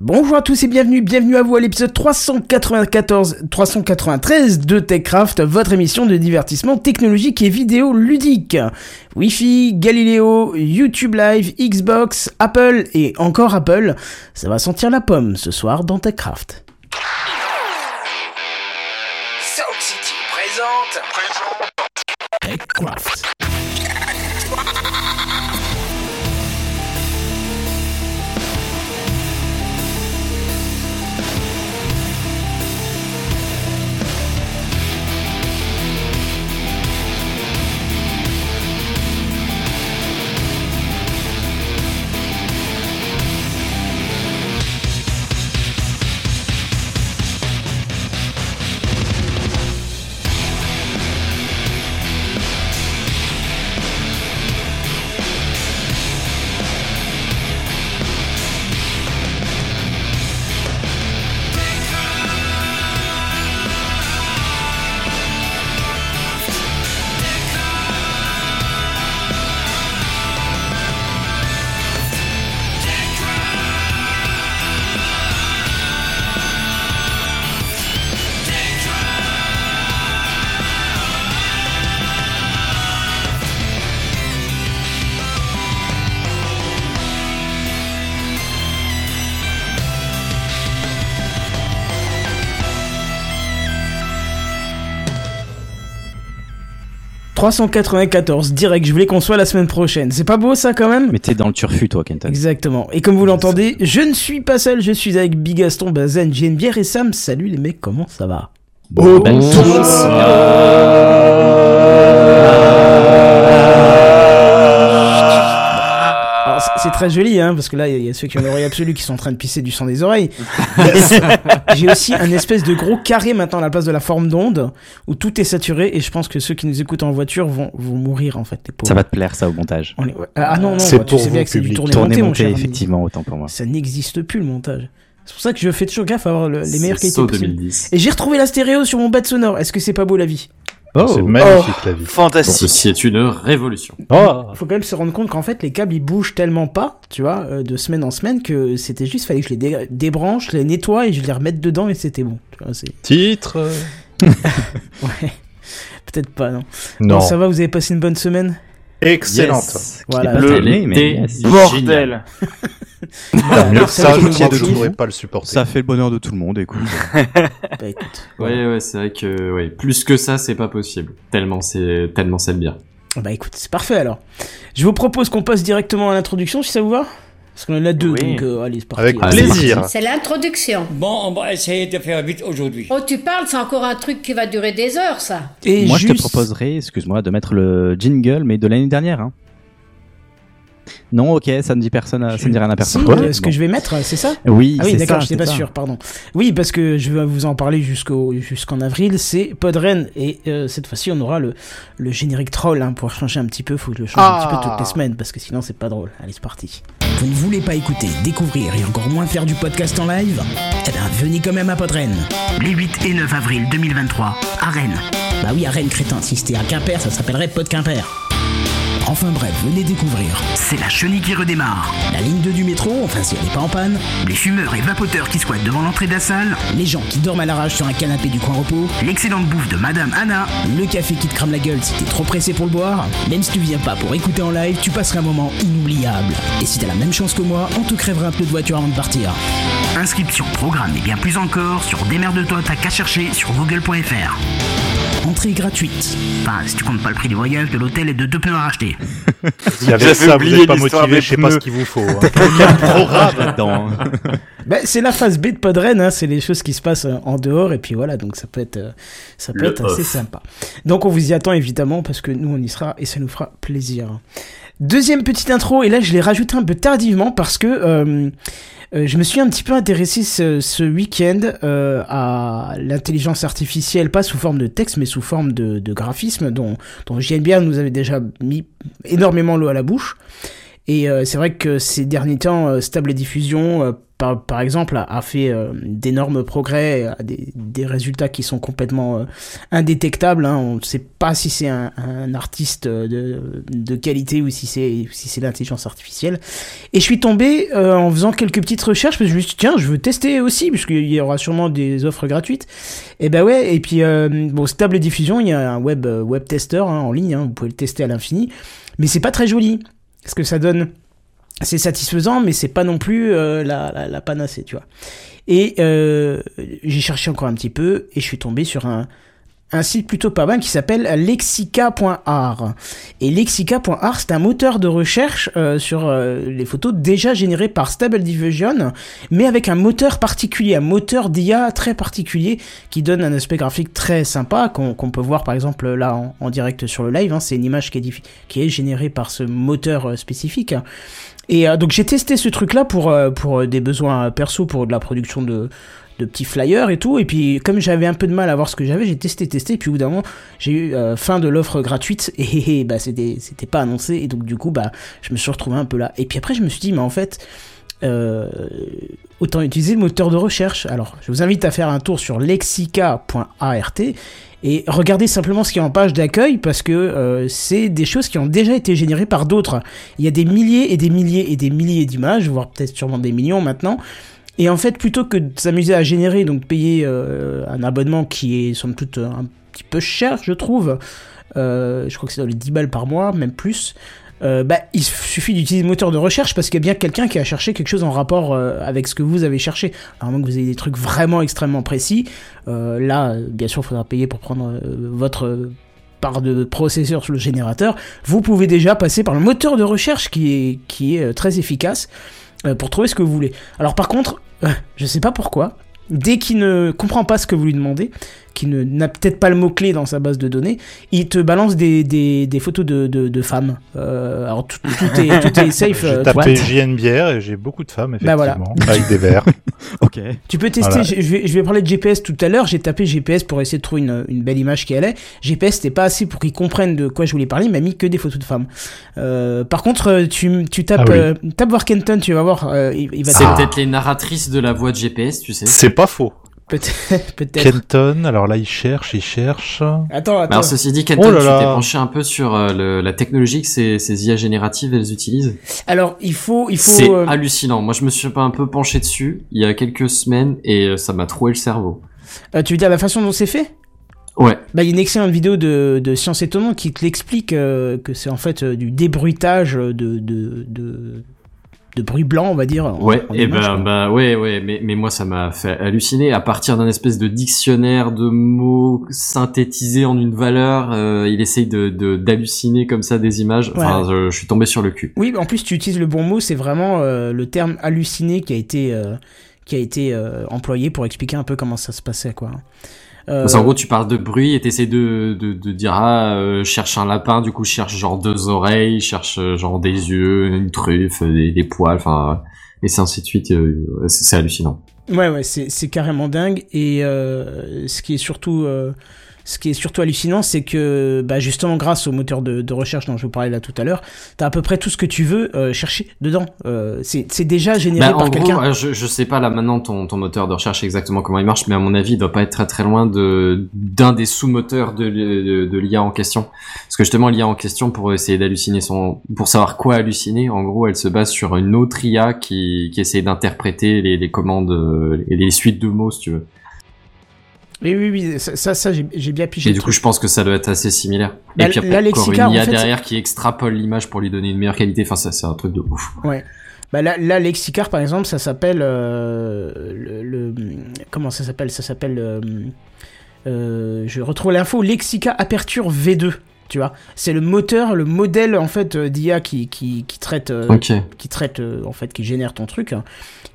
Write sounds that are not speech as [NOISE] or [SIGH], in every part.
Bonjour à tous et bienvenue, bienvenue à vous à l'épisode 394, 393 de TechCraft, votre émission de divertissement technologique et vidéo ludique. Wi-Fi, Galileo, YouTube Live, Xbox, Apple et encore Apple, ça va sentir la pomme ce soir dans TechCraft. Sound City présente. TechCraft. « 394 direct, je voulais qu'on soit la semaine prochaine. C'est pas beau ça quand même? Mais t'es dans le turfu, toi, Kenton. Exactement. Et comme vous l'entendez, je ne suis pas seul, je suis avec Bigaston, Bazen, j'ai une bière et Sam. Salut les mecs, comment ça va? Oh, ben, c'est- C'est très joli, hein, parce que là, il y a ceux qui ont l'oreille absolue qui sont en train de pisser du sang des oreilles. [LAUGHS] J'ai aussi un espèce de gros carré maintenant à la place de la forme d'onde, où tout est saturé, et je pense que ceux qui nous écoutent en voiture vont, vont mourir, en fait. Ça va te plaire, ça, au montage. On est- ouais. Ah non, non, C'est bah, tu sais bien que c'est du tourné monté, mon ami. effectivement, autant pour moi. Ça n'existe plus le montage. C'est pour ça que je fais toujours gaffe à avoir le- les meilleures qualités saut possibles. 2010. Et j'ai retrouvé la stéréo sur mon de sonore. Est-ce que c'est pas beau la vie? C'est magnifique la vie. Fantastique. Ceci est une révolution. Oh, Faut quand même se rendre compte qu'en fait les câbles ils bougent tellement pas, tu vois, euh, de semaine en semaine que c'était juste fallait que je les dé- débranche, je les nettoie et je les remette dedans et c'était bon. Tu vois, c'est titre. [LAUGHS] ouais. Peut-être pas non. Non. ça va, vous avez passé une bonne semaine? Excellente. Yes. Voilà. Le télé, mais thé yes. bordel. Bordel. T'as mieux que ça, c'est je crois que je motif. pourrais pas le supporter. Ça fait le bonheur de tout le monde, écoute. [LAUGHS] Bah écoute. Ouais, ouais, c'est vrai que ouais, plus que ça, c'est pas possible. Tellement c'est tellement c'est bien. Bah écoute, c'est parfait alors. Je vous propose qu'on passe directement à l'introduction si ça vous va Parce qu'on en a deux, Oui. donc euh, allez, c'est parti. Avec Allez, plaisir. C'est l'introduction. Bon, on va essayer de faire vite aujourd'hui. Oh, tu parles, c'est encore un truc qui va durer des heures, ça. Et moi, je te proposerais, excuse-moi, de mettre le jingle, mais de l'année dernière. Hein. Non, ok, ça ne dit personne, à- ça ne dit rien à Si, personne. euh, ce que je vais mettre, c'est ça? Oui, Ah oui, d'accord, j'étais pas ça. sûr, pardon. Oui, parce que je vais vous en parler jusqu'au jusqu'en avril, c'est Podren et euh, cette fois-ci on aura le le générique troll hein, pour changer un petit peu, faut que je le change un petit peu toutes les semaines parce que sinon c'est pas drôle. Allez, c'est parti. Vous ne voulez pas écouter, découvrir et encore moins faire du podcast en live Eh bien, venez quand même à Podren. Les 8 et 9 avril 2023 à Rennes. Bah oui, à Rennes, crétin, si c'était à Quimper, ça s'appellerait Pod Quimper. Enfin bref, venez découvrir. C'est la chenille qui redémarre. La ligne 2 du métro, enfin si elle n'est pas en panne. Les fumeurs et vapoteurs qui squattent devant l'entrée de la salle. Les gens qui dorment à l'arrache sur un canapé du coin repos. L'excellente bouffe de Madame Anna. Le café qui te crame la gueule si t'es trop pressé pour le boire. Même si tu viens pas pour écouter en live, tu passeras un moment inoubliable. Et si t'as la même chance que moi, on te crèvera un peu de voiture avant de partir. Inscription, programme et bien plus encore sur Démerde-toi, t'as qu'à chercher sur google.fr. Entrée gratuite. Enfin, si tu comptes pas le prix du voyage, de l'hôtel et de deux pneus à racheter. [LAUGHS] Avec J'avais ça vous n'êtes pas motivé, je sais pas ce qu'il vous faut. [LAUGHS] hein. [LAUGHS] là-dedans. Bah, c'est la phase B de Podren, hein, c'est les choses qui se passent euh, en dehors et puis voilà, donc ça peut être, euh, ça peut Le être assez sympa. Donc on vous y attend évidemment parce que nous on y sera et ça nous fera plaisir. Deuxième petite intro et là je l'ai rajouté un peu tardivement parce que euh, euh, je me suis un petit peu intéressé ce, week-end euh, à l'intelligence artificielle, pas sous forme de texte mais sous forme de, de graphisme dont, dont JNBR nous avait déjà mis énormément l'eau à la bouche. Et euh, c'est vrai que ces derniers temps, euh, Stable Diffusion, euh, par, par exemple, a, fait d'énormes progrès, a des, des résultats qui sont complètement indétectables. Hein. On ne sait pas si c'est un, artiste de, de qualité ou si c'est si c'est l'intelligence artificielle. Et je suis tombé en faisant quelques petites recherches parce que je me suis dit, tiens, je veux tester aussi puisqu'il y aura sûrement des offres gratuites. Et ben ouais. Et puis bon, Stable Diffusion, il y a un web web tester hein, en ligne. hein, vous pouvez le tester à l'infini, mais c'est pas très joli. Ce que ça donne c'est satisfaisant, mais c'est pas non plus euh, la, la, panacée, tu vois. Et euh, j'ai cherché encore un petit peu et je suis tombé sur un, un site plutôt pas mal qui s'appelle lexica.art. Et lexica.art, c'est un moteur de recherche euh, sur euh, les photos déjà générées par Stable Diffusion, mais avec un moteur particulier, un moteur d'IA très particulier qui donne un aspect graphique très sympa qu'on peut voir par exemple là en, direct sur le live. hein. c'est une image qui est, générée par ce moteur euh, spécifique. Et donc j'ai testé ce truc-là pour pour des besoins perso, pour de la production de de petits flyers et tout. Et puis comme j'avais un peu de mal à voir ce que j'avais, j'ai testé, testé. Et puis au bout j'ai eu euh, fin de l'offre gratuite et, [LAUGHS] et, bah c'était pas annoncé. Et donc du coup bah je me suis retrouvé un peu là. Et puis après je me suis dit mais en fait euh, autant utiliser le moteur de recherche. Alors, je vous invite à faire un tour sur lexica.art et regarder simplement ce qui est en page d'accueil parce que euh, c'est des choses qui ont déjà été générées par d'autres. Il y a des milliers et des milliers et des milliers d'images, voire peut-être sûrement des millions maintenant. Et en fait, plutôt que de s'amuser à générer, donc payer euh, un abonnement qui est somme toute un petit peu cher, je trouve, euh, je crois que c'est dans les 10 balles par mois, même plus, euh, bah, il suffit d'utiliser le moteur de recherche parce qu'il y a bien quelqu'un qui a cherché quelque chose en rapport euh, avec ce que vous avez cherché. Alors, moins que vous ayez des trucs vraiment extrêmement précis, euh, là, euh, bien sûr, il faudra payer pour prendre euh, votre euh, part de processeur sur le générateur. Vous pouvez déjà passer par le moteur de recherche qui est, qui est euh, très efficace euh, pour trouver ce que vous voulez. Alors, par contre, euh, je sais pas pourquoi, dès qu'il ne comprend pas ce que vous lui demandez, qu'il ne- n'a peut-être pas le mot-clé dans sa base de données, il te balance des, des, des photos de, de, de femmes. Euh, alors tout, tout est, [LAUGHS] tout est safe. J'ai euh, tapé tu- JN bière et j'ai beaucoup de femmes, Bah effectivement, voilà. avec des verres. [LAUGHS] Ok. Tu peux tester, Voilà. je, vais, je vais parler de GPS tout à l'heure, j'ai tapé GPS pour essayer de trouver une, une belle image qui allait. GPS c'était pas assez pour qu'il comprenne de quoi je voulais parler, il m'a mis que des photos de femmes. Euh, par contre, tu, tu tapes, Ah oui. euh, tape voir Kenton, tu vas voir, euh, il, il va C'est te- peut-être les narratrices de la voix de GPS, tu sais. C'est pas faux. peut-être, [LAUGHS] peut-être. Kenton, alors là, il cherche, il cherche. Attends, alors ceci dit, Kenton, Oh là tu t'es penché un peu sur euh, le- la technologie que ces, ces IA génératives elles utilisent. Alors, il faut, il faut. C'est euh, hallucinant. Moi, je me suis pas un peu penché dessus il y a quelques semaines et euh, ça m'a troué le cerveau. euh, tu veux dire la façon dont c'est fait? Ouais. Bah, il y a une excellente vidéo de, de Science Étonnante qui te l'explique euh, que c'est en fait euh, du débruitage de, de, de, de bruit blanc, on va dire. Ouais, en et image, ben, bah, ouais, ouais, mais, mais moi, ça m'a fait halluciner. À partir d'un espèce de dictionnaire de mots synthétisés en une valeur, euh, il essaye de, d'halluciner comme ça des images. Enfin, je, je suis tombé sur le cul. Oui, en plus tu utilises le bon mot, c'est vraiment euh, le terme halluciné qui a été euh, qui a été employé pour expliquer un peu comment ça se passait quoi. Euh, Parce qu'en gros, tu parles de bruit et t'essaies de, de, de dire, ah, euh, cherche un lapin, du coup, cherche genre deux oreilles, cherche euh, genre des yeux, une truffe, des, des poils, enfin, et c'est ainsi de suite. euh, c'est hallucinant. Ouais, ouais, c'est c'est carrément dingue. Et euh, ce qui est surtout, euh, ce qui est surtout hallucinant, c'est que, bah, justement, grâce au moteur de, de recherche dont je vous parlais là tout à l'heure, t'as à peu près tout ce que tu veux euh, chercher dedans. Euh, c'est déjà généré Bah, par quelqu'un. euh, je, je sais pas là maintenant ton, ton moteur de recherche exactement comment il marche, mais à mon avis, il doit pas être très très loin de d'un des sous-moteurs de, de, de l'IA en question. Parce que justement, l'IA en question, pour essayer d'halluciner son, pour savoir quoi halluciner, en gros, elle se base sur une autre IA qui, qui essaie d'interpréter les, les commandes euh, et les suites de mots, si tu veux. Oui, oui, oui, ça, ça, ça, j'ai bien pigé. Et du coup, je pense que ça doit être assez similaire. Bah, et puis après, la encore une IA en fait, derrière qui extrapole l'image pour lui donner une meilleure qualité. Enfin, ça, c'est un truc de ouf. Ouais. Bah là, là Lexicar par exemple, ça s'appelle euh, le, le- comment ça s'appelle? Ça s'appelle euh, euh, je retrouve l'info Lexica Aperture V2. Tu vois, c'est le moteur, le modèle en fait euh, d'IA qui, qui, qui traite euh, qui traite euh, en fait qui génère ton truc hein.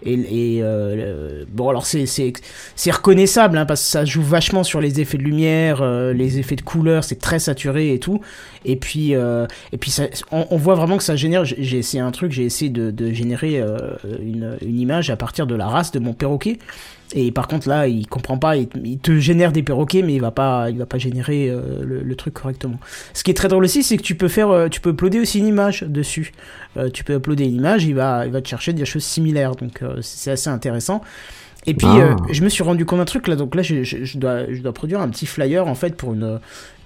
et, euh, bon alors c'est c'est reconnaissable hein, parce que ça joue vachement sur les effets de lumière euh, les effets de couleur c'est très saturé et tout. Et puis euh, et puis ça, on, on voit vraiment que ça génère j'ai essayé un truc j'ai essayé de, de générer une, une image à partir de la race de mon perroquet et par contre là il comprend pas il, il te génère des perroquets mais il va pas il va pas générer euh, le, le truc correctement Ce qui est très drôle aussi, c'est que tu peux faire, euh, tu peux uploader aussi une image dessus. Euh, tu peux uploader une image, il va, il va te chercher des choses similaires. Donc c'est assez intéressant. Et puis Ah. je me suis rendu compte d'un truc là. Donc là, je, je- je dois, je dois produire un petit flyer en fait pour une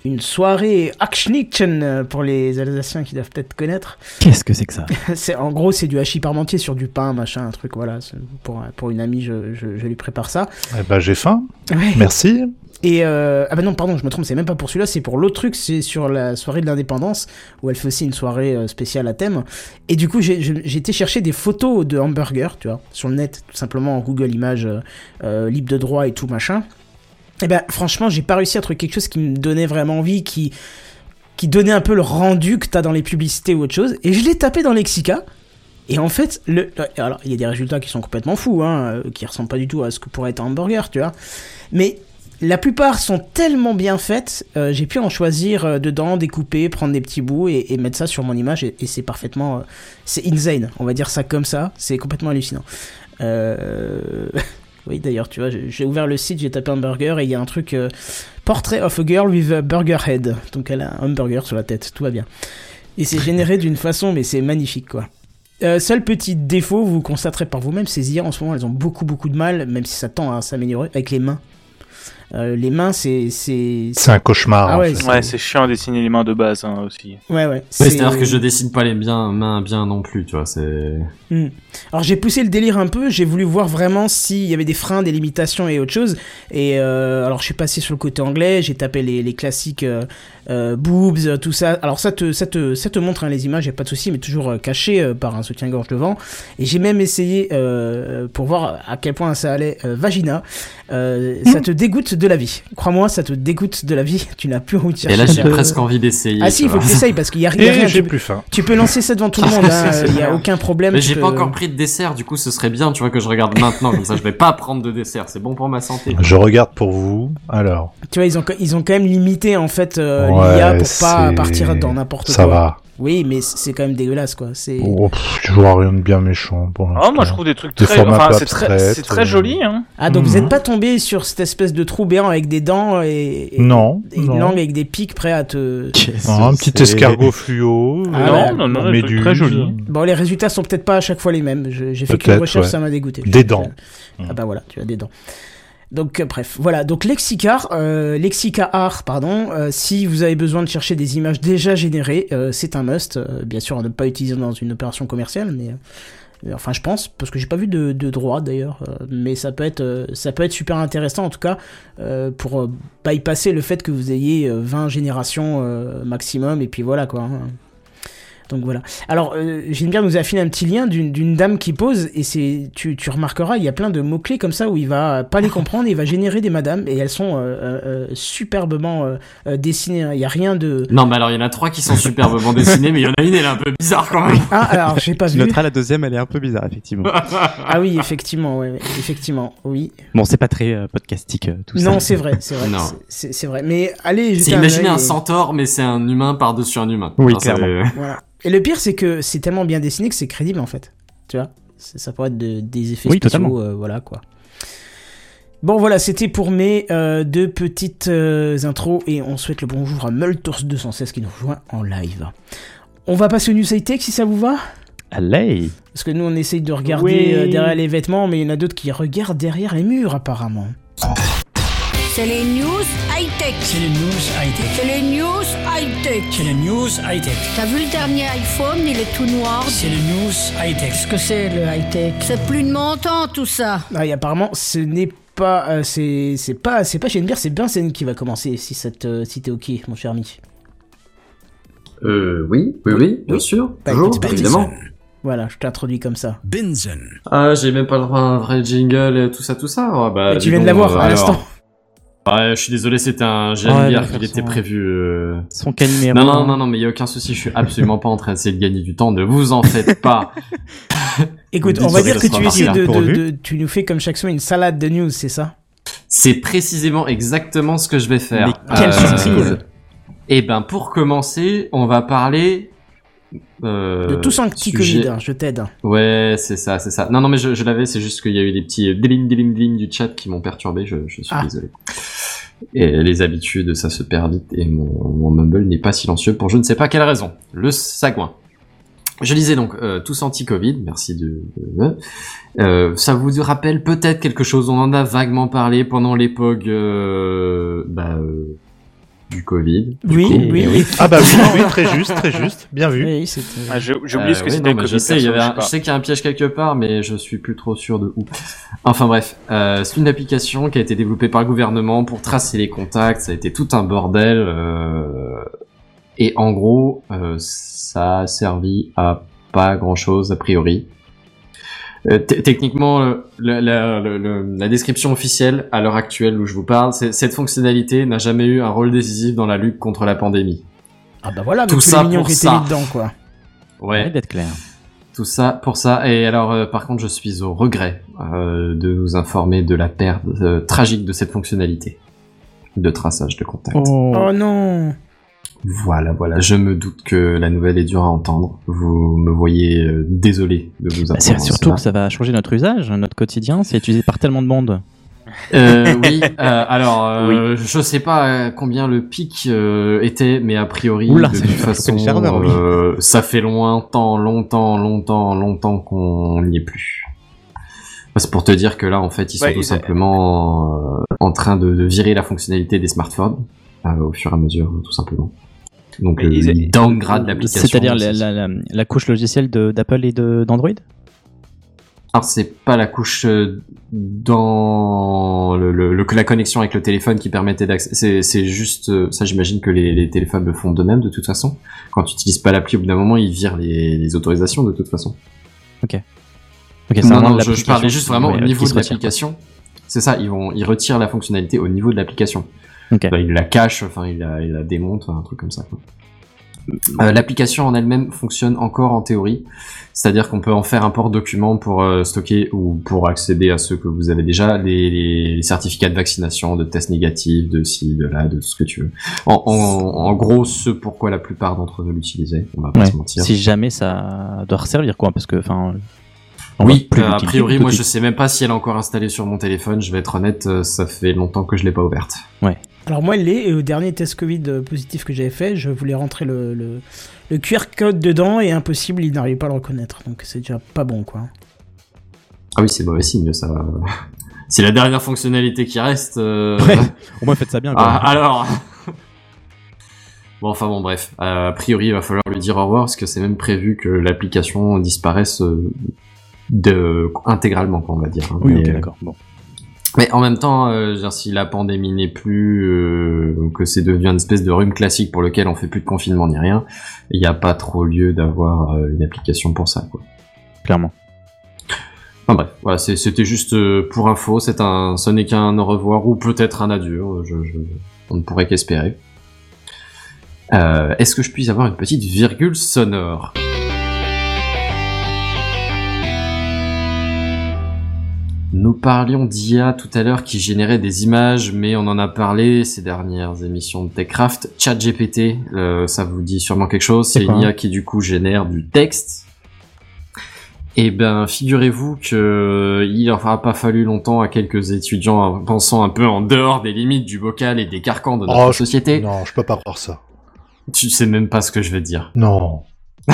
une soirée Akschnitzen euh, pour les Alsaciens qui doivent peut-être connaître. Qu'est-ce que c'est que ça [LAUGHS] c'est en gros c'est du hachis parmentier sur du pain machin un truc voilà pour pour une amie je, je, je lui prépare ça Eh ben, j'ai faim. Ouais. Merci. et euh, ah bah non pardon je me trompe c'est même pas pour celui-là c'est pour l'autre truc c'est sur la soirée de l'indépendance où elle fait aussi une soirée euh, spéciale à thème et du coup j'ai été chercher des photos de hamburgers tu vois sur le net tout simplement en Google Images euh, libre de droit et tout machin et ben franchement j'ai pas réussi à trouver quelque chose qui me donnait vraiment envie qui qui donnait un peu le rendu que t'as dans les publicités ou autre chose et je l'ai tapé dans Lexica et en fait, le, alors il y a des résultats qui sont complètement fous, hein, euh, qui ressemblent pas du tout à ce que pourrait être un hamburger, tu vois. Mais la plupart sont tellement bien faites, euh, j'ai pu en choisir euh, dedans, découper, prendre des petits bouts et, et mettre ça sur mon image et, c'est parfaitement, c'est insane, on va dire ça comme ça, c'est complètement hallucinant. Euh... [LAUGHS] Oui, d'ailleurs, tu vois, j'ai ouvert le site, j'ai tapé hamburger et il y a un truc euh, Portrait of a girl with a burger head. Donc elle a un hamburger sur la tête, tout va bien. Et c'est généré [LAUGHS] d'une façon, mais c'est magnifique quoi. Euh, seul petit défaut, vous constaterez par vous-même, ces IA en ce moment, elles ont beaucoup beaucoup de mal, même si ça tend à s'améliorer, avec les mains. Euh, les mains, c'est. C'est C'est un cauchemar. Ah en ouais, c'est chiant à dessiner les mains de base hein, aussi. Ouais, ouais. Ouais, c'est- C'est-à-dire que je dessine pas les bien, mains bien non plus, tu vois. C'est. Hmm. Alors j'ai poussé le délire un peu, j'ai voulu voir vraiment s'il y avait des freins, des limitations et autre chose. Et euh, alors je suis passé sur le côté anglais, j'ai tapé les, les classiques euh, euh, boobs, tout ça. Alors ça te, ça te, ça te montre hein, les images, y a pas de souci, mais toujours caché euh, par un soutien-gorge devant. Et j'ai même essayé euh, pour voir à quel point ça allait euh, vagina. Euh, Ça te dégoûte de la vie. Crois-moi, ça te dégoûte de la vie. [LAUGHS] Tu n'as plus envie de chercher. Et là, j'ai presque envie d'essayer. Ah si, il faut que tu essayes parce qu'il y a, y rien. j'ai Tu, plus faim. tu peux lancer ça devant tout le [LAUGHS] monde, hein, il c'est y a aucun problème. Mais j'ai peux- pas encore pris de dessert, du coup, ce serait bien, tu vois, que je regarde maintenant, comme ça, je vais pas prendre de dessert. C'est bon pour ma santé. Je regarde pour vous. Alors, Tu vois, ils ont, ils ont quand même limité en fait euh, Ouais, l'IA pour pas partir dans n'importe quoi. ça va. Oui, mais c'est quand même dégueulasse quoi. C'est. Oh, je vois rien de bien méchant pour Oh, l'instant. moi je trouve des trucs Des très. Enfin, c'est très, abstraites, c'est très euh. joli, hein. Ah donc vous Mhm. êtes pas tombé sur cette espèce de trou béant avec des dents et, et- Non, et une non. langue avec des pics prêts à te. Non, un petit escargot [LAUGHS] fluo. Ah. Non, non, non, trucs méduse. très jolis. Bon, les résultats sont peut-être pas à chaque fois les mêmes. J'ai fait qu'une Peut-être, recherche, ouais. ça m'a dégoûté. Des dents. Ah bah voilà, tu as des dents. Donc euh, bref, voilà. Donc Lexicar, euh, Lexicar, pardon. euh, si vous avez besoin de chercher des images déjà générées, euh, c'est un must. bien sûr, à ne pas utiliser dans une opération commerciale, mais enfin je pense parce que j'ai pas vu de, droit d'ailleurs. mais ça peut être, ça peut être super intéressant en tout cas pour bypasser le fait que vous ayez euh, 20 générations maximum et puis voilà quoi. hein. Donc voilà. Alors, euh, Gilbert nous a filé un petit lien d'une dame qui pose, et c'est, tu, tu remarqueras, il y a plein de mots-clés comme ça où il va pas les comprendre, il va générer des madames, et elles sont euh, euh, euh, superbement dessinées. hein. Il y a rien de. Non, mais alors, il y en a trois qui sont superbement dessinés, mais il y en a une, elle est un peu bizarre quand même. Ah, alors j'ai pas vu. la deuxième, elle est un peu bizarre, effectivement. Ah oui, effectivement, ouais, effectivement, oui. Bon, c'est pas très euh, podcastique, tout ça. Non, c'est vrai, c'est vrai, Non. c'est- vrai. Mais allez, C'est un imaginer un et- centaure, mais c'est un humain par-dessus un humain. Oui, c'est- clairement. [LAUGHS] Voilà. Et le pire, c'est que c'est tellement bien dessiné que c'est crédible en fait. Tu vois? Ça pourrait être de- des effets Oui, spéciaux, totalement. euh, voilà quoi. Bon voilà, c'était pour mes euh, deux petites euh, intros et on souhaite le bonjour à Multours216 qui nous rejoint en live. On va passer au News High Tech si ça vous va? Allez Parce que nous on essaye de regarder Oui. euh, derrière les vêtements, mais il y en a d'autres qui regardent derrière les murs apparemment. C'est les news high-tech. C'est le news high-tech. C'est les news high-tech. C'est le news high-tech. T'as vu le dernier iPhone, il est tout noir. C'est le news high-tech. Qu'est-ce que c'est le high-tech? C'est plus de mon temps tout ça. Ah, et apparemment, ce n'est pas, euh, c'est, c'est pas, c'est pas Shenbir, c'est Bensen qui va commencer si ça te, si t'es ok, mon cher ami. Euh, oui, oui, oui, bien sûr. Bah, Toujours, écoute, évidemment. Voilà, je t'introduis comme ça. Benson. Ah, j'ai même pas le droit à un vrai jingle et tout ça, tout ça. Ah, bah, Et tu viens de l'avoir euh, à alors. l'instant. Ouais, je suis désolé, c'était un j'ai Ouais, qui était prévu. euh, Son. Non, non, non, non, mais il y a aucun souci, je suis absolument pas en train d'essayer de gagner du temps, ne vous en faites pas. [LAUGHS] Écoute, on va dire que tu sera essaies de, marqué, là, de, pourvu. de- tu nous fais comme chaque semaine une salade de news, c'est ça? C'est précisément exactement ce que je vais faire. Mais quelle surprise. Eh ben, pour commencer, on va parler... euh, De tous en petit sujet- Covid, hein, je t'aide. Ouais, c'est ça, c'est ça. Non, non, mais je, je l'avais, c'est juste qu'il y a eu des petits euh, dilim dilim dilim du chat qui m'ont perturbé, je, je suis Ah. désolé. Et les habitudes, ça se perd vite et mon, mon mumble n'est pas silencieux pour je ne sais pas quelle raison. Le sagouin. Je lisais donc euh, tous anti-Covid, merci de... de- euh, ça vous rappelle peut-être quelque chose, on en a vaguement parlé pendant l'époque euh, bah, euh, du Covid. Du Oui, coup, oui, eh oui. Ah bah oui, oui, très juste, très juste. Bien vu. Oui, Ah, J'ai j'ai oublié ce que Euh, oui, c'était je sais, il y perso, avait je un- sais pas. je sais qu'il y a un piège quelque part, mais je suis plus trop sûr de où. Enfin bref, euh, c'est une application qui a été développée par le gouvernement pour tracer les contacts. Ça a été tout un bordel. euh, et en gros, euh, ça a servi à pas grand-chose a priori. Euh, techniquement, la, la- la- la- la description officielle à l'heure actuelle où je vous parle, c'est cette fonctionnalité n'a jamais eu un rôle décisif dans la lutte contre la pandémie. Ah bah voilà, Tout ça pour ça. mis dedans, quoi. Ouais. D'être clair. Tout ça pour ça. Et alors, euh, par contre, je suis au regret euh, de vous informer de la perte euh, tragique de cette fonctionnalité de traçage de contact. Oh non Voilà, voilà. Je me doute que la nouvelle est dure à entendre. Vous me voyez euh, désolé de vous Bah, informer. c'est surtout cela. que ça va changer notre usage, notre quotidien. C'est utilisé par tellement de monde. Euh, oui. [LAUGHS] euh, alors, euh, je sais pas euh, combien le pic euh, était, mais a priori, Oula, de ça toute fait façon, serveur, oui. euh, ça fait longtemps, longtemps, longtemps, longtemps qu'on n'y est plus. C'est pour te dire que là, en fait, ils sont Ouais, tout simplement euh, en train de, de virer la fonctionnalité des smartphones euh, au fur et à mesure, tout simplement. Donc, euh, ils- ils downgrade l'application. C'est-à-dire la, la, la, la couche logicielle de- d'Apple et de- d'Android? Alors c'est pas la couche euh, dans le, le- le- la connexion avec le téléphone qui permettait d'accès. C'est, c'est juste euh, ça. J'imagine que les, les téléphones le font d'eux-mêmes de toute façon. Quand tu utilises pas l'appli, au bout d'un moment, ils virent les, les autorisations de toute façon. Ok, c'est non, non, je, je parlais juste vraiment au niveau de retire, l'application. C'est ça. Ils vont, ils retirent la fonctionnalité au niveau de l'application. Bah, ils la cachent, enfin ils la, démontent, un truc comme ça. Euh, L'application en elle-même fonctionne encore en théorie, c'est-à-dire qu'on peut en faire un port document pour euh, stocker ou pour accéder à ceux que vous avez déjà, les, les- les certificats de vaccination, de tests négatifs, de ci, de là, de tout ce que tu veux. En, en, en gros, ce pourquoi la plupart d'entre nous l'utilisaient, on va pas Ouais. se mentir. Si jamais ça doit resservir, quoi, parce que, enfin. On Oui, plus euh, a priori, moi je sais même pas si elle est encore installée sur mon téléphone, je vais être honnête, euh, ça fait longtemps que je l'ai pas ouverte. Alors moi, elle l'est, et au dernier test Covid euh, positif que j'avais fait, je voulais rentrer le, le, le QR code dedans, et impossible, il n'arrivait pas à le reconnaître. Donc c'est déjà pas bon, quoi. Ah oui, c'est mauvais signe, ça. [LAUGHS] C'est la dernière fonctionnalité qui reste. euh, Ouais. [LAUGHS] Au moins, faites ça bien, quoi. Ah, alors. [LAUGHS] bon, enfin bon, bref. Euh, a priori, il va falloir lui dire au revoir parce que c'est même prévu que l'application disparaisse euh, de intégralement, quoi, on va dire. hein. oui, euh, d'accord. Bon. mais en même temps, euh, si la pandémie n'est plus, euh, que c'est devenu une espèce de rhume classique pour lequel on fait plus de confinement ni rien, il n'y a pas trop lieu d'avoir euh, une application pour ça, quoi. Clairement. Enfin bref, voilà, c'était juste pour info, c'est un, ce n'est qu'un au revoir ou peut-être un adieu, je, je- on ne pourrait qu'espérer. Est-ce que je puis avoir une petite virgule sonore? Nous parlions d'IA tout à l'heure qui générait des images, mais on en a parlé ces dernières émissions de TechCraft. ChatGPT, euh, ça vous dit sûrement quelque chose. C'est une IA qui du coup génère du texte. Eh ben, figurez-vous que il n'aura pas fallu longtemps à quelques étudiants pensant un peu en dehors des limites du bocal et des carcans de notre Oh, je- société. Non, je peux pas croire ça. Tu sais même pas ce que je vais dire. Non. [LAUGHS]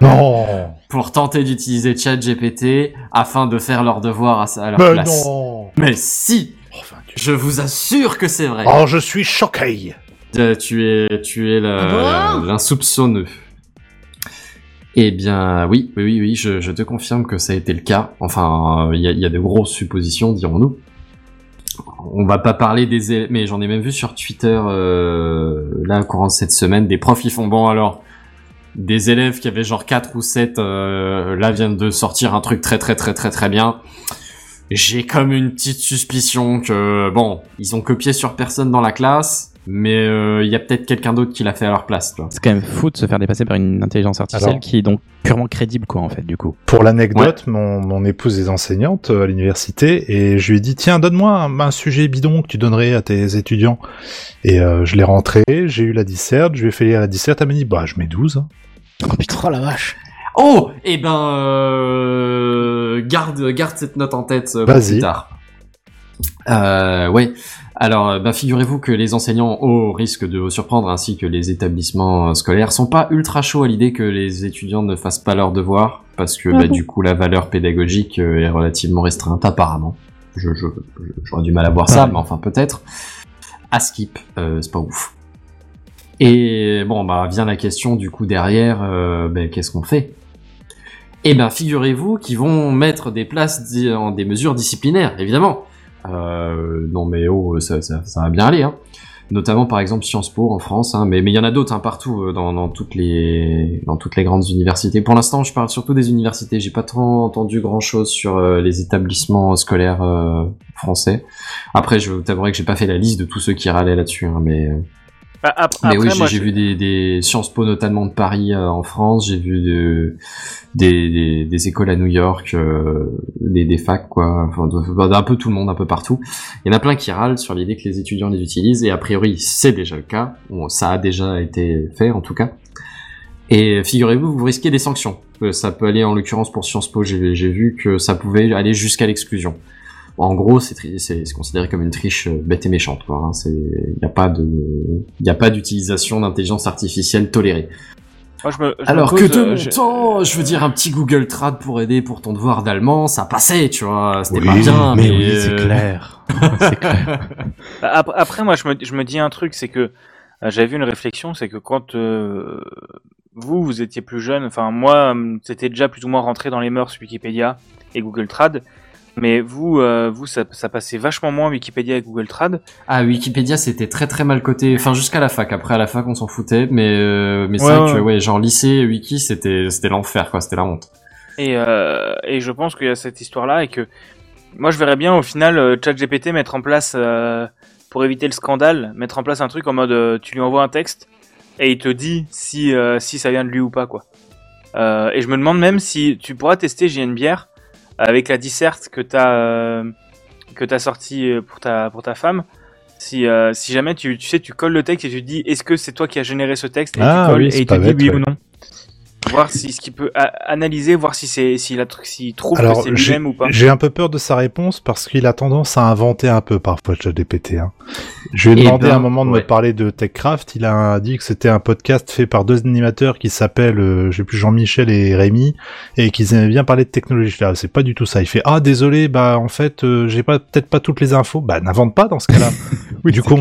non. Pour tenter d'utiliser ChatGPT afin de faire leur devoir à, sa- à leur Mais place. non. Mais si, Enfin, tu- je vous assure que c'est vrai. Oh, je suis choqué. Euh, tu es, tu es la- Ah l'insoupçonneux. Eh bien, oui, oui, oui, oui, je, je te confirme que ça a été le cas. Enfin, euh, il y, a, il y a de grosses suppositions, dirons-nous. On va pas parler des élèves, mais j'en ai même vu sur Twitter, euh, là, au courant de cette semaine, des profs, ils font bon, alors, des élèves qui avaient genre 4 ou 7, euh, là, viennent de sortir un truc très, très, très, très, très bien. J'ai comme une petite suspicion que, bon, ils ont copié sur personne dans la classe, mais euh, il y a peut-être quelqu'un d'autre qui l'a fait à leur place, tu vois. C'est quand même fou de se faire dépasser par une intelligence artificielle Alors- qui est donc purement crédible, quoi, en fait, du coup. Pour l'anecdote, mon, mon épouse est enseignante euh, à l'université et je lui ai dit tiens donne-moi un, un sujet bidon que tu donnerais à tes étudiants et euh, je l'ai rentré, j'ai eu la disserte, je lui ai fait lire la disserte, elle m'a dit bah je mets 12. hein. Oh putain, oh la vache. Oh, eh ben, euh, garde, garde cette note en tête euh, pour plus tard. Euh, ouais. Alors, euh, bah, figurez-vous que les enseignants, au risque de vous surprendre, ainsi que les établissements scolaires, sont pas ultra chauds à l'idée que les étudiants ne fassent pas leurs devoirs, parce que bah, du coup, la valeur pédagogique est relativement restreinte, apparemment. Je, j'aurais du mal à voir ça, mais enfin peut-être. À skip, euh, c'est pas ouf. Et bon, bah vient la question du coup derrière, euh, ben, qu'est-ce qu'on fait? Eh ben, figurez-vous qu'ils vont mettre des places en des mesures disciplinaires, évidemment. Euh, non mais oh, ça, va bien aller, hein. Notamment par exemple Sciences Po en France, hein, mais il y en a d'autres hein, partout euh, dans, toutes les dans toutes les grandes universités. Pour l'instant, je parle surtout des universités. J'ai pas trop entendu grand chose sur les établissements scolaires français. Après, je t'avouerai que j'ai pas fait la liste de tous ceux qui râlaient là-dessus, hein, mais Bah, ap- mais oui, après, j'ai vu des, des Sciences Po notamment de Paris euh, en France, j'ai vu de- des, des, des écoles à New York, euh, des, des facs quoi, enfin de- d'un peu tout le monde, un peu partout. Il y en a plein qui râlent sur l'idée que les étudiants les utilisent et a priori c'est déjà le cas, Bon, ça a déjà été fait en tout cas. Et figurez-vous, vous risquez des sanctions. Euh, Ça peut aller en l'occurrence pour Sciences Po, j'ai vu que ça pouvait aller jusqu'à l'exclusion. En gros, c'est considéré comme une triche euh, bête et méchante. Hein. Il y a pas de il y a pas d'utilisation d'intelligence artificielle tolérée. moi, je me- je me Alors pose, que de euh, mon je- temps, je veux dire un petit Google Trad pour aider pour ton devoir d'allemand, ça passait, tu vois, c'était Oui, pas bien, mais mais, oui, c'est euh, clair. [LAUGHS] c'est clair. Bah, ap- Après, moi, je me, je me dis un truc, c'est que j'avais vu une réflexion, c'est que quand euh, vous, vous étiez plus jeune, enfin moi, hum, c'était déjà plus ou moins rentré dans les mœurs Wikipédia et Google Trad, mais vous, euh, vous, ça, ça passait vachement moins Wikipédia et Google Trad. Ah, Wikipédia, c'était très très mal coté. Enfin, jusqu'à la fac. Après, à la fac, on s'en foutait. Mais, euh, mais c'est Ouais, vrai que, ouais. ouais, genre lycée, wiki, c'était, c'était l'enfer, quoi. C'était la honte. Et, euh, et je pense qu'il y a cette histoire-là et que moi, je verrais bien au final ChatGPT mettre en place, pour éviter le scandale, mettre en place un truc en mode tu lui envoies un texte et il te dit si, si ça vient de lui ou pas, quoi. Et je me demande même si tu pourras tester bière avec la disserte que t'as euh, que t'as sorti euh, pour ta pour ta femme. Si, euh, si jamais tu, tu sais tu colles le texte et tu te dis est-ce que c'est toi qui as généré ce texte? Et Ah tu colles oui, et bête, oui ouais. ou non voir si ce qu'il peut a- analyser voir si c'est s'il a s'il trouve que c'est lui-même ou pas j'ai un peu peur de sa réponse parce qu'il a tendance à inventer un peu parfois ChatGPT. Hein. Je lui ai Eh demandé ben, à un moment de ouais. me parler de TechCraft. Il a dit que c'était un podcast fait par deux animateurs qui s'appellent, euh, je sais plus, Jean-Michel et Rémi, et qu'ils aimaient bien parler de technologie. Là, c'est pas du tout ça. Il fait ah désolé, bah en fait, euh, j'ai pas peut-être pas toutes les infos. Bah n'invente pas dans ce cas-là. [LAUGHS] du coup,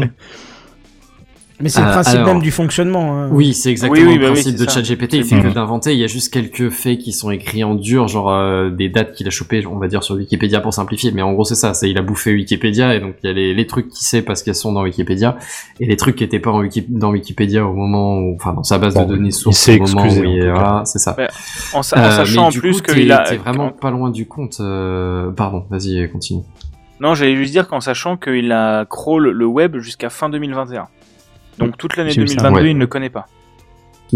Mais c'est le Euh, principe alors- même du fonctionnement. hein. Oui, c'est exactement Oui, oui, le bah oui, principe c'est de. ChatGPT. Il fait que d'inventer. Il y a juste quelques faits qui sont écrits en dur, genre euh, des dates qu'il a chopées, on va dire sur Wikipédia pour simplifier. Mais en gros, c'est ça. C'est il a bouffé Wikipédia et donc il y a les, les trucs qu'il sait parce qu'elles sont dans Wikipédia et les trucs qui étaient pas en Wiki, dans Wikipédia au moment où, enfin, dans sa base Bon, de données il source s'est au moment excusé, où il voilà, c'est ça. Ouais. en, sa- en Euh, sachant en plus coup, qu'il a t'es vraiment pas loin du compte. euh, Pardon, vas-y, continue. non j'allais juste dire qu'en sachant qu'il a crawl le web jusqu'à fin 2021 donc toute l'année J'ai vu ça. 2022 Ouais. il ne le connaît pas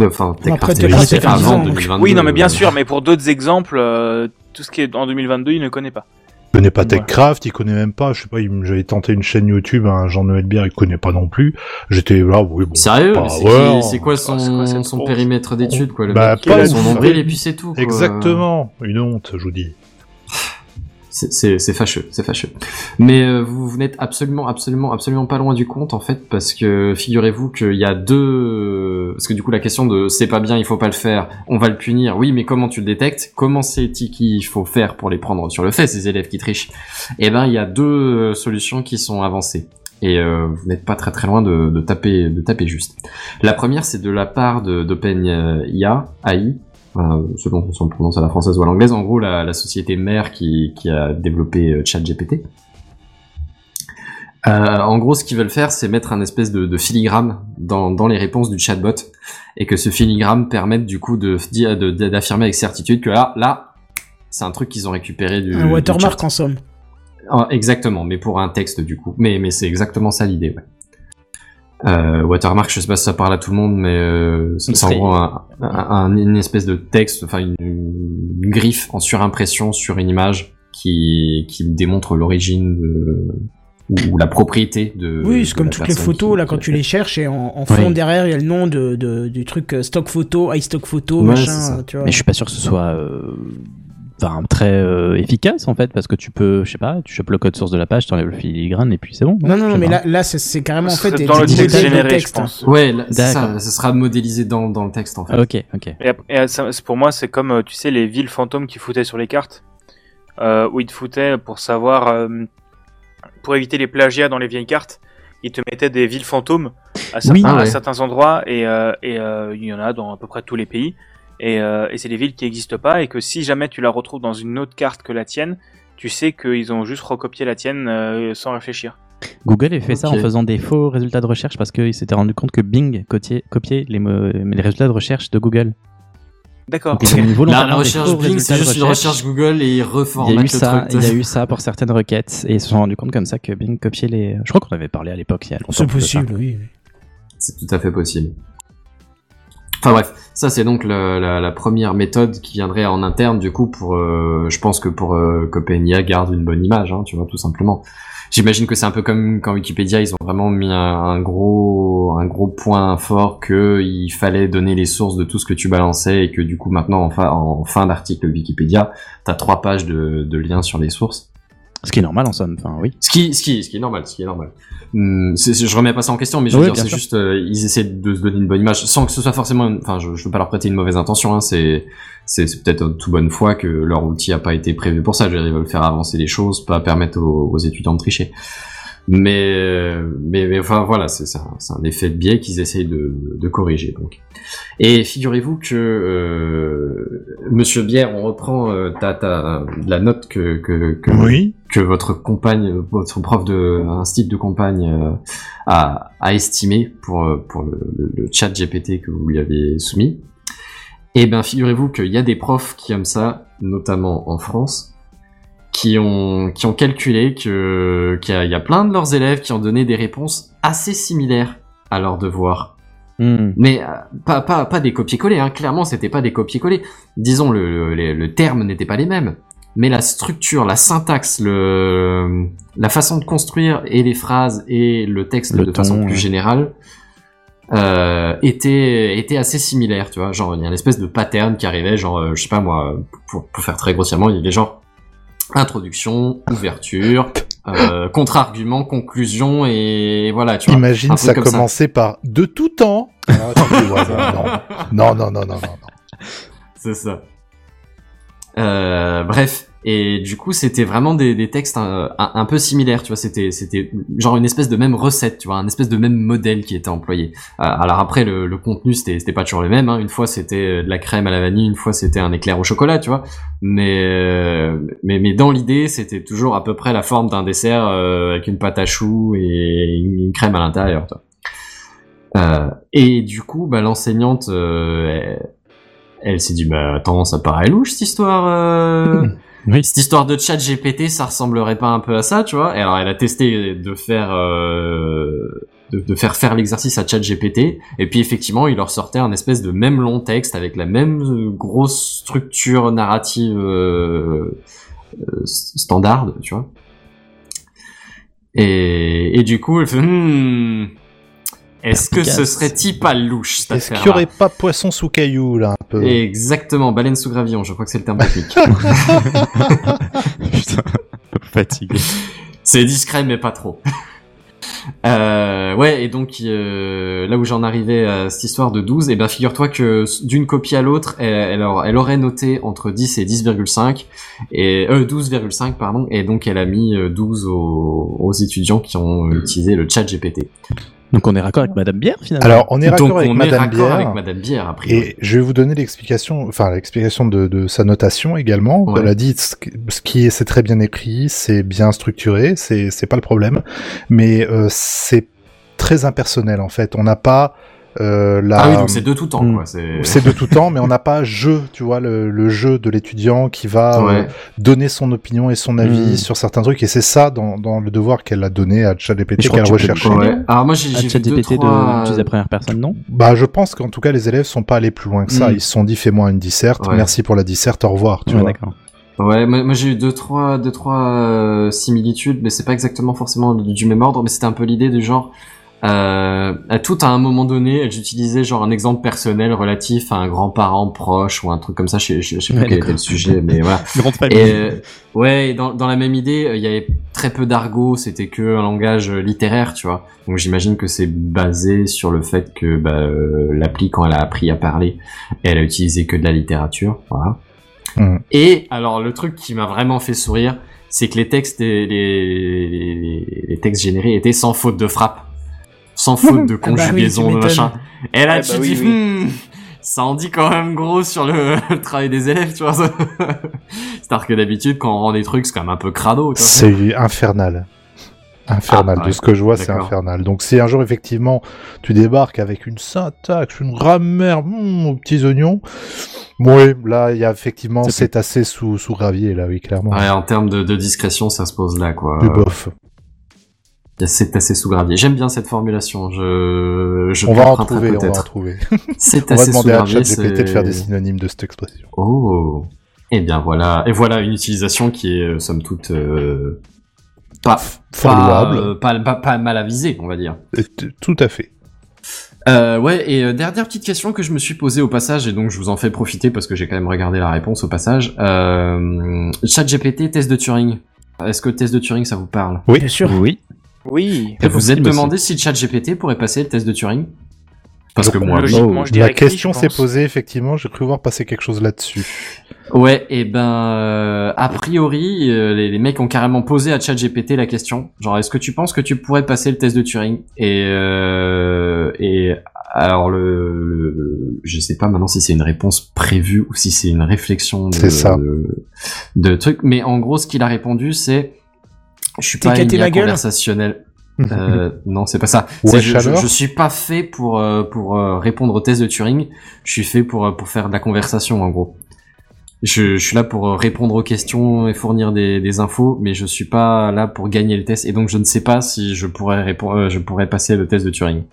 Enfin, après, TechCraft, TechCraft, c'était ça fait 10 avant ans, donc. 2022. oui non mais bien euh, sûr mais pour d'autres exemples euh, tout ce qui est en 2022 il ne connaît pas il connaît pas Ouais. TechCraft, il connaît même pas. Je sais pas, j'avais tenté une chaîne YouTube, un Jean-Noël Bière, il connaît pas non plus. J'étais là, oui bon. Sérieux pas- Mais c'est ouais, qui- quoi son, quoi grosse- périmètre d'étude quoi le Bah, mec, pas son nombril et puis c'est tout. quoi. Exactement, une honte, je vous dis. C'est- fâcheux, c'est fâcheux. Mais euh, vous, vous n'êtes absolument, absolument, absolument pas loin du compte en fait, parce que figurez-vous qu'il y a deux, parce que du coup la question de c'est pas bien, il faut pas le faire, on va le punir. Oui, mais comment tu le détectes? Comment c'est qu'il faut faire pour les prendre sur le fait ces élèves qui trichent? Eh ben, il y a deux euh, solutions qui sont avancées. Et euh, vous n'êtes pas très très loin de, de taper de taper juste. La première, c'est de la part de d'OpenIA, AI, selon si on le prononce à la française ou à l'anglaise, en gros la, la société mère qui, qui a développé euh, ChatGPT. Euh, en gros, ce qu'ils veulent faire, c'est mettre un espèce de, de filigrane dans, dans les réponses du chatbot, et que ce filigrane permette du coup dire- de- de- d'affirmer avec certitude que là, là, c'est un truc qu'ils ont récupéré du, Un du watermark chat. en somme. Ah, exactement, mais pour un texte du coup. Mais, mais c'est exactement ça l'idée, ouais. Euh, watermark, je sais pas si ça parle à tout le monde, mais euh, c'est en gros un, un- un- une espèce de texte, enfin une, une griffe en surimpression sur une image qui, qui démontre l'origine ou, ou la propriété de. Oui, c'est comme la toutes les photos, qui- là, quand tu les cherches, et en, en fond Oui. derrière, il y a le nom de, de- du truc euh, stock photo, high stock photo, Ouais, machin, tu vois. Mais je suis pas sûr que ce soit euh, enfin, très euh, efficace en fait, parce que tu peux, je sais pas, tu chopes le code source de la page, t'enlèves le filigrane et puis c'est bon. Non, non, Je non, sais mais là, là c'est- c'est carrément en fait dans le texte généré, je pense. Ouais, là, c'est D'accord. ça, ça sera modélisé dans, dans le texte en fait. Ah, ok, ok. Et, ça- pour moi, c'est comme, euh, tu sais, les villes fantômes qui foutaient sur les cartes, euh, où ils te foutaient pour savoir, euh, pour éviter les plagiats dans les vieilles cartes, ils te mettaient des villes fantômes à certains, Oui. Ah ouais. à certains endroits, et, euh, et euh, il y en a dans à peu près tous les pays. Et, euh, et c'est des villes qui n'existent pas, et que si jamais tu la retrouves dans une autre carte que la tienne, tu sais qu'ils ont juste recopié la tienne euh, sans réfléchir. Google a fait ça en faisant des faux résultats de recherche parce qu'il s'était rendu compte que Bing copiait, copiait les, résultats de recherche de Google. D'accord. Mis La, la recherche Bing, c'est juste une recherche Google et ils Il y reformatent a eu le ça, truc. il y a eu ça pour certaines requêtes et ils se sont rendu compte comme ça que Bing copiait les. Je crois qu'on avait parlé à l'époque il y a longtemps. C'est possible, oui. C'est tout à fait possible. Enfin bref, ça c'est donc la, première méthode qui viendrait en interne du coup pour, euh, je pense que pour euh, garde une bonne image, hein, tu vois, tout simplement. J'imagine que c'est un peu comme quand Wikipédia, ils ont vraiment mis un, gros, un gros point fort que il fallait donner les sources de tout ce que tu balançais et que du coup maintenant en, en fin d'article Wikipédia, t'as trois pages de liens sur les sources. Ce qui est normal en somme, enfin oui. Ce qui, ce qui, ce qui est normal, ce qui est normal. Hum, c'est- je remets pas ça en question, mais je veux Oui, dire, bien c'est juste, euh, ils essaient de se donner une bonne image, sans que ce soit forcément, une- enfin, je, je veux pas leur prêter une mauvaise intention, hein, c'est, c'est, peut-être en toute bonne foi que leur outil a pas été prévu pour ça. Je veux dire, ils veulent faire avancer les choses, pas permettre aux, aux étudiants de tricher. Mais, euh, mais, mais enfin voilà, c'est un, c'est un effet de biais qu'ils essayent de, de corriger. Donc. Et figurez-vous que euh, Monsieur Bière, on reprend euh, ta, ta, la note que, que, que, Oui. que votre compagne, votre prof de un style de compagne euh, a, a estimé pour euh, pour le, le, le chat GPT que vous lui avez soumis. Et ben figurez-vous qu'il y a des profs qui aiment ça, notamment en France, qui ont qui ont calculé qu'il y, a- il y a plein de leurs élèves qui ont donné des réponses assez similaires à leurs devoirs. Hmm. Mais euh, pas, pas, pas des copier-coller, hein. clairement c'était pas des copier-coller. Disons, le, le, le terme n'était pas les mêmes. Mais la structure, la syntaxe, le, la façon de construire et les phrases et le texte Le de ton, façon plus générale euh, était, était assez similaire, tu vois. Genre, il y a une espèce de pattern qui arrivait, genre, euh, je sais pas moi, pour, pour faire très grossièrement, il y avait genre introduction, ouverture, euh, contre-argument, conclusion et voilà, tu vois. Imagine ça comme ça. commençait par de tout temps. Alors, attendez, ouais, non, non, non, non, non, non, non. C'est ça. Euh, bref, et du coup, c'était vraiment des, des textes un, un, un peu similaires, tu vois. C'était, c'était genre une espèce de même recette, tu vois, un espèce de même modèle qui était employé. Euh, alors après, le, le contenu, c'était, c'était pas toujours le même. Hein. Une fois, c'était de la crème à la vanille, une fois, c'était un éclair au chocolat, tu vois. Mais, euh, mais, mais dans l'idée, c'était toujours à peu près la forme d'un dessert euh, avec une pâte à choux et une, crème à l'intérieur, tu vois. Euh, et du coup, bah, l'enseignante, euh, elle, elle s'est dit, bah attends, ça paraît louche cette histoire. Oui. Cette histoire de chat GPT, ça ressemblerait pas un peu à ça, tu vois. Et alors, elle a testé de faire, euh, de, de faire faire l'exercice à chat GPT, et puis effectivement, il leur sortait un espèce de même long texte avec la même grosse structure narrative euh, euh, standard, tu vois. Et, et du coup, elle fait, Hmm, est-ce que ce serait-il pas louche cette Est-ce qu'il n'y aurait pas poisson sous caillou, là, un peu? Exactement, baleine sous gravillon, je crois que c'est le terme technique. [LAUGHS] [LAUGHS] Putain, fatigué. c'est discret mais pas trop. Euh, ouais, et donc euh, là où j'en arrivais à cette histoire de 12, et ben figure-toi que d'une copie à l'autre, elle, elle, aura- elle aurait noté entre 10 et 10,5 et euh, 12,5 pardon, et donc elle a mis euh, 12 aux, aux étudiants qui ont utilisé le chat GPT. Donc on est raccord avec Madame Bière finalement. Alors, on est donc raccord avec on est Madame raccord Bière. avec Madame Bière a priori. Et je vais vous donner l'explication, enfin l'explication de, de sa notation également. Ouais. Elle a dit ce qui- ce qui est, c'est très bien écrit, c'est bien structuré, c'est c'est pas le problème, mais euh, c'est très impersonnel en fait. On n'a pas euh, la. Ah oui, donc c'est de tout temps Hmm. quoi. C'est c'est de tout temps, [LAUGHS] mais on n'a pas jeu, tu vois, le, le jeu de l'étudiant qui va euh, donner son opinion et son avis Mm. sur certains trucs, et c'est ça dans, dans le devoir qu'elle a donné à ChatGPT qu'elle recherchait. Ouais. Alors moi j'ai ChatGPT de trois. d'utiliser la première personne, non? Bah, je pense qu'en tout cas, les élèves sont pas allés plus loin que ça. Mm. Ils se sont dit, fais-moi une disserte, Ouais. merci pour la disserte, au revoir, tu Ouais, vois. d'accord. Ouais, moi, moi, j'ai eu deux trois deux trois euh, similitudes, mais c'est pas exactement forcément du, du même ordre, mais c'était un peu l'idée du genre euh, à tout à un moment donné, j'utilisais genre un exemple personnel relatif à un grand-parent proche ou un truc comme ça. Je, je, je sais plus Ouais, quel était le sujet, mais voilà. [LAUGHS] Et euh, ouais, et dans, dans la même idée, euh, il y avait très peu d'argot, c'était que un langage euh, littéraire, tu vois. Donc j'imagine que c'est basé sur le fait que bah, euh, l'appli, quand elle a appris à parler, elle a utilisé que de la littérature, voilà. Mm. Et alors le truc qui m'a vraiment fait sourire, c'est que les textes, et les, les, les textes générés étaient sans faute de frappe, sans faute de [LAUGHS] Ah bah oui, conjugaison, de machin. Et là, Eh tu bah dis, hmm, ça en dit quand même gros sur le, le [LAUGHS] travail des élèves, tu vois. [LAUGHS] C'est-à-dire que d'habitude, quand on rend des trucs, c'est quand même un peu crado, tu vois. C'est infernal. Infernal. Ah, de ouais. ce que je vois, c'est infernal. Donc, si un jour, effectivement, tu débarques avec une syntaxe, une grammaire, hmm, aux petits oignons, oui, là, il y a effectivement, C'est assez sous, sous gravier, là, oui, clairement. Ouais, en termes de, de discrétion, ça se pose là, quoi. Plus bof. C'est assez sous gravier. J'aime bien cette formulation. Je, je on va en trouver, on va en trouver. [LAUGHS] C'est [LAUGHS] on va assez sous demander à gravier. ChatGPT de c'est- faire des synonymes de cette expression. Oh. Eh bien voilà. Et voilà une utilisation qui est euh, somme toute euh, pas pas, euh, pas, pas, pas mal avisée, on va dire. Et Tout à fait. Euh, ouais, et euh, dernière petite question que je me suis posée au passage, et donc je vous en fais profiter parce que j'ai quand même regardé la réponse au passage. Euh, ChatGPT, test de Turing. Est-ce que le test de Turing, ça vous parle? Oui. Bien sûr. Oui. Oui. Et vous êtes demandé si ChatGPT pourrait passer le test de Turing Parce que moi. Logiquement, je dirais La question je s'est posée, effectivement, j'ai cru voir passer quelque chose là-dessus. Ouais, et ben, euh, a priori, euh, les, les mecs ont carrément posé à ChatGPT la question, genre, est-ce que tu penses que tu pourrais passer le test de Turing? Et euh, et alors le, le- je sais pas maintenant si c'est une réponse prévue ou si c'est une réflexion de, C'est ça. de, de truc, mais en gros, ce qu'il a répondu, c'est, je suis pas une. Euh, [LAUGHS] non, c'est pas ça. Ouais, je, je, suis pas fait pour euh, pour euh, répondre au test de Turing. Je suis fait pour euh, pour faire de la conversation en gros. Je, je suis là pour répondre aux questions et fournir des, des infos, mais je suis pas là pour gagner le test. Et donc je ne sais pas si je pourrais répondre, euh, je pourrais passer le test de Turing.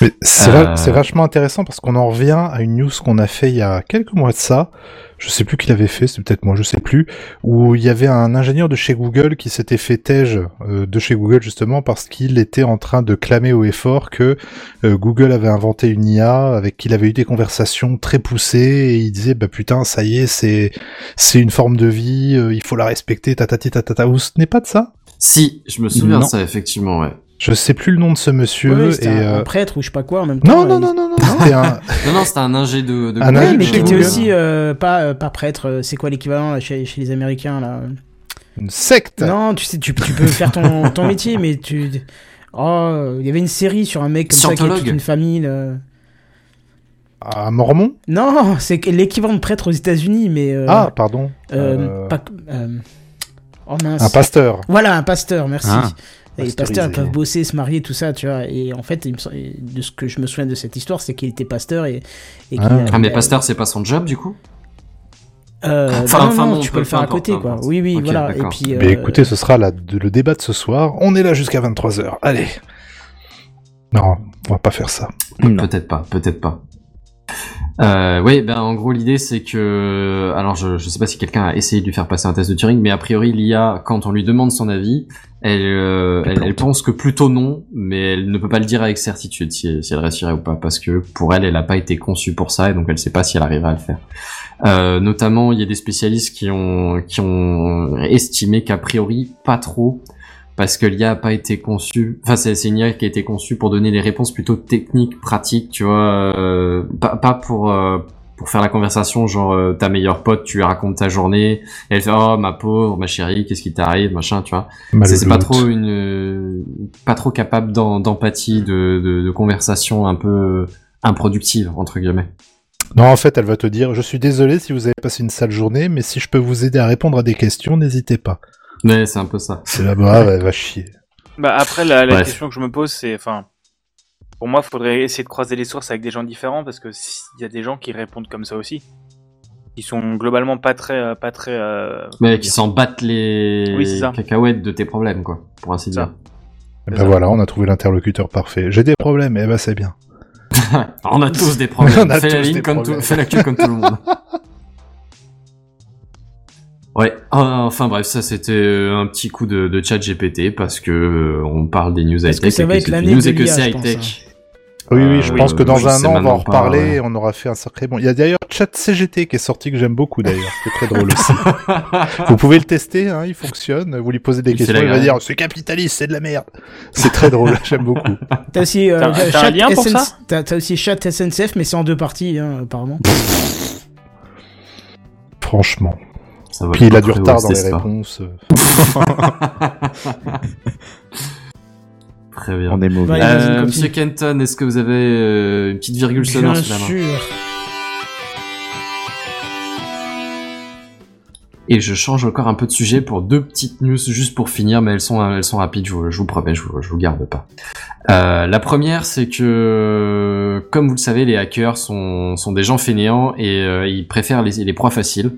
Mais c'est Euh. va- c'est vachement intéressant parce qu'on en revient à une news qu'on a fait il y a quelques mois de ça. Je sais plus qui l'avait fait, c'est peut-être moi, je sais plus. Où il y avait un ingénieur de chez Google qui s'était fait tège euh, de chez Google justement parce qu'il était en train de clamer haut et fort que euh, Google avait inventé une IA avec qui il avait eu des conversations très poussées et il disait bah putain ça y est c'est c'est une forme de vie, euh, il faut la respecter, tatati tatata. Vous ce n'est pas de ça? Si, je me souviens Non. de ça effectivement, ouais. Je sais plus le nom de ce monsieur Ouais, et c'était un, euh, un prêtre ou je sais pas quoi en même temps. non non euh, non non non, c'était un [LAUGHS] Non non, c'était un ingé de. de Un ingé mais qui était aussi euh, pas, euh, pas prêtre, c'est quoi l'équivalent chez, chez les Américains là une secte. Non, tu sais, tu, tu peux faire ton, [LAUGHS] ton métier, mais tu. Oh, il y avait une série sur un mec comme ça qui a toute une famille. là. Un mormon? Non, c'est l'équivalent de prêtre aux États-Unis, mais. euh, Ah, pardon. euh, euh, pas- euh, Oh mince. Un pasteur. Voilà, un pasteur, merci. Ah. Et les pasteurs ils peuvent bosser, se marier, tout ça, tu vois. Et en fait, il me semble- de ce que je me souviens de cette histoire, c'est qu'il était pasteur et, Ah. a- Ah mais a- pasteur, c'est pas son job du coup Euh, Enfin, non, non, enfin, non, tu peu- peux le faire à côté, peu quoi. Oui, oui, voilà. Et puis. Mais euh, écoutez, ce sera la- de- le débat de ce soir. On est là jusqu'à 23h. Allez. Non, on va pas faire ça. Peut-être pas, peut-être pas. Euh, oui, ben en gros l'idée c'est que, alors je, je sais pas si quelqu'un a essayé de lui faire passer un test de Turing, mais a priori l'IA, quand on lui demande son avis, elle, euh, elle, pense que plutôt non, mais elle ne peut pas le dire avec certitude si, si elle réussirait ou pas, parce que pour elle, elle n'a pas été conçue pour ça et donc elle sait pas si elle arrivera à le faire. Euh, notamment, il y a des spécialistes qui ont qui ont estimé qu'a priori pas trop parce que l'IA a pas été conçue, enfin c'est une IA qui a été conçue pour donner des réponses plutôt techniques, pratiques, tu vois, euh, pas, pas pour euh, pour faire la conversation, genre euh, ta meilleure pote, tu lui racontes ta journée, et elle fait oh ma pauvre, ma chérie, qu'est-ce qui t'arrive, machin, tu vois. C'est pas trop une, pas trop capable d'em- d'empathie, de, de, de conversation un peu improductive entre guillemets. Non, en fait, elle va te dire Je suis désolé si vous avez passé une sale journée, mais si je peux vous aider à répondre à des questions, n'hésitez pas. Mais c'est un peu ça. C'est là-bas, elle va chier. Bah après la, la question que je me pose c'est enfin pour moi faudrait essayer de croiser les sources avec des gens différents parce que s'il y a des gens qui répondent comme ça aussi qui sont globalement pas très euh, pas très euh, Mais qui s'en battent les Oui, cacahuètes de tes problèmes, quoi, pour ainsi dire. Et ben voilà, on a trouvé l'interlocuteur parfait. J'ai des problèmes, eh ben c'est bien. [LAUGHS] On a tous des problèmes. [LAUGHS] On a fais, la tous ligne des comme tout, problèmes. fais la queue comme tout le monde. [LAUGHS] Ouais, ah, enfin bref, ça c'était euh, un petit coup de, de chat GPT parce que euh, on parle des news Parce que high-tech ça et va que être c'est l'année news de et que c'est je pense, high-tech. Oui, Euh, oui, je oui, pense que dans un an, on va en reparler ouais. et on aura fait un sacré bon. Il y a d'ailleurs Chat CGT qui est sorti que j'aime beaucoup d'ailleurs. C'est très drôle aussi. [LAUGHS] vous pouvez le tester, hein, il fonctionne. Vous lui posez des Il questions, il va dire c'est capitaliste, c'est de la merde. C'est très drôle, [LAUGHS] j'aime beaucoup. T'as aussi, euh, T'as- t'as un chat lien pour SNC ça T'as t'as aussi chat SNCF, mais c'est en deux parties, hein, apparemment. Franchement. Ça va Puis il a du retard dans les réponses. [LAUGHS] Très bien. On est mauvais. Euh. Monsieur Kenton, est-ce que vous avez euh, une petite virgule sonore Bien sous la main sûr. Et je change encore un peu de sujet pour deux petites news juste pour finir, mais elles sont elles sont rapides, je vous, je vous promets, je vous, je vous garde pas. Euh, la première, c'est que comme vous le savez, les hackers sont sont des gens fainéants et euh, ils préfèrent les, les proies faciles.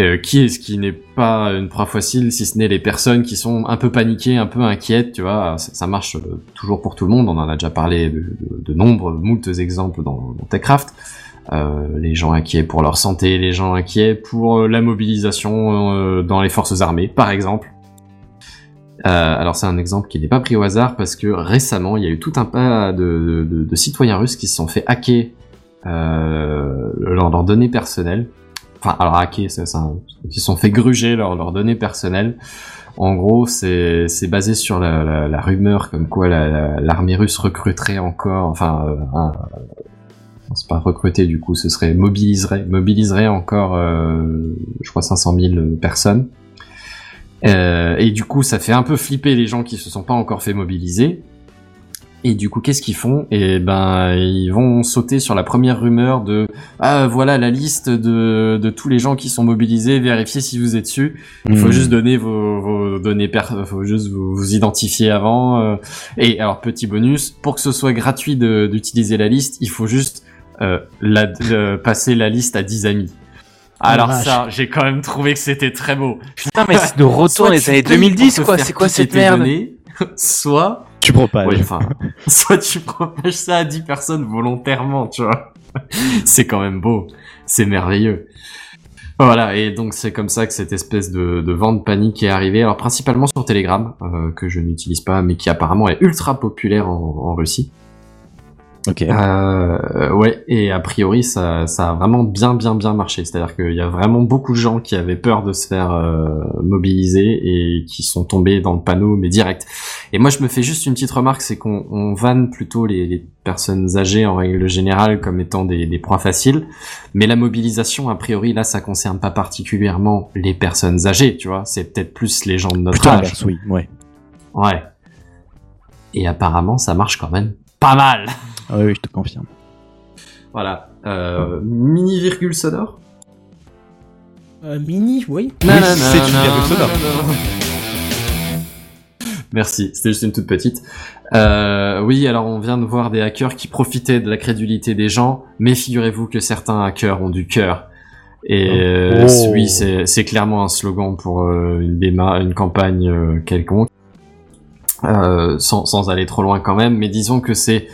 Euh, qui est-ce qui n'est pas une proie facile si ce n'est les personnes qui sont un peu paniquées, un peu inquiètes, tu vois, ça, marche euh, toujours pour tout le monde, on en a déjà parlé de, nombreux, moultes exemples dans, Techcraft. Euh, les gens inquiets pour leur santé, les gens inquiets pour la mobilisation dans les forces armées, par exemple. Alors c'est un exemple qui n'est pas pris au hasard parce que récemment il y a eu tout un tas de, citoyens russes qui se sont fait hacker leurs données personnelles. Enfin alors hacker, c'est ça, qui se sont fait gruger leurs données personnelles. En gros, c'est basé sur la, rumeur comme quoi la- la- l'armée russe recruterait encore, enfin, euh, c'est pas recruter du coup, ce serait mobiliserait, mobiliserait encore, euh, je crois 500 000 personnes. Euh, et du coup, ça fait un peu flipper les gens qui se sont pas encore fait mobiliser. Et du coup, qu'est-ce qu'ils font? Et ben, ils vont sauter sur la première rumeur de ah voilà la liste de, de tous les gens qui sont mobilisés, vérifiez si vous êtes dessus. Il faut Hmm. juste donner vos, vos données, faut juste vous, vous identifier avant. euh. Et alors petit bonus, pour que ce soit gratuit d'utiliser la liste, il faut juste euh, la, de- passer la liste à 10 amis. Alors vache. ça, j'ai quand même trouvé que c'était très beau. Putain, mais c'est de retour les années payes 2010, pour te quoi. C'est quoi cette merde? données, [LAUGHS] Soit Tu [LAUGHS] soit tu propages ça à 10 personnes volontairement, tu vois. [LAUGHS] c'est quand même beau. C'est merveilleux. Voilà, et donc c'est comme ça que cette espèce de, de vente panique est arrivée. Alors principalement sur Telegram, euh, que je n'utilise pas, mais qui apparemment est ultra populaire en Russie. Ok. Euh, ouais, et a priori ça, ça a vraiment bien bien bien marché. C'est-à-dire qu'il y a vraiment beaucoup de gens qui avaient peur de se faire euh, mobiliser et qui sont tombés dans le panneau, mais direct. Et moi je me fais juste une petite remarque, c'est qu'on on vanne plutôt les, les personnes âgées en règle générale comme étant des, des proies faciles, mais la mobilisation a priori là ça concerne pas particulièrement les personnes âgées, tu vois. C'est peut-être plus les gens de notre Plutôt âge. oui, ouais. Ouais. Et apparemment ça marche quand même pas mal. Ah oui, oui, je te confirme. Voilà. Euh, mini virgule sonore. Euh, mini, oui. c'est une virgule sonore. Merci, c'était juste une toute petite. Euh, oui, alors on vient de voir des hackers qui profitaient de la crédulité des gens, mais figurez-vous que certains hackers ont du cœur. Et euh, Oh. oui, c'est clairement un slogan pour euh, une, déma une campagne euh, quelconque, Euh, sans, sans aller trop loin quand même, mais disons que c'est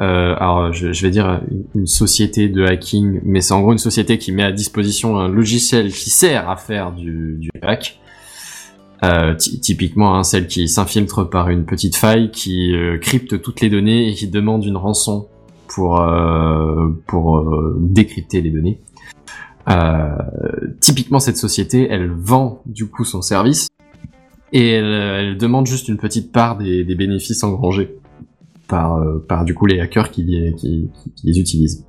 euh, alors je, je vais dire une, société de hacking, mais c'est en gros une société qui met à disposition un logiciel qui sert à faire du, hack. Euh, ty- typiquement hein, celle qui s'infiltre par une petite faille qui euh, crypte toutes les données et qui demande une rançon pour euh, pour décrypter les données. Typiquement cette société, elle vend du coup son service et elle, demande juste une petite part des bénéfices engrangés par euh, par du coup les hackers qui, les- utilisent.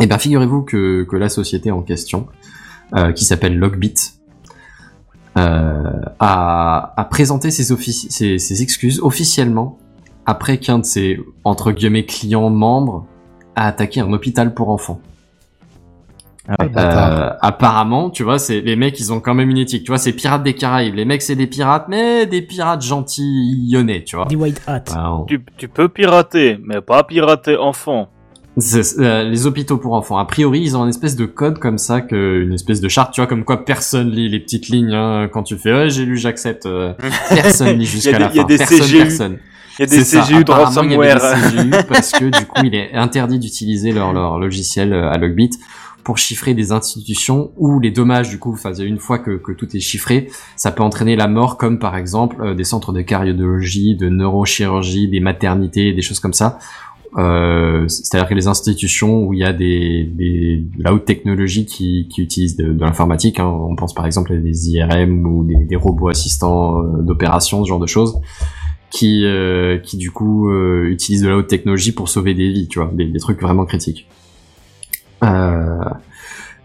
Et ben figurez-vous que la société en question, euh, qui s'appelle Logbit, euh, a, présenté ses, ses excuses officiellement après qu'un de ses entre guillemets clients membres a attaqué un hôpital pour enfants. Ah. Euh, apparemment, tu vois, c'est les mecs, ils ont quand même une éthique. Tu vois, c'est pirates des Caraïbes. Les mecs, c'est des pirates, mais des pirates gentillonnés, tu vois. Des white hat. Alors, Tu, tu peux pirater, mais pas pirater enfant. c'est- euh, les hôpitaux pour enfants. A priori, ils ont une espèce de code comme ça, que, une espèce de charte, tu vois, comme quoi personne lit les petites lignes hein, quand tu fais ouais, j'ai lu, j'accepte. euh, [LAUGHS] personne lit jusqu'à la des- il y a fin. des personne, CGU. personne. Il y a des. CGU de Apparemment, il y avait ransomware. des CGU parce que du coup, il est interdit d'utiliser leur, leur logiciel euh, à Logbit pour chiffrer des institutions où les dommages du coup, enfin une fois que, que tout est chiffré, ça peut entraîner la mort, comme par exemple euh, des centres de cardiologie, de neurochirurgie, des maternités, des choses comme ça. Euh, C'est-à-dire que les institutions où il y a des, des de la haute technologie qui, qui utilisent de, de l'informatique, hein, on pense par exemple à des IRM ou des, des robots assistants euh, d'opération, ce genre de choses, qui, euh, qui du coup euh, utilisent de la haute technologie pour sauver des vies, tu vois, des, des trucs vraiment critiques. Euh,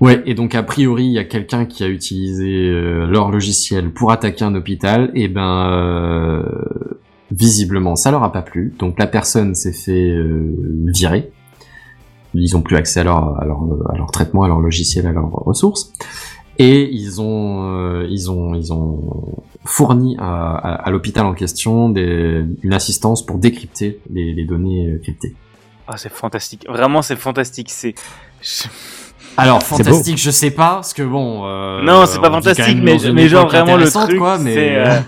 ouais, et donc a priori il y a quelqu'un qui a utilisé euh, leur logiciel pour attaquer un hôpital, et ben euh, visiblement ça leur a pas plu, donc la personne s'est fait virer. Ils ont plus accès à leur, à leur, traitement, à leur logiciel, à leurs ressources. Et ils ont, ils ont, ils ont fourni à, l'hôpital en question une assistance pour décrypter les, données cryptées. Ah, c'est fantastique. Vraiment, c'est fantastique. C'est. Alors fantastique, je sais pas, parce que bon. euh, non, c'est pas fantastique, mais, genre vraiment le truc, quoi, mais c'est, euh,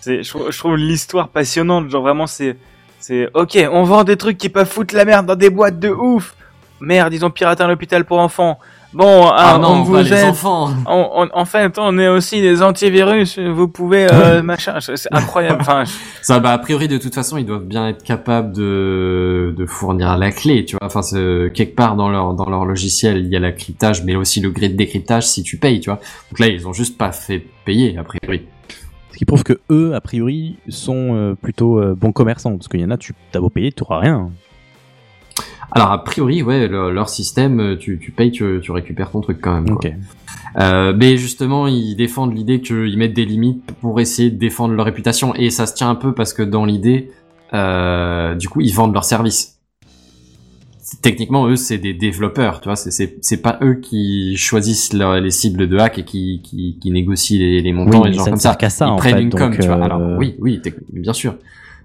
c'est, je, trouve- je trouve l'histoire passionnante. Genre vraiment, c'est, c'est, ok, on vend des trucs qui peuvent foutre la merde dans des boîtes de ouf. Merde, ils ont piraté un hôpital pour enfants. Bon, ah ah, non, on pas vous les aide. enfants. On- on- en fait, on est aussi des antivirus. Vous pouvez, euh, [LAUGHS] machin. C'est incroyable. Enfin, je- Ça, bah, a priori, de toute façon, ils doivent bien être capables de, de fournir la clé, tu vois. Enfin, quelque part dans leur, dans leur logiciel, il y a la cryptage, mais aussi le gré de décryptage si tu payes, tu vois. Donc là, ils ont juste pas fait payer, a priori. Ce qui prouve que eux, a priori, sont euh, plutôt euh, bons commerçants. Parce qu'il y en a, tu t'as beau payer, tu auras rien. Alors, a priori, ouais, leur, leur système, tu, tu payes, tu, tu récupères ton truc quand même. quoi. Euh, mais justement, ils défendent l'idée qu'ils mettent des limites pour essayer de défendre leur réputation. Et ça se tient un peu parce que dans l'idée, euh, du coup, ils vendent leurs services. Techniquement, eux, c'est des développeurs, tu vois. C'est- pas eux qui choisissent leur- les cibles de hack et qui, qui, qui négocient les, les montants Oui, et les gens comme ça. ça, ils en prennent fait, une com, tu vois. euh, Alors oui, oui, bien sûr.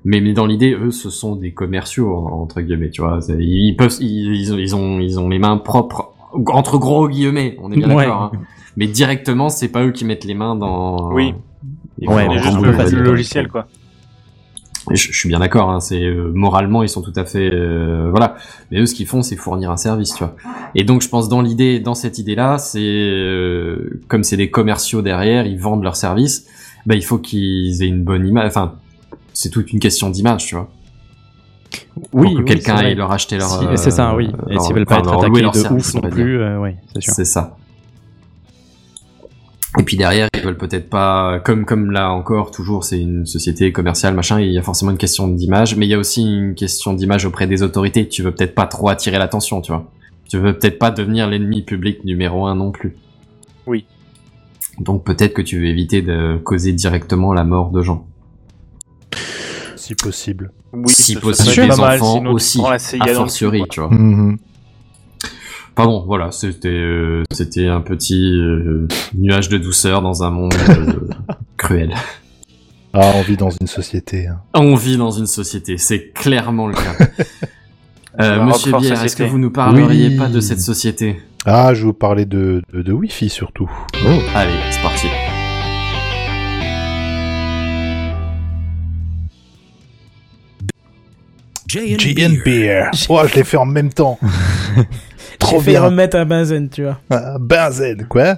Mais, mais dans l'idée, eux, ce sont des commerciaux entre guillemets, tu vois. Ils peuvent, ils, ils ont, ils ont, ils ont les mains propres entre gros guillemets. On est bien Ouais. d'accord. hein. Mais directement, c'est pas eux qui mettent les mains dans. Oui. Ils Ouais, font juste le, le logiciel, quoi. Je, je suis bien d'accord. Hein, c'est euh, moralement, ils sont tout à fait euh, voilà. Mais eux, ce qu'ils font, c'est fournir un service, tu vois. Et donc, je pense dans l'idée, dans cette idée-là, c'est euh, comme c'est des commerciaux derrière, ils vendent leurs services. Bah, il faut qu'ils aient une bonne image. Enfin, c'est toute une question d'image, tu vois. Oui, pour que oui, quelqu'un aille leur acheter leur. Si- euh, c'est ça, oui. Et leur- s'ils veulent pas être attaqués de service, ouf on non plus, euh, ouais, c'est sûr. C'est ça. Et puis derrière, ils veulent peut-être pas, comme comme là encore, toujours, c'est une société commerciale, machin. Il y a forcément une question d'image, mais il y a aussi une question d'image auprès des autorités. Tu veux peut-être pas trop attirer l'attention, tu vois. Tu veux peut-être pas devenir l'ennemi public numéro un non plus. Oui. Donc peut-être que tu veux éviter de causer directement la mort de gens. Si possible. Oui, si possible, les enfants sinon aussi, a fortiori, tu vois. Mhm. Pardon, voilà, c'était euh, c'était un petit euh, nuage de douceur dans un monde euh, [LAUGHS] cruel. Ah, on vit dans une société. hein. On vit dans une société, c'est clairement le cas. [LAUGHS] Euh, Monsieur Bière, est-ce que vous nous parleriez Oui. pas de cette société? Ah, je vais vous parler de, de, de Wi-Fi surtout. Allez, c'est parti. Beer. Oh, je l'ai fait en même temps. [LAUGHS] Trop J'ai fait bien. remettre à Benzen, tu vois. Ah, Benzen, quoi.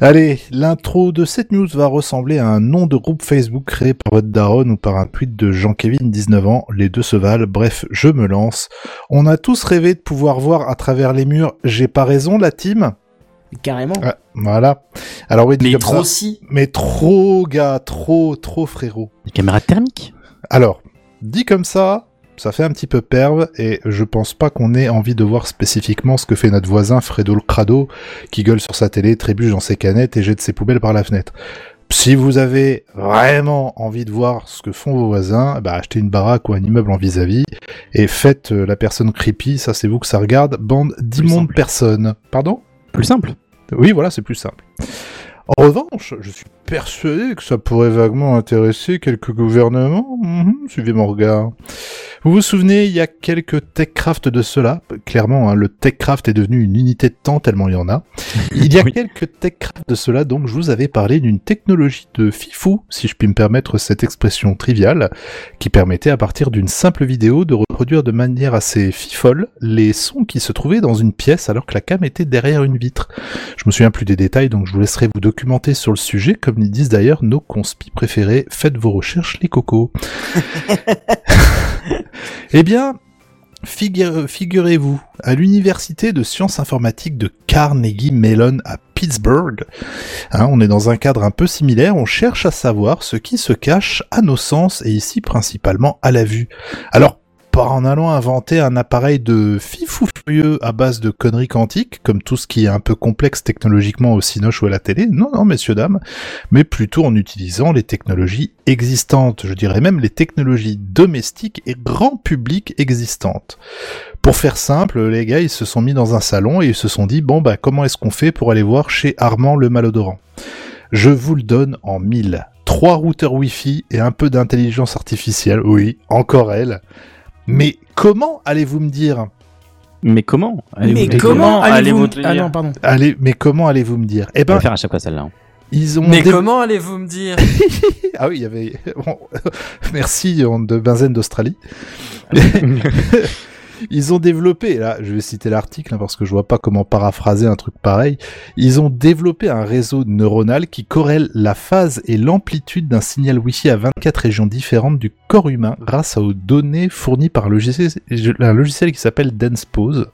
Allez, l'intro de cette news va ressembler à un nom de groupe Facebook créé par votre daronne ou par un tweet de Jean-Kévin, 19 ans, les deux se valent, bref, je me lance. On a tous rêvé de pouvoir voir à travers les murs, j'ai pas raison la team Carrément. Ah, Voilà. Alors oui, Mais comme trop ça. si. Mais trop, gars, trop, trop frérot. Les caméras thermiques? Alors, dit comme ça, ça fait un petit peu perve et je pense pas qu'on ait envie de voir spécifiquement ce que fait notre voisin Fredo le Crado qui gueule sur sa télé, trébuche dans ses canettes et jette ses poubelles par la fenêtre. Si vous avez vraiment envie de voir ce que font vos voisins, bah achetez une baraque ou un immeuble en vis-à-vis et faites euh, la personne creepy, ça c'est vous que ça regarde, bande d'immondes personnes. Pardon? Plus simple. oui, voilà, c'est plus simple. En revanche, je suis persuadé que ça pourrait vaguement intéresser quelques gouvernements. Mhm, suivez mon regard. Vous vous souvenez, il y a quelques TechCraft de cela. Clairement, hein, le TechCraft est devenu une unité de temps tellement il y en a. [LAUGHS] Il y a Oui. quelques TechCraft de cela, donc je vous avais parlé d'une technologie de fifou, si je puis me permettre cette expression triviale, qui permettait à partir d'une simple vidéo de reproduire de manière assez fifole les sons qui se trouvaient dans une pièce alors que la cam était derrière une vitre. Je me souviens plus des détails, donc je vous laisserai vous documenter sur le sujet, comme ils disent d'ailleurs nos conspis préférés. Faites vos recherches, les cocos. [LAUGHS] eh bien, figure- figurez-vous, à l'université de sciences informatiques de Carnegie Mellon à Pittsburgh, hein, on est dans un cadre un peu similaire, on cherche à savoir ce qui se cache à nos sens et ici principalement à la vue. Alors, pas en allant inventer un appareil de fifou furieux à base de conneries quantiques, comme tout ce qui est un peu complexe technologiquement au cinoche ou à la télé, non, non, messieurs, dames, mais plutôt en utilisant les technologies existantes, je dirais même les technologies domestiques et grand public existantes. Pour faire simple, les gars, ils se sont mis dans un salon et ils se sont dit, bon, bah, comment est-ce qu'on fait pour aller voir chez Armand le malodorant? Je vous le donne en mille. Trois routeurs Wi-Fi et un peu d'intelligence artificielle, oui, encore elle. Mais comment allez-vous me dire? Mais comment Allez-vous Mais me dire? comment allez-vous te le Ah dire? non, pardon. Allez, mais comment allez-vous me dire? Eh On va ben, faire à chaque fois celle-là. hein. ils ont Mais dé- comment allez-vous me dire? [LAUGHS] Ah oui, il y avait. [LAUGHS] bon, [LAUGHS] Merci on- de Benzen d'Australie. Ils ont développé, là, je vais citer l'article hein, parce que je vois pas comment paraphraser un truc pareil. Ils ont développé un réseau neuronal qui corrèle la phase et l'amplitude d'un signal Wi-Fi à 24 régions différentes du corps humain grâce aux données fournies par un logiciel, un logiciel qui s'appelle DensePose.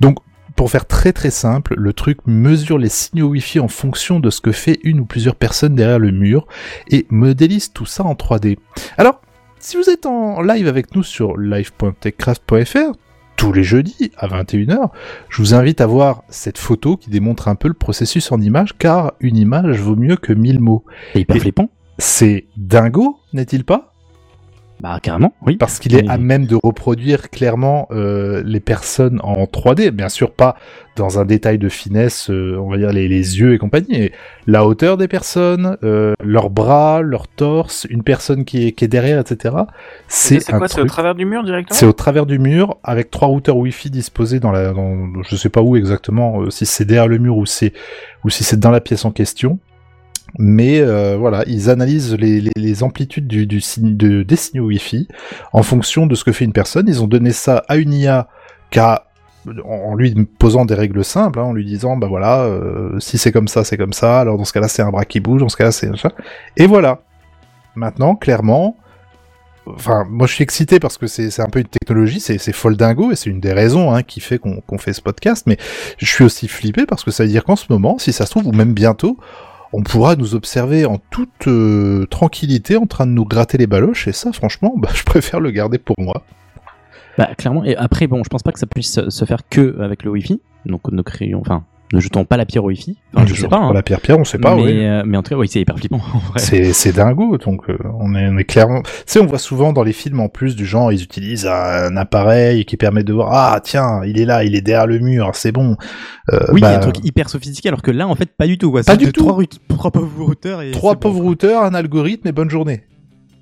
Donc, pour faire très très simple, le truc mesure les signaux Wi-Fi en fonction de ce que fait une ou plusieurs personnes derrière le mur et modélise tout ça en 3D. Alors, si vous êtes en live avec nous sur live.techcraft.fr, tous les jeudis à 21h, je vous invite à voir cette photo qui démontre un peu le processus en image, car une image vaut mieux que mille mots. C'est hyper Et- flippant. C'est dingo, n'est-il pas? Bah carrément, oui. Parce qu'il est Oui. à même de reproduire clairement euh, les personnes en 3D, bien sûr pas dans un détail de finesse, euh, on va dire les, les yeux et compagnie, mais la hauteur des personnes, euh, leurs bras, leur torse, une personne qui est, qui est derrière, etc. C'est C'est un quoi C'est au travers du mur directement? C'est au travers du mur, avec trois routeurs Wi-Fi disposés dans la, dans, je sais pas où exactement, euh, si c'est derrière le mur ou c'est, ou si c'est dans la pièce en question. Mais euh, voilà, ils analysent les, les, les amplitudes du, du de, des signaux Wi-Fi en fonction de ce que fait une personne. Ils ont donné ça à une IA en lui posant des règles simples, hein, en lui disant bah voilà, euh, si c'est comme ça, c'est comme ça. Alors dans ce cas-là, c'est un bras qui bouge, dans ce cas-là, c'est ça. Et voilà. Maintenant, clairement, enfin, moi je suis excité parce que c'est un peu une technologie, c'est folle dingo et c'est une des raisons hein, qui fait qu'on qu'on fait ce podcast. Mais je suis aussi flippé parce que ça veut dire qu'en ce moment, si ça se trouve, ou même bientôt, on pourra nous observer en toute euh, tranquillité en train de nous gratter les baloches. Et ça, franchement, bah, [LAUGHS] je préfère le garder pour moi. Bah clairement. Et après, bon, je pense pas que ça puisse se- faire que avec le Wi-Fi. Donc ne créons, enfin, ne jetons pas la pierre au Wi-Fi. Enfin, je sais pas. hein. La pierre pierre, on sait pas. mais, oui. euh, mais en tout cas, oui, c'est hyper flippant. [LAUGHS] en vrai. C'est, c'est dingo, donc euh, on, est, on est clairement... Tu sais, on voit souvent dans les films en plus du genre, ils utilisent un, appareil qui permet de voir, ah tiens, il est là, il est derrière le mur, c'est bon. Euh, Oui, bah, un truc hyper sophistiqué, alors que là, en fait, pas du tout. quoi. Pas du tout. Trois, routes- trois pauvres routeurs et Trois bon. pauvres routeurs, un algorithme et bonne journée.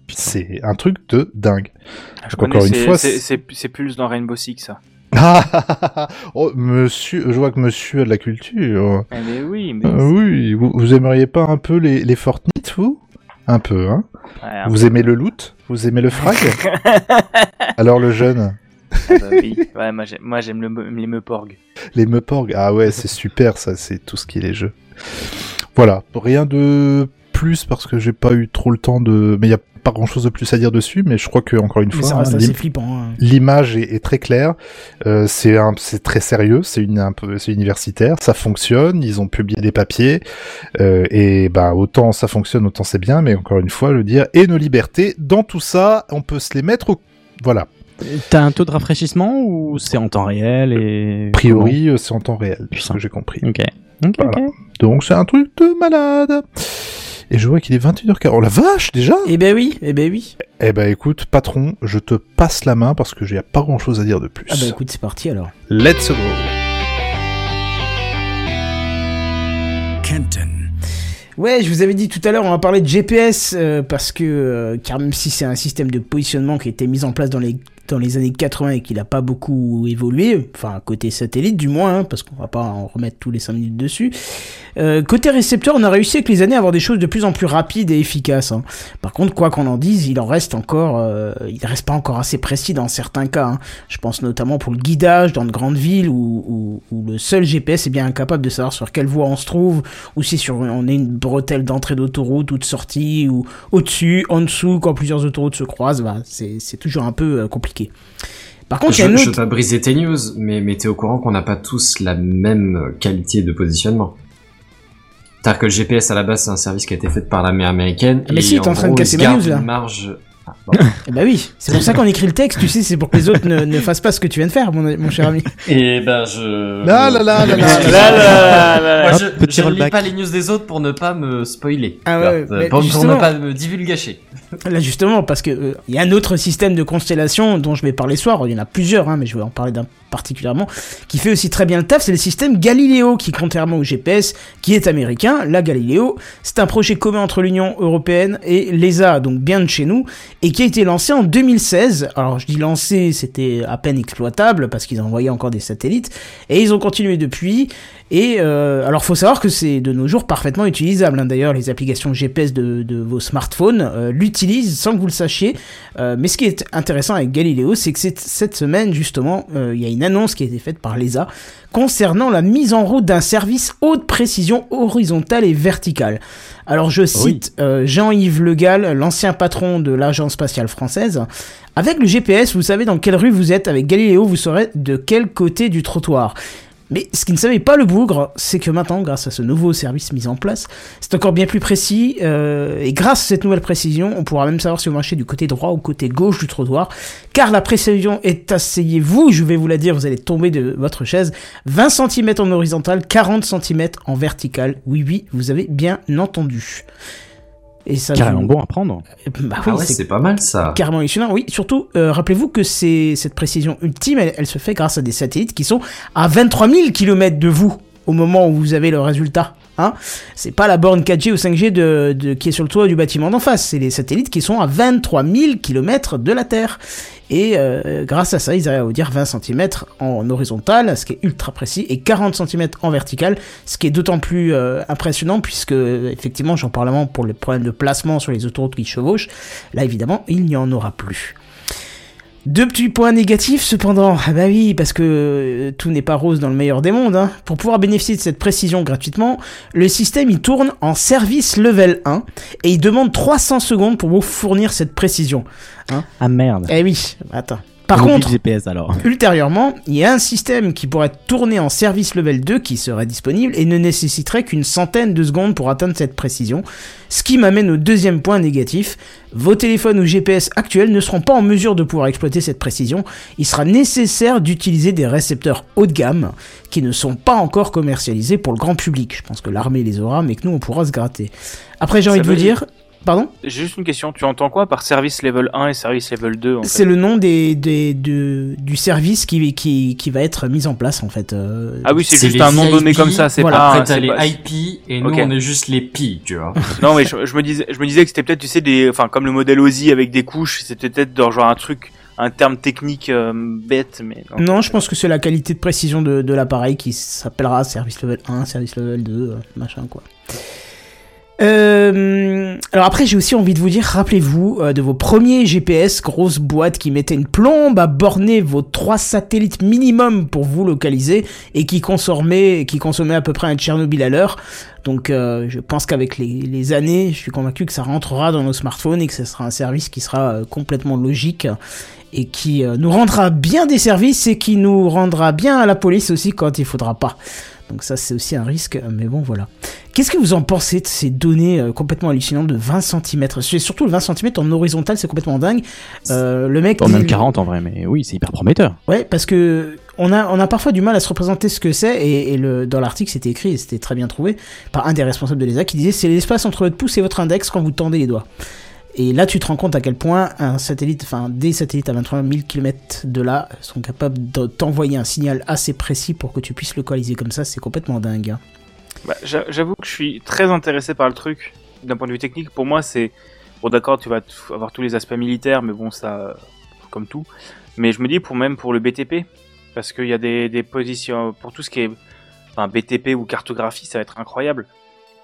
C'est un truc de dingue. Je Encore connais, une fois, c'est- Pulse dans Rainbow Six, ça. Ah, [LAUGHS] oh, monsieur, je vois que monsieur a de la culture. Eh mais oui, mais... Euh, oui, vous, vous aimeriez pas un peu les, les Fortnite, vous? Un peu, hein? Ouais, un Vous aimez le loot? Vous aimez le frag? [LAUGHS] Alors le jeune? Ah bah oui. Ouais, moi j'aime, le, les Meuporg. Les Meuporg, ah ouais, c'est super, ça, c'est tout ce qui est les jeux. Voilà, rien de plus parce que j'ai pas eu trop le temps de. Mais il y a pas grand chose de plus à dire dessus, mais je crois que encore une Mais fois, hein, hein. l'image est, est très claire. Euh, c'est très sérieux, c'est une un peu, c'est universitaire, ça fonctionne. Ils ont publié des papiers euh, et ben autant ça fonctionne, autant c'est bien. Mais encore une fois, veux dire, et nos libertés dans tout ça, on peut se les mettre. Au... Voilà. T'as un taux de rafraîchissement ou c'est en temps réel et. A priori, euh, c'est en temps réel, Putain. ce que j'ai compris. Ok. Ok, Voilà. ok. Donc c'est un truc de malade. Et je vois qu'il est 21h40. Oh la vache déjà? Eh ben oui, eh ben oui. Eh ben écoute, patron, je te passe la main parce que j'ai pas grand chose à dire de plus. Ah bah écoute, c'est parti alors. Let's go Kenton. Ouais, je vous avais dit tout à l'heure, on va parler de GPS euh, parce que, euh, car même si c'est un système de positionnement qui a été mis en place dans les dans les années 80 et qu'il n'a pas beaucoup évolué, enfin côté satellite du moins, hein, parce qu'on va pas en remettre tous les 5 minutes dessus. Euh, côté récepteur, on a réussi avec les années à avoir des choses de plus en plus rapides et efficaces. hein. Par contre, quoi qu'on en dise, il en reste encore, euh, il reste pas encore assez précis dans certains cas. hein. Je pense notamment pour le guidage dans de grandes villes où, le seul GPS est bien incapable de savoir sur quelle voie on se trouve, ou si on est une bretelle d'entrée d'autoroute ou de sortie, ou au-dessus, en dessous, quand plusieurs autoroutes se croisent, bah, c'est toujours un peu euh, compliqué. Par contre, il y a Je, je autre... veux pas briser tes news, mais, mais t'es au courant qu'on n'a pas tous la même qualité de positionnement. C'est-à-dire que le GPS à la base c'est un service qui a été fait par l'armée américaine. Ah, mais et si, t'es en train de casser ma news, là. une marge. Ah, bon. [LAUGHS] Eh bah oui, c'est pour ça qu'on écrit le texte, tu sais, c'est pour que les autres ne, ne fassent pas ce que tu viens de faire, mon, mon cher ami. Et ben je. Là, là, là, là, là, là, là, là, Moi, je, je ne lis pas les news des autres pour ne pas me spoiler. Ah ouais, mais pour, ne pas me divulgacher. [LAUGHS] Là justement, parce que euh, il y a un autre système de constellation dont je vais parler ce soir, il y en a plusieurs, hein, mais je vais en parler d'un particulièrement, qui fait aussi très bien le taf, c'est le système Galileo, qui contrairement au GPS, qui est américain, la Galileo, c'est un projet commun entre l'Union Européenne et l'ESA, donc bien de chez nous, et qui a été lancé en 2016. Alors je dis lancé, c'était à peine exploitable, parce qu'ils envoyaient encore des satellites, et ils ont continué depuis, et euh, alors faut savoir que c'est de nos jours parfaitement utilisable. hein. D'ailleurs, les applications GPS de, de vos smartphones euh, l'utilisent sans que vous le sachiez. Euh, mais ce qui est intéressant avec Galileo, c'est que cette, semaine justement, euh, il y a une annonce qui a été faite par l'ESA concernant la mise en route d'un service haute précision horizontale et verticale. Alors je cite Jean-Yves Le Gall, l'ancien patron de l'agence spatiale française. Avec le GPS, vous savez dans quelle rue vous êtes. Avec Galileo, vous saurez de quel côté du trottoir. Mais ce qui ne savait pas le bougre, c'est que maintenant, grâce à ce nouveau service mis en place, c'est encore bien plus précis. euh, et grâce à cette nouvelle précision, on pourra même savoir si vous marchez du côté droit ou côté gauche du trottoir. Car la précision est, asseyez-vous, je vais vous la dire, vous allez tomber de votre chaise, 20 cm en horizontal, 40 cm en vertical. Oui, oui, vous avez bien entendu. Et ça Carrément vous- bon à prendre. Bah Ah oui, ouais, c'est pas mal ça. carrément hallucinant. Oui, surtout, euh, rappelez-vous que c'est cette précision ultime, elle, elle se fait grâce à des satellites qui sont à 23 000 km de vous au moment où vous avez le résultat. Hein c'est pas la borne 4G ou 5G de, de- qui est sur le toit du bâtiment d'en face, c'est les satellites qui sont à 23 000 km de la Terre. Et euh, grâce à ça, ils arrivent à vous dire 20 cm en horizontal, ce qui est ultra précis, et 40 cm en vertical, ce qui est d'autant plus euh, impressionnant puisque, effectivement, j'en parle avant pour les problèmes de placement sur les autoroutes qui chevauchent. Là, évidemment, il n'y en aura plus. Deux petits points négatifs cependant. Ah bah oui, parce que euh, tout n'est pas rose dans le meilleur des mondes. Hein. Pour pouvoir bénéficier de cette précision gratuitement, le système il tourne en service level 1 et il demande 300 secondes pour vous fournir cette précision. Ah merde. Eh oui, attends. Par contre, le GPS alors. Ultérieurement, il y a un système qui pourrait tourner en service level 2 qui serait disponible et ne nécessiterait qu'une centaine de secondes pour atteindre cette précision. Ce qui m'amène au deuxième point négatif. Vos téléphones ou GPS actuels ne seront pas en mesure de pouvoir exploiter cette précision. Il sera nécessaire d'utiliser des récepteurs haut de gamme qui ne sont pas encore commercialisés pour le grand public. Je pense que l'armée les aura, mais que nous on pourra se gratter. Après, j'ai envie de vous dire. Pardon J'ai juste une question. Tu entends quoi par service level 1 et service level 2 en fait C'est le nom des, des, de- du service qui, qui, qui va être mis en place en fait. euh, Ah oui, c'est juste un nom donné comme ça. C'est voilà. pas. Après t'as les pas- IP et nous Ok. on est juste les Pi, tu vois. [LAUGHS] Non, mais je, je me disais, je me disais que c'était peut-être, tu sais, des, enfin, comme le modèle OSI avec des couches, c'était peut-être dans genre un truc, un terme technique euh, bête, mais non. Non, je pense que c'est la qualité de précision de, de l'appareil qui s'appellera service level 1, service level 2, euh, machin quoi. Euh, alors après, j'ai aussi envie de vous dire, rappelez-vous euh, de vos premiers GPS, grosses boîtes qui mettaient une plombe à borner vos trois satellites minimum pour vous localiser et qui consommaient, qui consommaient à peu près un Tchernobyl à l'heure. Donc euh, je pense qu'avec les, les années, je suis convaincu que ça rentrera dans nos smartphones et que ce sera un service qui sera euh, complètement logique et qui nous rendra bien des services et qui nous rendra bien à la police aussi quand il faudra pas. Donc ça c'est aussi un risque, mais bon voilà. Qu'est-ce que vous en pensez de ces données euh, complètement hallucinantes de 20 cm C'est surtout le 20 cm en horizontal, c'est complètement dingue. Euh, le mec dit- même 40 en vrai, mais oui, c'est hyper prometteur. Ouais, parce que on a, on a parfois du mal à se représenter ce que c'est, et, et le, dans l'article c'était écrit, et c'était très bien trouvé, par un des responsables de l'ESA qui disait c'est l'espace entre votre pouce et votre index quand vous tendez les doigts. Et là, tu te rends compte à quel point un satellite, enfin des satellites à 23 000 km de là sont capables de t'envoyer un signal assez précis pour que tu puisses localiser comme ça. C'est complètement dingue. hein. Bah, j'a- J'avoue que je suis très intéressé par le truc. D'un point de vue technique, pour moi, c'est. Bon, d'accord, tu vas avoir tous les aspects militaires, mais bon, ça. Comme tout. Mais je me dis, pour même pour le BTP, parce qu'il y a des, des positions. Pour tout ce qui est. Enfin, BTP ou cartographie, ça va être incroyable.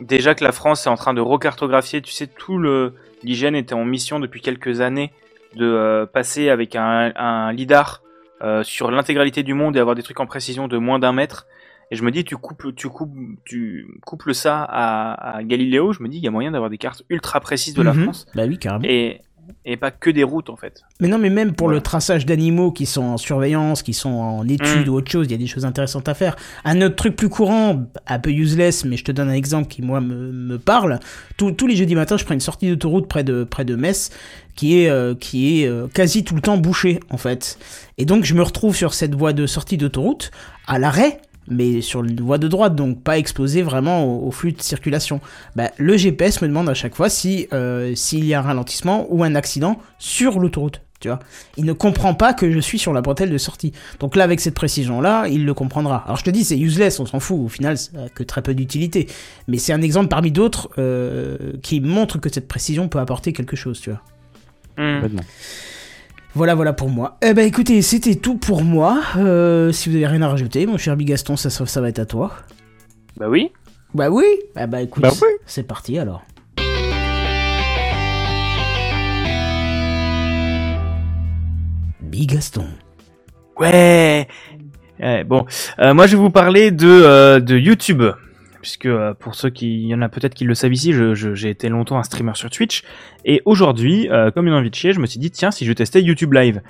Déjà que la France est en train de recartographier, tu sais, tout le. L'hygiène était en mission depuis quelques années de euh, passer avec un, un lidar euh, sur l'intégralité du monde et avoir des trucs en précision de moins d'un mètre. Et je me dis, tu couples, tu couples, tu couples ça à, à Galiléo. Je me dis, il y a moyen d'avoir des cartes ultra précises de la Mhm. France Bah oui, carrément. et, et pas que des routes en fait. Mais non, mais même pour le traçage d'animaux qui sont en surveillance, qui sont en études Mm. ou autre chose, il y a des choses intéressantes à faire. Un autre truc plus courant, un peu useless, mais je te donne un exemple qui moi me, me parle. Tous- tous les jeudis matins, je prends une sortie d'autoroute près de près de Metz, qui est euh, qui est euh, quasi tout le temps bouchée en fait. Et donc je me retrouve sur cette voie de sortie d'autoroute à l'arrêt. Mais sur une voie de droite, donc pas exposé vraiment au, au flux de circulation. Bah, le GPS me demande à chaque fois si euh, s'il y a un ralentissement ou un accident sur l'autoroute. Tu vois, il ne comprend pas que je suis sur la bretelle de sortie. Donc là, avec cette précision-là, il le comprendra. Alors je te dis, c'est useless, on s'en fout. Au final, ça a que très peu d'utilité. Mais c'est un exemple parmi d'autres euh, qui montre que cette précision peut apporter quelque chose. Tu vois. Hmm. Voilà, voilà pour moi. Eh ben écoutez, c'était tout pour moi. Euh, si vous avez rien à rajouter, mon cher Bigaston, ça, ça, ça va être à toi. Bah oui. Bah oui. Bah bah écoute, Bah oui. c'est parti alors. Bigaston. Ouais. Ouais, bon, Euh, moi je vais vous parler de, euh, de YouTube. Puisque euh, pour ceux qui, il y en a peut-être qui le savent ici, j'ai été longtemps un streamer sur Twitch. Et aujourd'hui, euh, comme une envie de chier, je me suis dit, tiens, si je testais YouTube Live.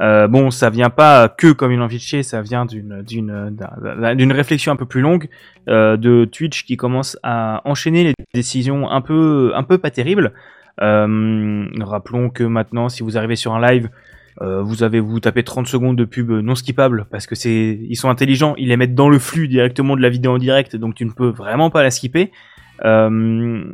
Euh, bon, ça vient pas que comme une envie de chier, ça vient d'une d'une d'un- d'une réflexion un peu plus longue de Twitch qui commence à enchaîner les décisions un peu un peu pas terribles. Rappelons que maintenant, si vous arrivez sur un live, euh, vous avez vous tapez 30 secondes de pub non skippable parce que c'est ils sont intelligents, ils les mettent dans le flux directement de la vidéo en direct, donc tu ne peux vraiment pas la skipper. Euh,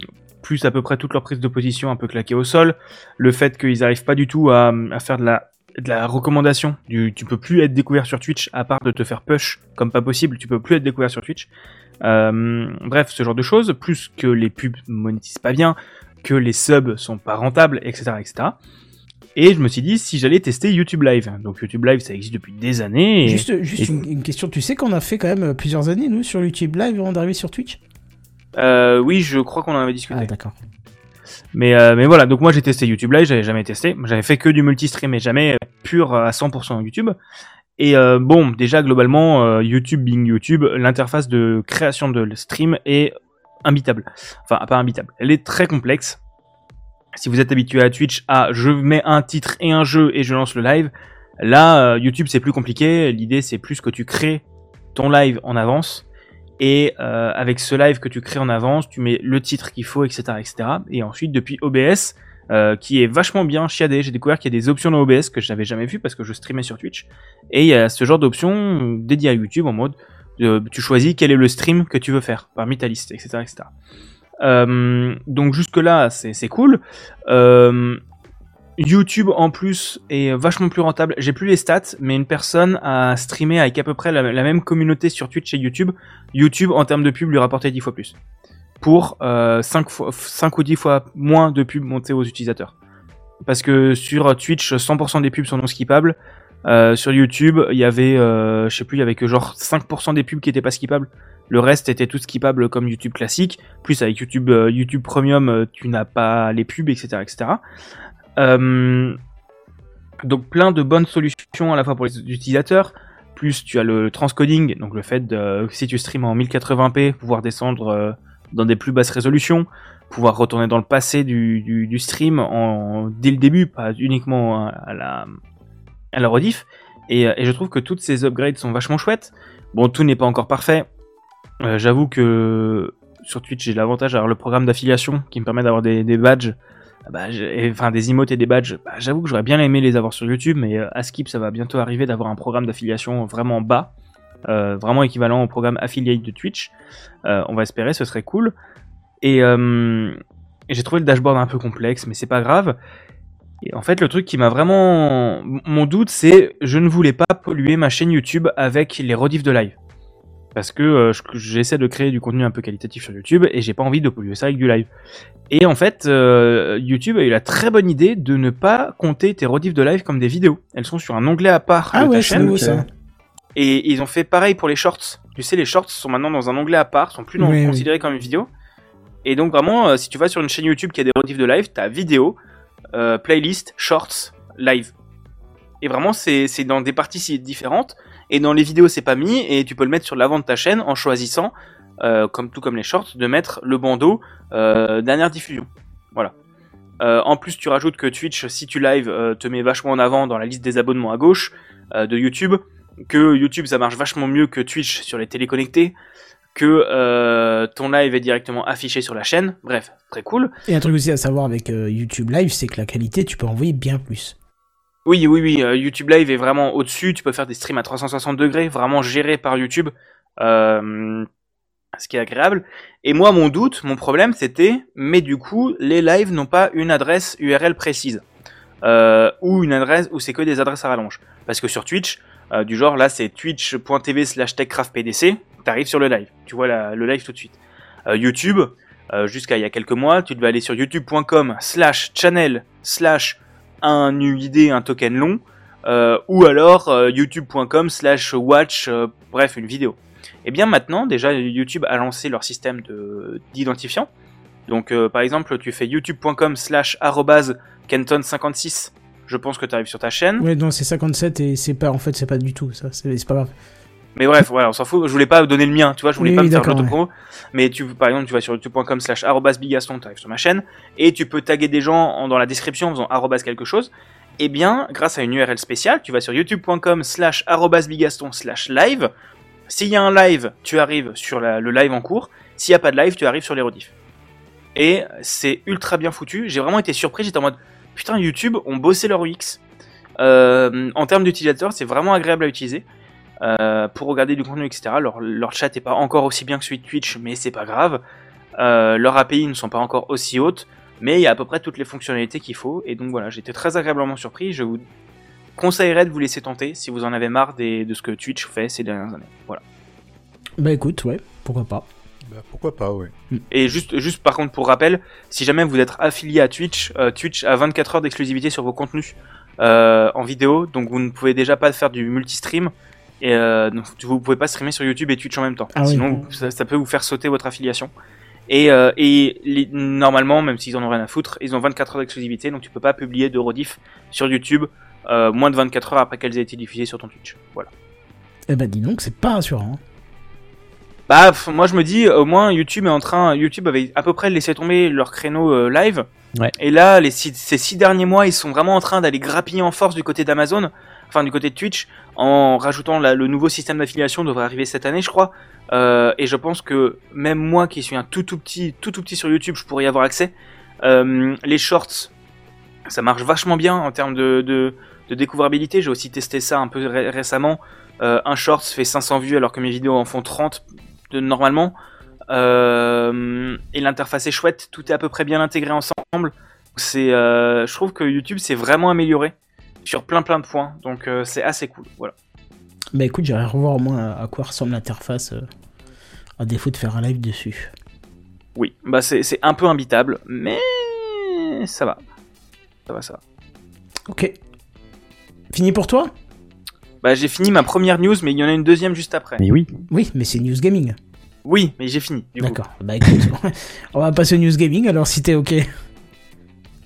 plus à peu près toute leur prise de position un peu claquée au sol, le fait qu'ils arrivent pas du tout à, à faire de la de la recommandation du tu peux plus être découvert sur Twitch à part de te faire push comme pas possible tu peux plus être découvert sur Twitch. Euh, bref ce genre de choses plus que les pubs monétisent pas bien que les subs sont pas rentables etc etc et je me suis dit si j'allais tester YouTube Live donc YouTube Live ça existe depuis des années et- Juste, juste et- une, une question. Tu sais qu'on a fait quand même plusieurs années, nous, sur YouTube Live avant d'arriver sur Twitch? Euh, oui je crois qu'on en avait discuté Ah, d'accord. Mais, euh, mais voilà, donc moi j'ai testé YouTube Live, j'avais jamais testé. J'avais fait que du multistream et jamais euh, pur à 100% YouTube. Et euh, bon, déjà globalement, euh, YouTube being YouTube, l'interface de création de stream est imbitable. Enfin, pas imbitable, elle est très complexe. Si vous êtes habitué à Twitch, à je mets un titre et un jeu et je lance le live, là, euh, YouTube c'est plus compliqué. L'idée c'est plus que tu crées ton live en avance. Et euh, avec ce live que tu crées en avance, tu mets le titre qu'il faut, etc., etc. Et ensuite, depuis OBS, euh, qui est vachement bien chiadé, j'ai découvert qu'il y a des options dans OBS que je n'avais jamais vu parce que je streamais sur Twitch. Et il y a ce genre d'options dédiées à YouTube en mode, tu choisis quel est le stream que tu veux faire parmi ta liste, etc., etc. Euh, donc jusque là, c'est cool. Euh, YouTube en plus est vachement plus rentable. J'ai plus les stats, mais une personne a streamé avec à peu près la, même communauté sur Twitch et YouTube. YouTube en termes de pub lui rapportait 10 fois plus. Pour euh, 5, fois, 5 ou 10 fois moins de pubs montées aux utilisateurs. Parce que sur Twitch, 100% des pubs sont non skippables. Euh, sur YouTube, il y avait, euh, je sais plus, il y avait que genre 5% des pubs qui étaient pas skippables. Le reste était tout skippable comme YouTube classique. Plus avec YouTube, euh, Premium, euh, tu n'as pas les pubs, etc.. Euh, donc plein de bonnes solutions à la fois pour les utilisateurs. Plus tu as le transcoding, donc le fait de si tu streams en 1080p, pouvoir descendre dans des plus basses résolutions, pouvoir retourner dans le passé du, stream en, dès le début, pas uniquement à la, à rediff. Et je trouve que toutes ces upgrades sont vachement chouettes. Bon, tout n'est pas encore parfait. Euh, J'avoue que sur Twitch, j'ai l'avantage d'avoir le programme d'affiliation qui me permet d'avoir des, badges bah, j'ai- et- enfin des emotes et des badges, bah, j'avoue que j'aurais bien aimé les avoir sur YouTube, mais euh, à Skip, ça va bientôt arriver d'avoir un programme d'affiliation vraiment bas, euh, vraiment équivalent au programme affiliate de Twitch. On va espérer, ce serait cool. Et, et j'ai trouvé le dashboard un peu complexe, mais c'est pas grave. Et en fait, le truc qui m'a vraiment. Mon doute, c'est je ne voulais pas polluer ma chaîne YouTube avec les rediffs de live. Parce que euh, je- j'essaie de créer du contenu un peu qualitatif sur YouTube et j'ai pas envie de polluer ça avec du live. Et en fait, euh, YouTube a eu la très bonne idée de ne pas compter tes rediffs de live comme des vidéos. Elles sont sur un onglet à part Ah de ta ouais, c'est chaîne. nouveau ça. Et ils ont fait pareil pour les shorts. Tu sais, les shorts sont maintenant dans un onglet à part, sont plus non- Oui, oui. considérés comme une vidéo. Et donc vraiment, euh, si tu vas sur une chaîne YouTube qui a des rediffs de live, t'as vidéo, playlist, shorts, live. Et vraiment, c'est c'est dans des parties si- différentes. Et dans les vidéos, c'est pas mis. Et tu peux le mettre sur l'avant de ta chaîne en choisissant, euh, comme tout comme les shorts, de mettre le bandeau euh, dernière diffusion. Voilà. Euh, en plus, tu rajoutes que Twitch, si tu live, te met vachement en avant dans la liste des abonnements à gauche de YouTube. Que YouTube, ça marche vachement mieux que Twitch sur les téléconnectés. Que ton live est directement affiché sur la chaîne. Bref, très cool. Et un truc aussi à savoir avec YouTube Live, c'est que la qualité, tu peux envoyer bien plus. Oui, oui, oui. euh, YouTube Live est vraiment au-dessus. Tu peux faire des streams à 360 degrés, vraiment gérés par YouTube. Euh, ce qui est agréable. Et moi, mon doute, mon problème, c'était, mais du coup, les lives n'ont pas une adresse URL précise. Euh, ou une adresse où c'est que des adresses à rallonge. Parce que sur Twitch, euh, du genre là, c'est twitch.tv slash techcraftpdc, t'arrives sur le live. Tu vois le live tout de suite. Euh, YouTube, jusqu'à il y a quelques mois, tu devais aller sur youtube.com slash channel slash un UID, un token long, euh, ou alors euh, youtube.com slash watch, euh, bref, une vidéo. Et bien maintenant, déjà, YouTube a lancé leur système de- d'identifiant. Donc, par exemple, tu fais youtube.com slash arrobase kenton56. Je pense que tu arrives sur ta chaîne. Ouais, non, c'est 57 et c'est pas, en fait, c'est pas du tout ça. C'est pas grave. Mais bref, voilà, on s'en fout. Je voulais pas donner le mien, tu vois, je voulais Oui, pas oui, me faire l'autopromo. Mais tu, par exemple, tu vas sur youtube.com slash bigaston, t'arrives sur ma chaîne, et tu peux taguer des gens en- dans la description en faisant arrobas quelque chose. Eh bien, grâce à une URL spéciale, tu vas sur youtube.com slash bigaston slash live. S'il y a un live, tu arrives sur la- le live en cours. S'il n'y a pas de live, tu arrives sur les rediffs. Et c'est ultra bien foutu. J'ai vraiment été surpris. J'étais en mode, putain, YouTube ont bossé leur UX. Euh, en termes d'utilisateur, c'est vraiment agréable à utiliser. Euh, pour regarder du contenu, etc. Leur, leur chat est pas encore aussi bien que celui de Twitch, mais c'est pas grave. Euh, leurs API ne sont pas encore aussi hautes, mais il y a à peu près toutes les fonctionnalités qu'il faut. Et donc voilà, j'étais très agréablement surpris. Je vous conseillerais de vous laisser tenter si vous en avez marre des- de ce que Twitch fait ces dernières années. Voilà. Bah écoute, ouais, pourquoi pas. Bah, pourquoi pas, oui. Et juste, juste par contre pour rappel, si jamais vous êtes affilié à Twitch, euh, Twitch a 24 heures d'exclusivité sur vos contenus euh, en vidéo, donc vous ne pouvez déjà pas faire du multistream. Et euh, donc, vous pouvez pas streamer sur YouTube et Twitch en même temps. Ah oui. Sinon, vous- ça, ça peut vous faire sauter votre affiliation. Et, euh, et les- normalement, même s'ils en ont rien à foutre, ils ont 24 heures d'exclusivité, donc tu peux pas publier de rediff sur YouTube euh, moins de 24 heures après qu'elles aient été diffusées sur ton Twitch. Voilà. Eh bah dis donc, c'est pas rassurant. Bah, pff, moi je me dis, au moins YouTube est en train, YouTube avait à peu près laissé tomber leur créneau euh, live. Ouais. Et là, les six- ces six derniers mois, ils sont vraiment en train d'aller grappiller en force du côté d'Amazon, enfin du côté de Twitch, en rajoutant la- le nouveau système d'affiliation devrait arriver cette année, je crois. Euh, et je pense que même moi qui suis un tout tout petit, tout tout petit sur YouTube, je pourrais y avoir accès. Euh, les shorts, ça marche vachement bien en termes de, de, de découvrabilité. J'ai aussi testé ça un peu ré- récemment. Euh, un short fait 500 vues alors que mes vidéos en font 30 de, normalement. Euh, et l'interface est chouette, tout est à peu près bien intégré ensemble. C'est, euh, je trouve que YouTube s'est vraiment amélioré sur plein plein de points, donc euh, c'est assez cool. Voilà. Bah écoute, j'irai revoir au moins à, à quoi ressemble l'interface, euh, à défaut de faire un live dessus. Oui, bah c'est c'est un peu imbitable, mais ça va, ça va, ça va. Ok. Fini pour toi? Bah j'ai fini ma première news, mais il y en a une deuxième juste après. Mais oui. Oui, mais c'est News Gaming. Oui, mais j'ai fini. D'accord. Bah écoute, [LAUGHS] on va passer au News Gaming alors si t'es ok.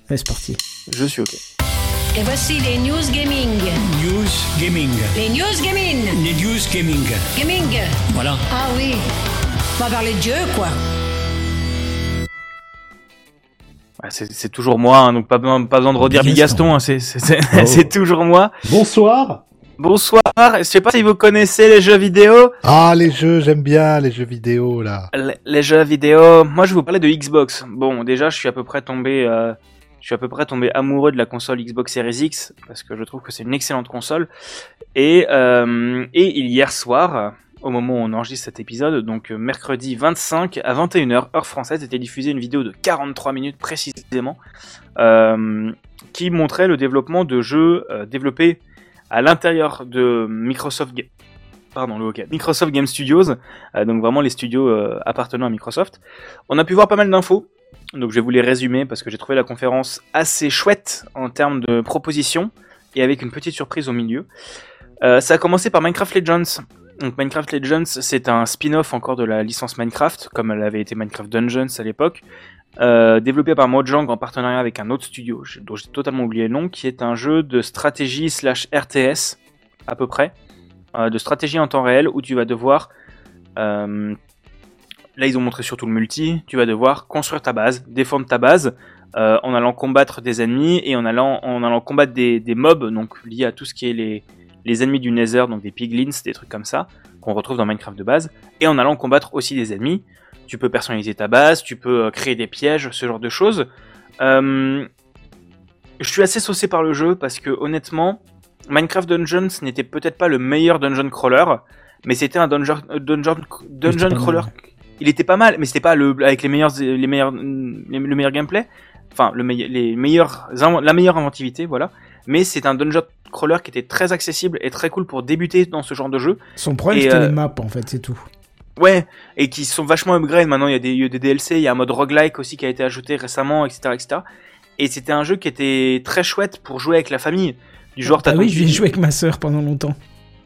C'est parti. Je suis ok. Et voici les news gaming. News Gaming. Les news gaming. Les news gaming. Gaming. Voilà. Ah oui. On va parler de Dieu, quoi. C'est c'est toujours moi, hein, donc pas besoin, pas besoin de redire Bigaston. Hein, c'est- Oh. [LAUGHS] c'est toujours moi. Bonsoir Bonsoir, je sais pas si vous connaissez les jeux vidéo. Ah, les jeux, j'aime bien les jeux vidéo, là. Les, les jeux vidéo, moi je vais vous parler de Xbox. Bon, déjà je suis à peu près tombé, euh, je suis à peu près tombé amoureux de la console Xbox Series X parce que je trouve que c'est une excellente console. Et euh, et hier soir, au moment où on enregistre cet épisode, donc euh, mercredi 25 à 21h heure française, était diffusée une vidéo de 43 minutes précisément euh, qui montrait le développement de jeux euh, développés à l'intérieur de Microsoft pardon, le hockey, Microsoft Game Studios, donc vraiment les studios appartenant à Microsoft. On a pu voir pas mal d'infos, donc je vais vous les résumer parce que j'ai trouvé la conférence assez chouette en termes de propositions et avec une petite surprise au milieu. Euh, ça a commencé par Minecraft Legends. Donc Minecraft Legends, c'est un spin-off encore de la licence Minecraft, comme elle avait été Minecraft Dungeons à l'époque, euh, développé par Mojang en partenariat avec un autre studio, dont j'ai totalement oublié le nom, qui est un jeu de stratégie slash RTS, à peu près, euh, de stratégie en temps réel, où tu vas devoir... là, ils ont montré surtout le multi, tu vas devoir construire ta base, défendre ta base, euh, en allant combattre des ennemis et en allant, en allant combattre des, des mobs, donc liés à tout ce qui est les, les ennemis du Nether, donc des piglins, des trucs comme ça, qu'on retrouve dans Minecraft de base, et en allant combattre aussi des ennemis. Tu peux personnaliser ta base, tu peux euh, créer des pièges, ce genre de choses. Euh, je suis assez saucé par le jeu parce que honnêtement, Minecraft Dungeons n'était peut-être pas le meilleur dungeon crawler, mais c'était un dungeon, crawler. Il était pas mal, mais c'était pas le avec les meilleurs, les meilleurs, les- le meilleur gameplay. Enfin, le meille- les meilleurs, la meilleure inventivité, voilà. Mais c'est un dungeon crawler qui était très accessible et très cool pour débuter dans ce genre de jeu. Son problème, c'était euh, les maps, en fait, c'est tout. Ouais, et qui sont vachement upgrade. Maintenant, il y, a des, il y a des DLC, il y a un mode roguelike aussi qui a été ajouté récemment, etc. etc. Et c'était un jeu qui était très chouette pour jouer avec la famille. Du genre, ah ton oui, vais jouer avec ma sœur pendant longtemps.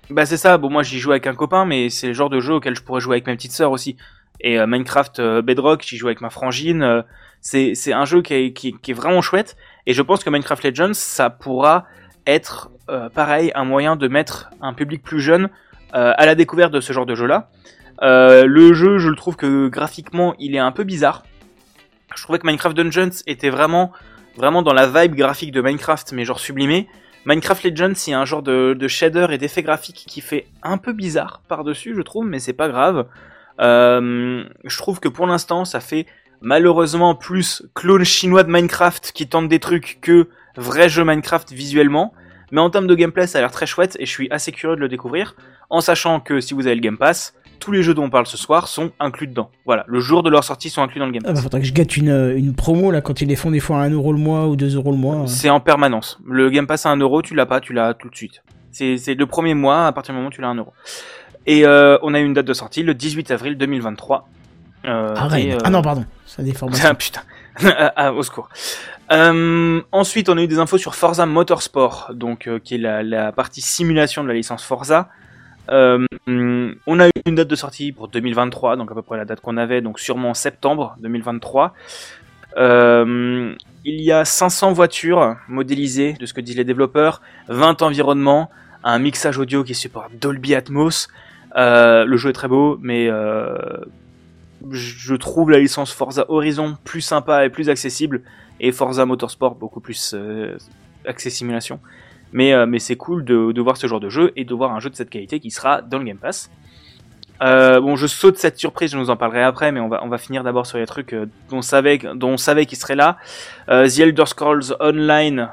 Bah c'est ça, bon moi j'y joue avec un copain, mais c'est le genre de jeu auquel je pourrais jouer avec ma petite sœur aussi. Et euh, Minecraft euh, Bedrock, j'y joue avec ma frangine. euh, c'est un jeu qui est, vraiment chouette. Et je pense que Minecraft Legends, ça pourra être pareil, un moyen de mettre un public plus jeune à la découverte de ce genre de jeu-là. Le jeu, je le trouve que graphiquement, il est un peu bizarre. Je trouvais que Minecraft Dungeons était vraiment, vraiment dans la vibe graphique de Minecraft, mais genre sublimé. Minecraft Legends, il y a un genre de, de shader et d'effet graphique qui fait un peu bizarre par-dessus, je trouve, mais c'est pas grave. Euh, je trouve que pour l'instant, ça fait malheureusement plus clone chinois de Minecraft qui tente des trucs que vrai jeu Minecraft visuellement. Mais en termes de gameplay, ça a l'air très chouette et je suis assez curieux de le découvrir. En sachant que si vous avez le Game Pass, tous les jeux dont on parle ce soir sont inclus dedans. Voilà, le jour de leur sortie sont inclus dans le Game Ah Pass. bah, faudrait que je gâte une, euh, une promo, là, quand ils les font des fois à 1€ le mois ou 2€ le mois. C'est en permanence. Le Game Pass à 1 euro, tu l'as pas, tu l'as tout de suite. C'est le premier mois, à partir du moment où tu l'as à 1 euro. Et euh, on a une date de sortie, le 18 avril 2023. Euh, Ah, et, euh, Ah non, pardon, ça déforme. Ah [LAUGHS] putain, [LAUGHS] ah, au secours. Euh, ensuite, on a eu des infos sur Forza Motorsport, donc qui est la, la partie simulation de la licence Forza. On a eu une date de sortie pour 2023, donc à peu près la date qu'on avait, donc sûrement en septembre 2023. Euh, il y a 500 voitures modélisées de ce que disent les développeurs, 20 environnements, un mixage audio qui supporte Dolby Atmos. Euh, le jeu est très beau, mais euh, je trouve la licence Forza Horizon plus sympa et plus accessible, et Forza Motorsport beaucoup plus euh, axé simulation. Mais, mais c'est cool de, de voir ce genre de jeu et de voir un jeu de cette qualité qui sera dans le Game Pass. Bon, je saute cette surprise, je nous en parlerai après, mais on va, on va finir d'abord sur les trucs dont on savait, dont on savait qu'ils seraient là. The Elder Scrolls Online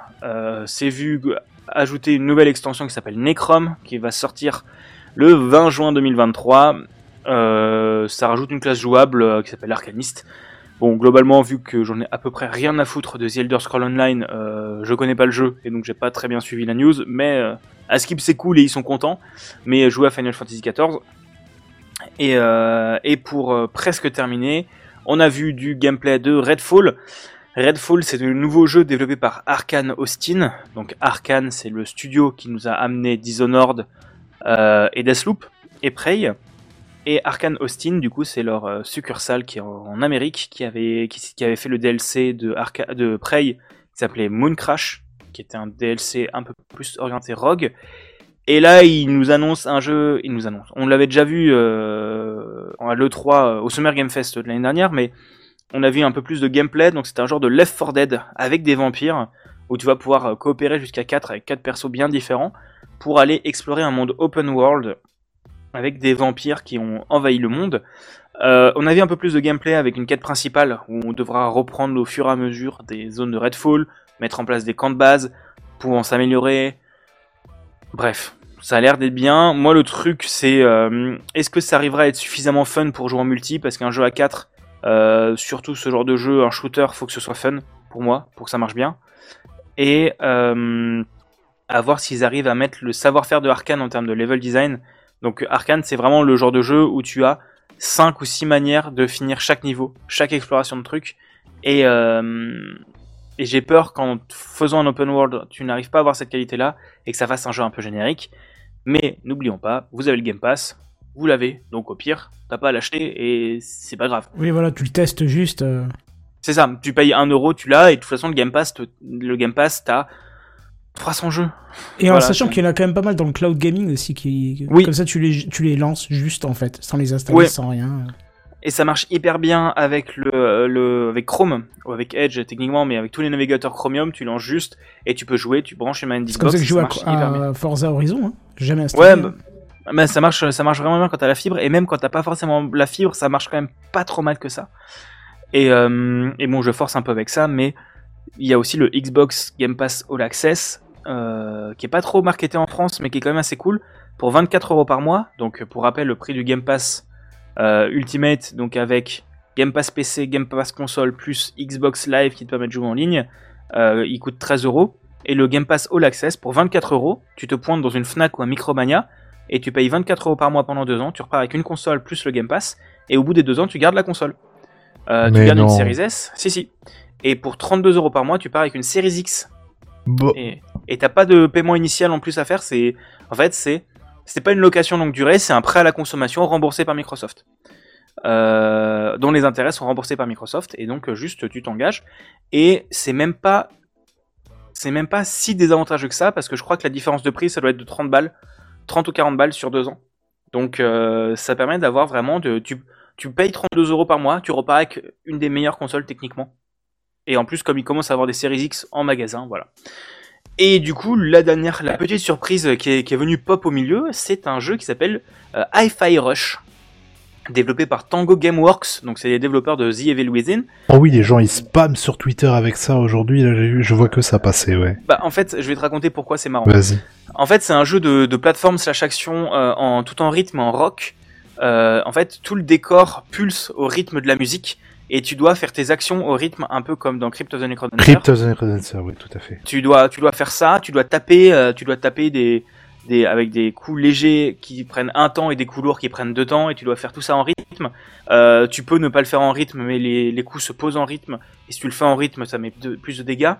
s'est vu ajouter une nouvelle extension qui s'appelle Necrom, qui va sortir le 20 juin 2023. Euh, ça rajoute une classe jouable euh, qui s'appelle Arcaniste. Bon, globalement, vu que j'en ai à peu près rien à foutre de The Elder Scrolls Online, euh, je connais pas le jeu et donc j'ai pas très bien suivi la news, mais euh, à Skip c'est cool et ils sont contents. Mais jouer à Final Fantasy XIV. Et, euh, et pour euh, presque terminer, on a vu du gameplay de Redfall. Redfall, c'est le nouveau jeu développé par Arkane Austin. Donc Arkane, c'est le studio qui nous a amené Dishonored euh, et Deathloop et Prey. Et Arkane Austin, du coup, c'est leur euh, succursale qui est en, Amérique, qui avait, qui, avait fait le DLC de, de Prey, qui s'appelait Moon Crash, qui était un DLC un peu plus orienté rogue. Et là, ils nous annoncent un jeu, ils nous annoncent. On l'avait déjà vu euh, à l'E3, euh, au Summer Game Fest de l'année dernière, mais on a vu un peu plus de gameplay, donc c'est un genre de Left 4 Dead avec des vampires, où tu vas pouvoir euh, coopérer jusqu'à 4 avec 4 persos bien différents, pour aller explorer un monde open world avec des vampires qui ont envahi le monde. Euh, on a vu un peu plus de gameplay avec une quête principale où on devra reprendre au fur et à mesure des zones de Redfall, mettre en place des camps de base, pouvant s'améliorer. Bref, ça a l'air d'être bien. Moi, le truc, c'est euh, est-ce que ça arrivera à être suffisamment fun pour jouer en multi? Parce qu'un jeu à 4, euh, surtout ce genre de jeu, un shooter, faut que ce soit fun pour moi, pour que ça marche bien. Et à voir s'ils arrivent à mettre le savoir-faire de Arkane en termes de level design Donc Arkane, c'est vraiment le genre de jeu où tu as 5 ou 6 manières de finir chaque niveau, chaque exploration de trucs. Et, euh, et j'ai peur qu'en faisant un open world, tu n'arrives pas à avoir cette qualité-là et que ça fasse un jeu un peu générique. Mais n'oublions pas, vous avez le Game Pass, vous l'avez, donc au pire, t'as pas à l'acheter et c'est pas grave. Oui, voilà, tu le testes juste. euh, C'est ça, tu payes 1 euro, tu l'as, et de toute façon, le Game Pass, le Game Pass, t'as 300 jeux. Et en sachant qu'il y en a quand même pas mal dans le cloud gaming aussi, qui... Oui. comme ça tu les, tu les lances juste en fait, sans les installer, Ouais. sans rien. Et ça marche hyper bien avec le, le avec Chrome ou avec Edge techniquement, mais avec tous les navigateurs Chromium, tu lances juste et tu peux jouer, tu branches une manette C'est comme Xbox. ça que je joue à, à Forza Horizon, hein. Jamais installé. Ouais, bah, bah, ça marche, ça marche vraiment bien quand t'as la fibre et même quand t'as pas forcément la fibre, ça marche quand même pas trop mal que ça. Et, euh, et bon, je force un peu avec ça, mais il y a aussi le Xbox Game Pass All Access euh, qui est pas trop marketé en France, mais qui est quand même assez cool pour 24 euros par mois. Donc pour rappel, le prix du Game Pass euh, Ultimate, donc avec Game Pass PC, Game Pass console plus Xbox Live qui te permet de jouer en ligne, euh, il coûte 13 euros. Et le Game Pass All Access pour 24 euros, tu te pointes dans une Fnac ou un Micromania et tu payes 24 euros par mois pendant deux ans. Tu repars avec une console plus le Game Pass et au bout des deux ans, tu gardes la console. Euh, tu gardes non. une Series S, si si. Et pour 32 euros par mois, tu pars avec une Series X. Bon. Et et t'as pas de paiement initial en plus à faire. C'est en fait c'est c'est pas une location longue durée, c'est un prêt à la consommation remboursé par Microsoft. Euh, dont les intérêts sont remboursés par Microsoft et donc juste tu t'engages et c'est même pas c'est même pas si désavantageux que ça parce que je crois que la différence de prix ça doit être de 30 balles 30 ou 40 balles sur deux ans donc euh, ça permet d'avoir vraiment de tu, tu payes 32 euros par mois tu repars avec une des meilleures consoles techniquement et en plus comme il commence à avoir des séries X en magasin voilà et du coup, la dernière, la petite surprise qui est, qui est venue pop au milieu, c'est un jeu qui s'appelle euh, Hi-Fi Rush, développé par Tango Gameworks, donc c'est les développeurs de The Evil Within. Oh oui, les gens ils spamment sur Twitter avec ça aujourd'hui. Je vois que ça passer, ouais. Bah, en fait, je vais te raconter pourquoi c'est marrant. Vas-y. En fait, c'est un jeu de, de plateforme slash action euh, en tout en rythme, en rock. Euh, en fait, tout le décor pulse au rythme de la musique et tu dois faire tes actions au rythme un peu comme dans Crypt of the Necrodancer. Crypt of the Necrodancer, oui, tout à fait. tu dois tu dois faire ça tu dois taper euh, tu dois taper des des avec des coups légers qui prennent un temps et des coups lourds qui prennent deux temps et tu dois faire tout ça en rythme Euh, tu peux ne pas le faire en rythme mais les, les coups se posent en rythme et si tu le fais en rythme ça met de- plus de dégâts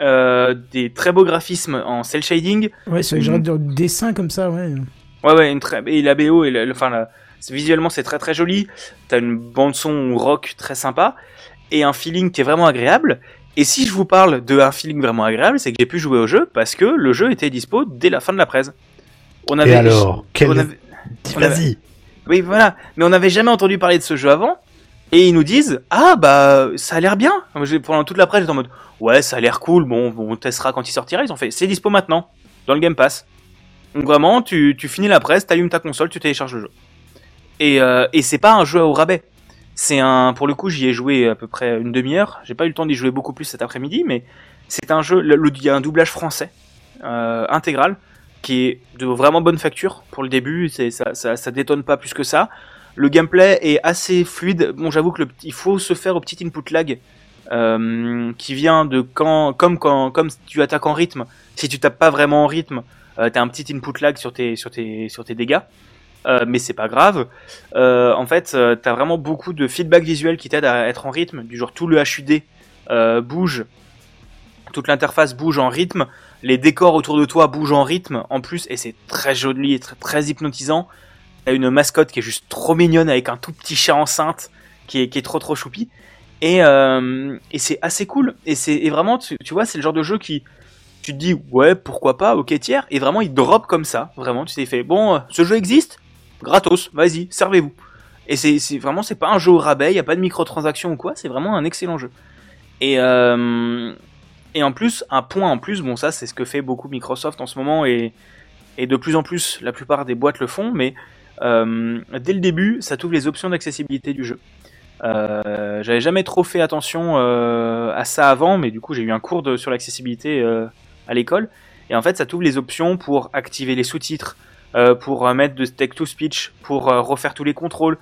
Euh, des très beaux graphismes en cel shading Ouais, c'est genre de dessin comme ça, ouais. Ouais, ouais, une très... et la BO, et la- le- enfin, la- visuellement, c'est très très joli. T'as une bande-son rock très sympa, et un feeling qui est vraiment agréable. Et si je vous parle de un feeling vraiment agréable, c'est que j'ai pu jouer au jeu parce que le jeu était dispo dès la fin de la presse. On Et alors, quel... avait- avait- Vas-y. oui, voilà. Mais on n'avait jamais entendu parler de ce jeu avant. Et ils nous disent Ah, bah, ça a l'air bien. Pendant toute la presse, j'étais en mode Ouais, ça a l'air cool. Bon, bon, on testera quand il sortira. Ils ont fait C'est dispo maintenant, dans le Game Pass. Donc, vraiment, tu, tu finis la presse, t'allumes ta console, tu télécharges le jeu. Et, euh, et c'est pas un jeu au rabais. C'est un. Pour le coup, j'y ai joué à peu près une demi-heure. J'ai pas eu le temps d'y jouer beaucoup plus cet après-midi, mais c'est un jeu. Il y a un doublage français euh, intégral qui est de vraiment bonne facture pour le début. Ça, ça, ça détonne pas plus que ça. Le gameplay est assez fluide. Bon, j'avoue que le, il faut se faire au petit input lag euh, qui vient de quand, comme quand, comme tu attaques en rythme. Si tu tapes pas vraiment en rythme, euh, t'as un petit input lag sur tes, sur tes, sur tes dégâts. Euh, mais c'est pas grave. Euh, en fait, euh, t'as vraiment beaucoup de feedback visuel qui t'aide à être en rythme, du genre tout le HUD bouge, toute l'interface bouge en rythme, les décors autour de toi bougent en rythme en plus, et c'est très joli et très, hypnotisant. T'as une mascotte qui est juste trop mignonne avec un tout petit chat enceinte qui est, qui est trop trop choupi. Et, et c'est assez cool. Et c'est vraiment, tu, tu vois, c'est le genre de jeu qui, tu te dis, ouais, pourquoi pas, ok, tiers. Et vraiment, il drop comme ça. Vraiment, tu t'es fait, bon, ce jeu existe, gratos, vas-y, servez-vous. Et c'est vraiment, c'est pas un jeu au rabais, il y a pas de microtransactions ou quoi, c'est vraiment un excellent jeu. Et, euh, et en plus, un point en plus, bon, ça, c'est ce que fait beaucoup Microsoft en ce moment et, de plus en plus, la plupart des boîtes le font, mais euh, dès le début, ça t'ouvre les options d'accessibilité du jeu. Euh, J'avais jamais trop fait attention à ça avant, mais du coup j'ai eu un cours sur l'accessibilité à l'école. Et en fait, ça t'ouvre les options pour activer les sous-titres, pour euh, mettre de text-to-speech, pour euh, refaire tous les contrôles,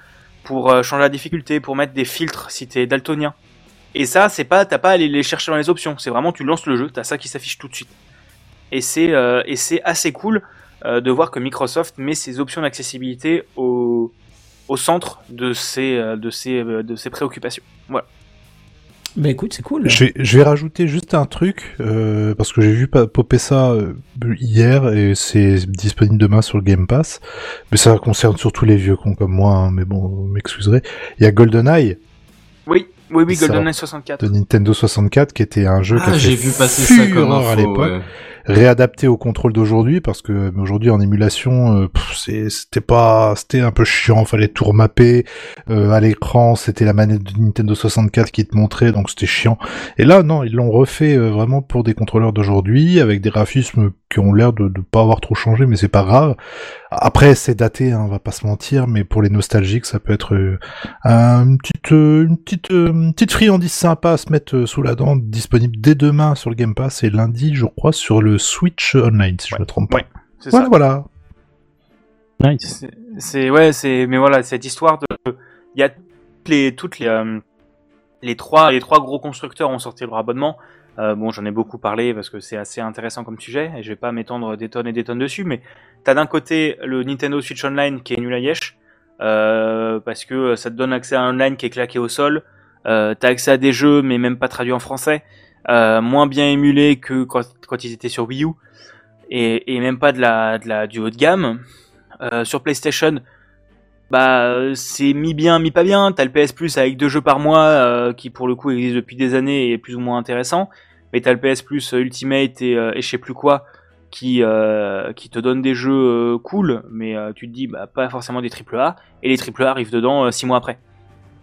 pour euh, changer la difficulté, pour mettre des filtres si t'es daltonien. Et ça, c'est pas, t'as pas à aller les chercher dans les options. C'est vraiment, tu lances le jeu, t'as ça qui s'affiche tout de suite. Et c'est, euh, et c'est assez cool. euh, de voir que Microsoft met ses options d'accessibilité au, au centre de ses, euh, de, euh, de ses préoccupations. Voilà. Bah écoute, c'est cool. Je vais, je vais rajouter juste un truc, euh, parce que j'ai vu popper ça euh, hier et c'est disponible demain sur le Game Pass. Mais ça concerne surtout les vieux cons comme moi, hein, mais bon, vous m'excuserez. Il y a GoldenEye Oui, oui, oui. GoldenEye 64. de Nintendo 64 qui était un jeu qui Ah, a j'ai fait vu passer ça comme info, à l'époque. ouais. Réadapté au contrôle d'aujourd'hui parce que aujourd'hui en émulation euh, c'était pas c'était un peu chiant. Fallait tout remapper. Euh, à l'écran c'était la manette de Nintendo 64 qui te montrait donc c'était chiant. Et là non ils l'ont refait euh, vraiment pour des contrôleurs d'aujourd'hui avec des graphismes qui ont l'air de, de pas avoir trop changé mais c'est pas grave. Après c'est daté hein, on va pas se mentir mais pour les nostalgiques ça peut être euh, un- une petite euh, une petite euh, une petite friandise sympa à se mettre euh, sous la dent disponible dès demain sur le Game Pass et lundi je crois sur le Switch Online si je me trompe pas Ouais, c'est voilà ça. voilà Nice. C'est- C'est ouais, c'est mais voilà cette histoire de il y a toutes les toutes les euh, les trois les trois gros constructeurs ont sorti leur abonnement. Euh, bon, j'en ai beaucoup parlé parce que c'est assez intéressant comme sujet et je vais pas m'étendre des tonnes et des tonnes dessus. Mais t'as d'un côté le Nintendo Switch Online qui est nul à yesh euh, parce que ça te donne accès à un online qui est claqué au sol. Euh, t'as accès à des jeux mais même pas traduits en français, euh, moins bien émulés que quand, quand ils étaient sur Wii U et, et même pas de la, de la du haut de gamme. Euh, sur PlayStation, bah c'est mi bien, mi pas bien. T'as le PS Plus avec deux jeux par mois euh, qui pour le coup existe depuis des années et est plus ou moins intéressant. Mais t'as le PS Plus Ultimate et, je sais plus quoi qui qui te donne des jeux cool, mais tu te dis bah pas forcément des triple A et les triple A arrivent dedans euh, six mois après.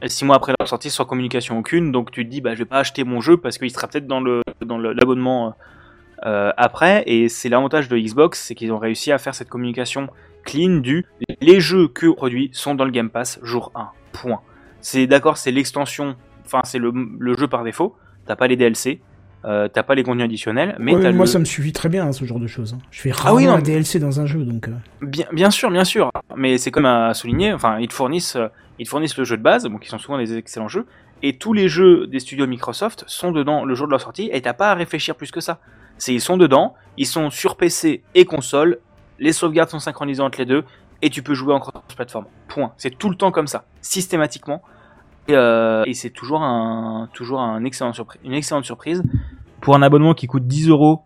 Six mois après leur sortie sans communication aucune, donc tu te dis bah je vais pas acheter mon jeu parce qu'il sera peut-être dans le dans l'abonnement euh, après. Et c'est l'avantage de Xbox, c'est qu'ils ont réussi à faire cette communication clean du les jeux que produits sont dans le Game Pass jour 1. Point. C'est d'accord, c'est l'extension, enfin c'est le, le jeu par défaut. T'as pas les DLC, euh, t'as pas les contenus additionnels, mais Ouais, moi, le- ça me suffit très bien, hein, ce genre de choses. hein. Je fais Ah rarement oui, non, un DLC dans un jeu, donc... euh, Bien, bien sûr, bien sûr. Mais c'est comme à souligner, enfin, ils te fournissent, ils te fournissent le jeu de base, bon, qui sont souvent des excellents jeux, et tous les jeux des studios Microsoft sont dedans le jour de leur sortie, et t'as pas à réfléchir plus que ça. C'est, ils sont dedans, ils sont sur PC et console, les sauvegardes sont synchronisées entre les deux, et tu peux jouer en cross-platform. Point. C'est tout le temps comme ça, systématiquement. Et, euh, et c'est toujours un, toujours un excellent surprise, une excellente surprise pour un abonnement qui coûte 10 euros,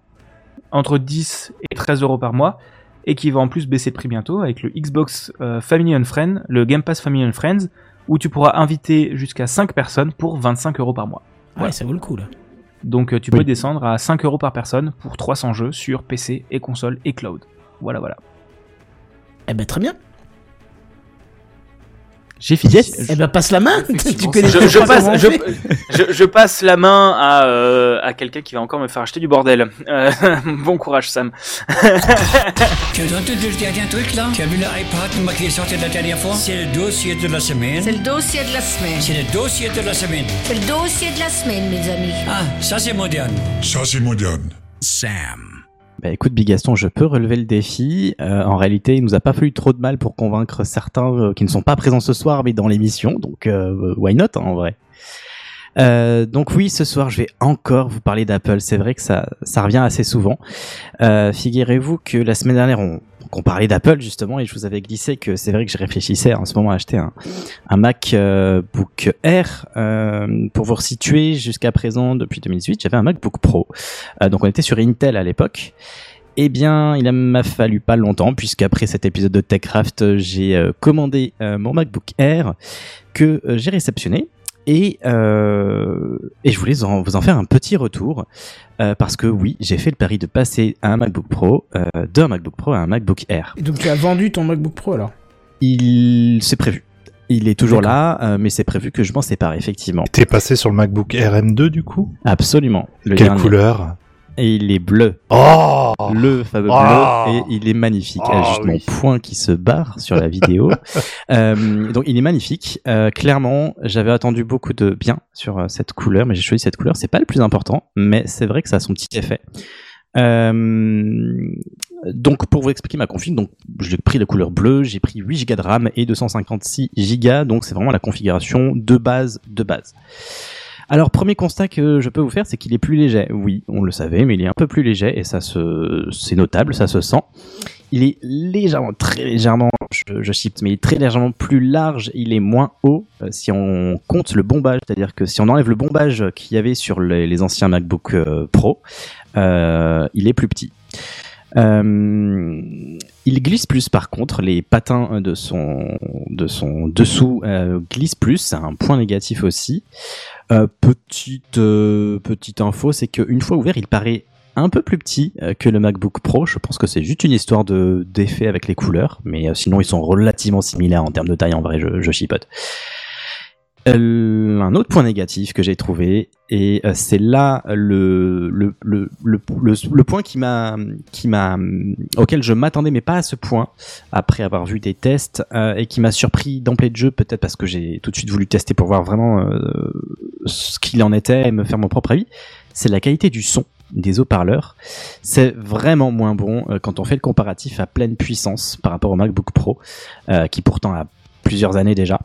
entre 10 et 13 euros par mois et qui va en plus baisser de prix bientôt avec le Xbox euh, Family and Friends, le Game Pass Family and Friends, où tu pourras inviter jusqu'à 5 personnes pour 25 euros par mois. Ouais, ça vaut le coup, là. Donc euh, tu peux descendre à 5 euros par personne pour 300 jeux sur PC et console et cloud. Voilà, voilà. Eh ben, très bien. J'ai fini. Eh ben, passe la main [LAUGHS] Tu connais je, pas je passe, je, je- je passe la main à, euh, à quelqu'un qui va encore me faire acheter du bordel. Euh, [LAUGHS] bon courage Sam. Tu as entendu le dernier truc là? Tu as vu l'iPad qui est sorti la dernière fois? C'est le dossier de la semaine. C'est le dossier de la semaine. C'est le dossier de la semaine. C'est le dossier de la semaine, mes amis. Ah, ça c'est moderne. Ça, c'est moderne. Sam. Bah écoute Bigaston, je peux relever le défi. Euh, en réalité, il nous a pas fallu trop de mal pour convaincre certains euh, qui ne sont pas présents ce soir, mais dans l'émission. Donc euh, why not hein, en vrai. Euh, donc oui, ce soir, je vais encore vous parler d'Apple. C'est vrai que ça, ça revient assez souvent. Euh, Figurez-vous que la semaine dernière, on, qu'on parlait d'Apple justement, et je vous avais glissé que c'est vrai que je réfléchissais en ce moment à acheter un, MacBook Air. Euh, pour vous resituer, jusqu'à présent, depuis 2018, j'avais un MacBook Pro. Euh, donc on était sur Intel à l'époque. Eh bien, il m'a fallu pas longtemps, puisqu'après cet épisode de TechCraft, j'ai euh, commandé mon MacBook Air que j'ai réceptionné. Et, euh, et je voulais en- vous en faire un petit retour, euh, parce que oui, j'ai fait le pari de passer à un MacBook Pro, euh, d'un MacBook Pro à un MacBook Air. Et donc, tu as vendu ton MacBook Pro, alors? Il c'est prévu. Il est toujours là, euh, mais c'est prévu que je m'en sépare, effectivement. T'es passé sur le MacBook RM2 du coup? Absolument. Le Quelle dernier. couleur? Et il est bleu. Oh Le fameux Oh bleu, et il est magnifique. Oh, Il y a juste mon point qui se barre sur la vidéo. [LAUGHS] Euh, donc il est magnifique. Euh, clairement, j'avais attendu beaucoup de bien sur euh, cette couleur, mais j'ai choisi cette couleur. C'est pas le plus important, mais c'est vrai que ça a son petit effet. Euh, donc pour vous expliquer ma config, donc j'ai pris la couleur bleue, j'ai pris 8 Go de RAM et 256 Go, donc c'est vraiment la configuration de base de base. Alors premier constat que je peux vous faire, c'est qu'il est plus léger. Oui, on le savait, mais il est un peu plus léger et ça se, c'est notable, ça se sent. il est légèrement, très légèrement, je, je shift, mais il est très légèrement plus large. Il est moins haut euh, si on compte le bombage, c'est-à-dire que si on enlève le bombage qu'il y avait sur les, anciens MacBook euh, Pro, euh, il est plus petit. Euh, il glisse plus par contre, les patins de son, de son dessous euh, glissent plus, c'est un point négatif aussi. Euh, petite, euh, petite info, c'est qu'une fois ouvert, il paraît un peu plus petit euh, que le MacBook Pro. Je pense que c'est juste une histoire de d'effet avec les couleurs, mais euh, sinon ils sont relativement similaires en termes de taille. En vrai, je, je chipote. Euh, un autre point négatif que j'ai trouvé et euh, c'est là le le, le, le, le, point qui m'a qui m'a auquel je m'attendais mais pas à ce point après avoir vu des tests euh, et qui m'a surpris d'emblée de jeu peut-être parce que j'ai tout de suite voulu tester pour voir vraiment euh, ce qu'il en était et me faire mon propre avis c'est la qualité du son des haut-parleurs. C'est vraiment moins bon euh, quand on fait le comparatif à pleine puissance par rapport au MacBook Pro, euh, qui pourtant a plusieurs années déjà.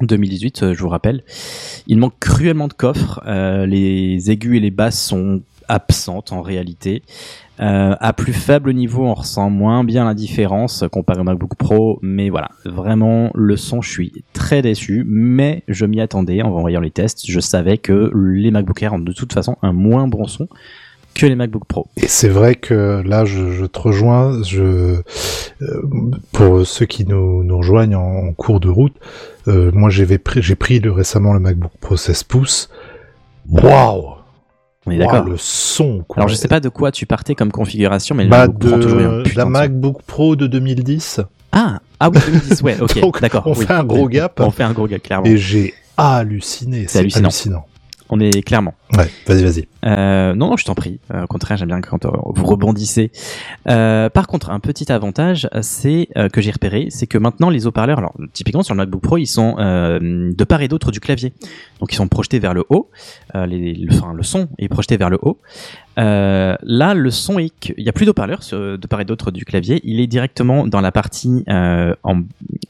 2018, euh, je vous rappelle. Il manque cruellement de coffres. euh, les aigus et les basses sont absentes en réalité. Euh, à plus faible niveau, on ressent moins bien la différence comparé au MacBook Pro, mais voilà, vraiment le son, je suis très déçu, mais je m'y attendais en voyant les tests. Je savais que les MacBook Air ont de toute façon un moins bon son que les MacBook Pro. Et c'est vrai que là, je, je te rejoins. Je, euh, pour ceux qui nous, nous rejoignent en, en cours de route, euh, moi j'ai pris, j'ai pris le, récemment le MacBook Pro 16 pouces. Waouh On est d'accord. Le son. Quoi. Alors je sais pas de quoi tu partais comme configuration, mais le Bah, MacBook prend toujours un de, putain la. MacBook Pro de 2010. Ah, ah oui, 2010, ouais, [LAUGHS] ok, d'accord. on oui. fait un gros gap. On fait un gros gap, clairement. Et j'ai halluciné. C'est hallucinant. hallucinant. On est clairement. Ouais, vas-y, vas-y. Euh, non, non, je t'en prie. Euh, au contraire, j'aime bien quand euh, vous rebondissez. Euh, par contre, un petit avantage, c'est euh, que j'ai repéré, c'est que maintenant les haut-parleurs, alors typiquement sur le MacBook Pro, ils sont euh, de part et d'autre du clavier, donc ils sont projetés vers le haut. Euh, les, le, enfin, le son est projeté vers le haut. Euh, là, le son est, que- il y a plus d'haut-parleurs sur- de part et d'autre du clavier. Il est directement dans la partie euh, en,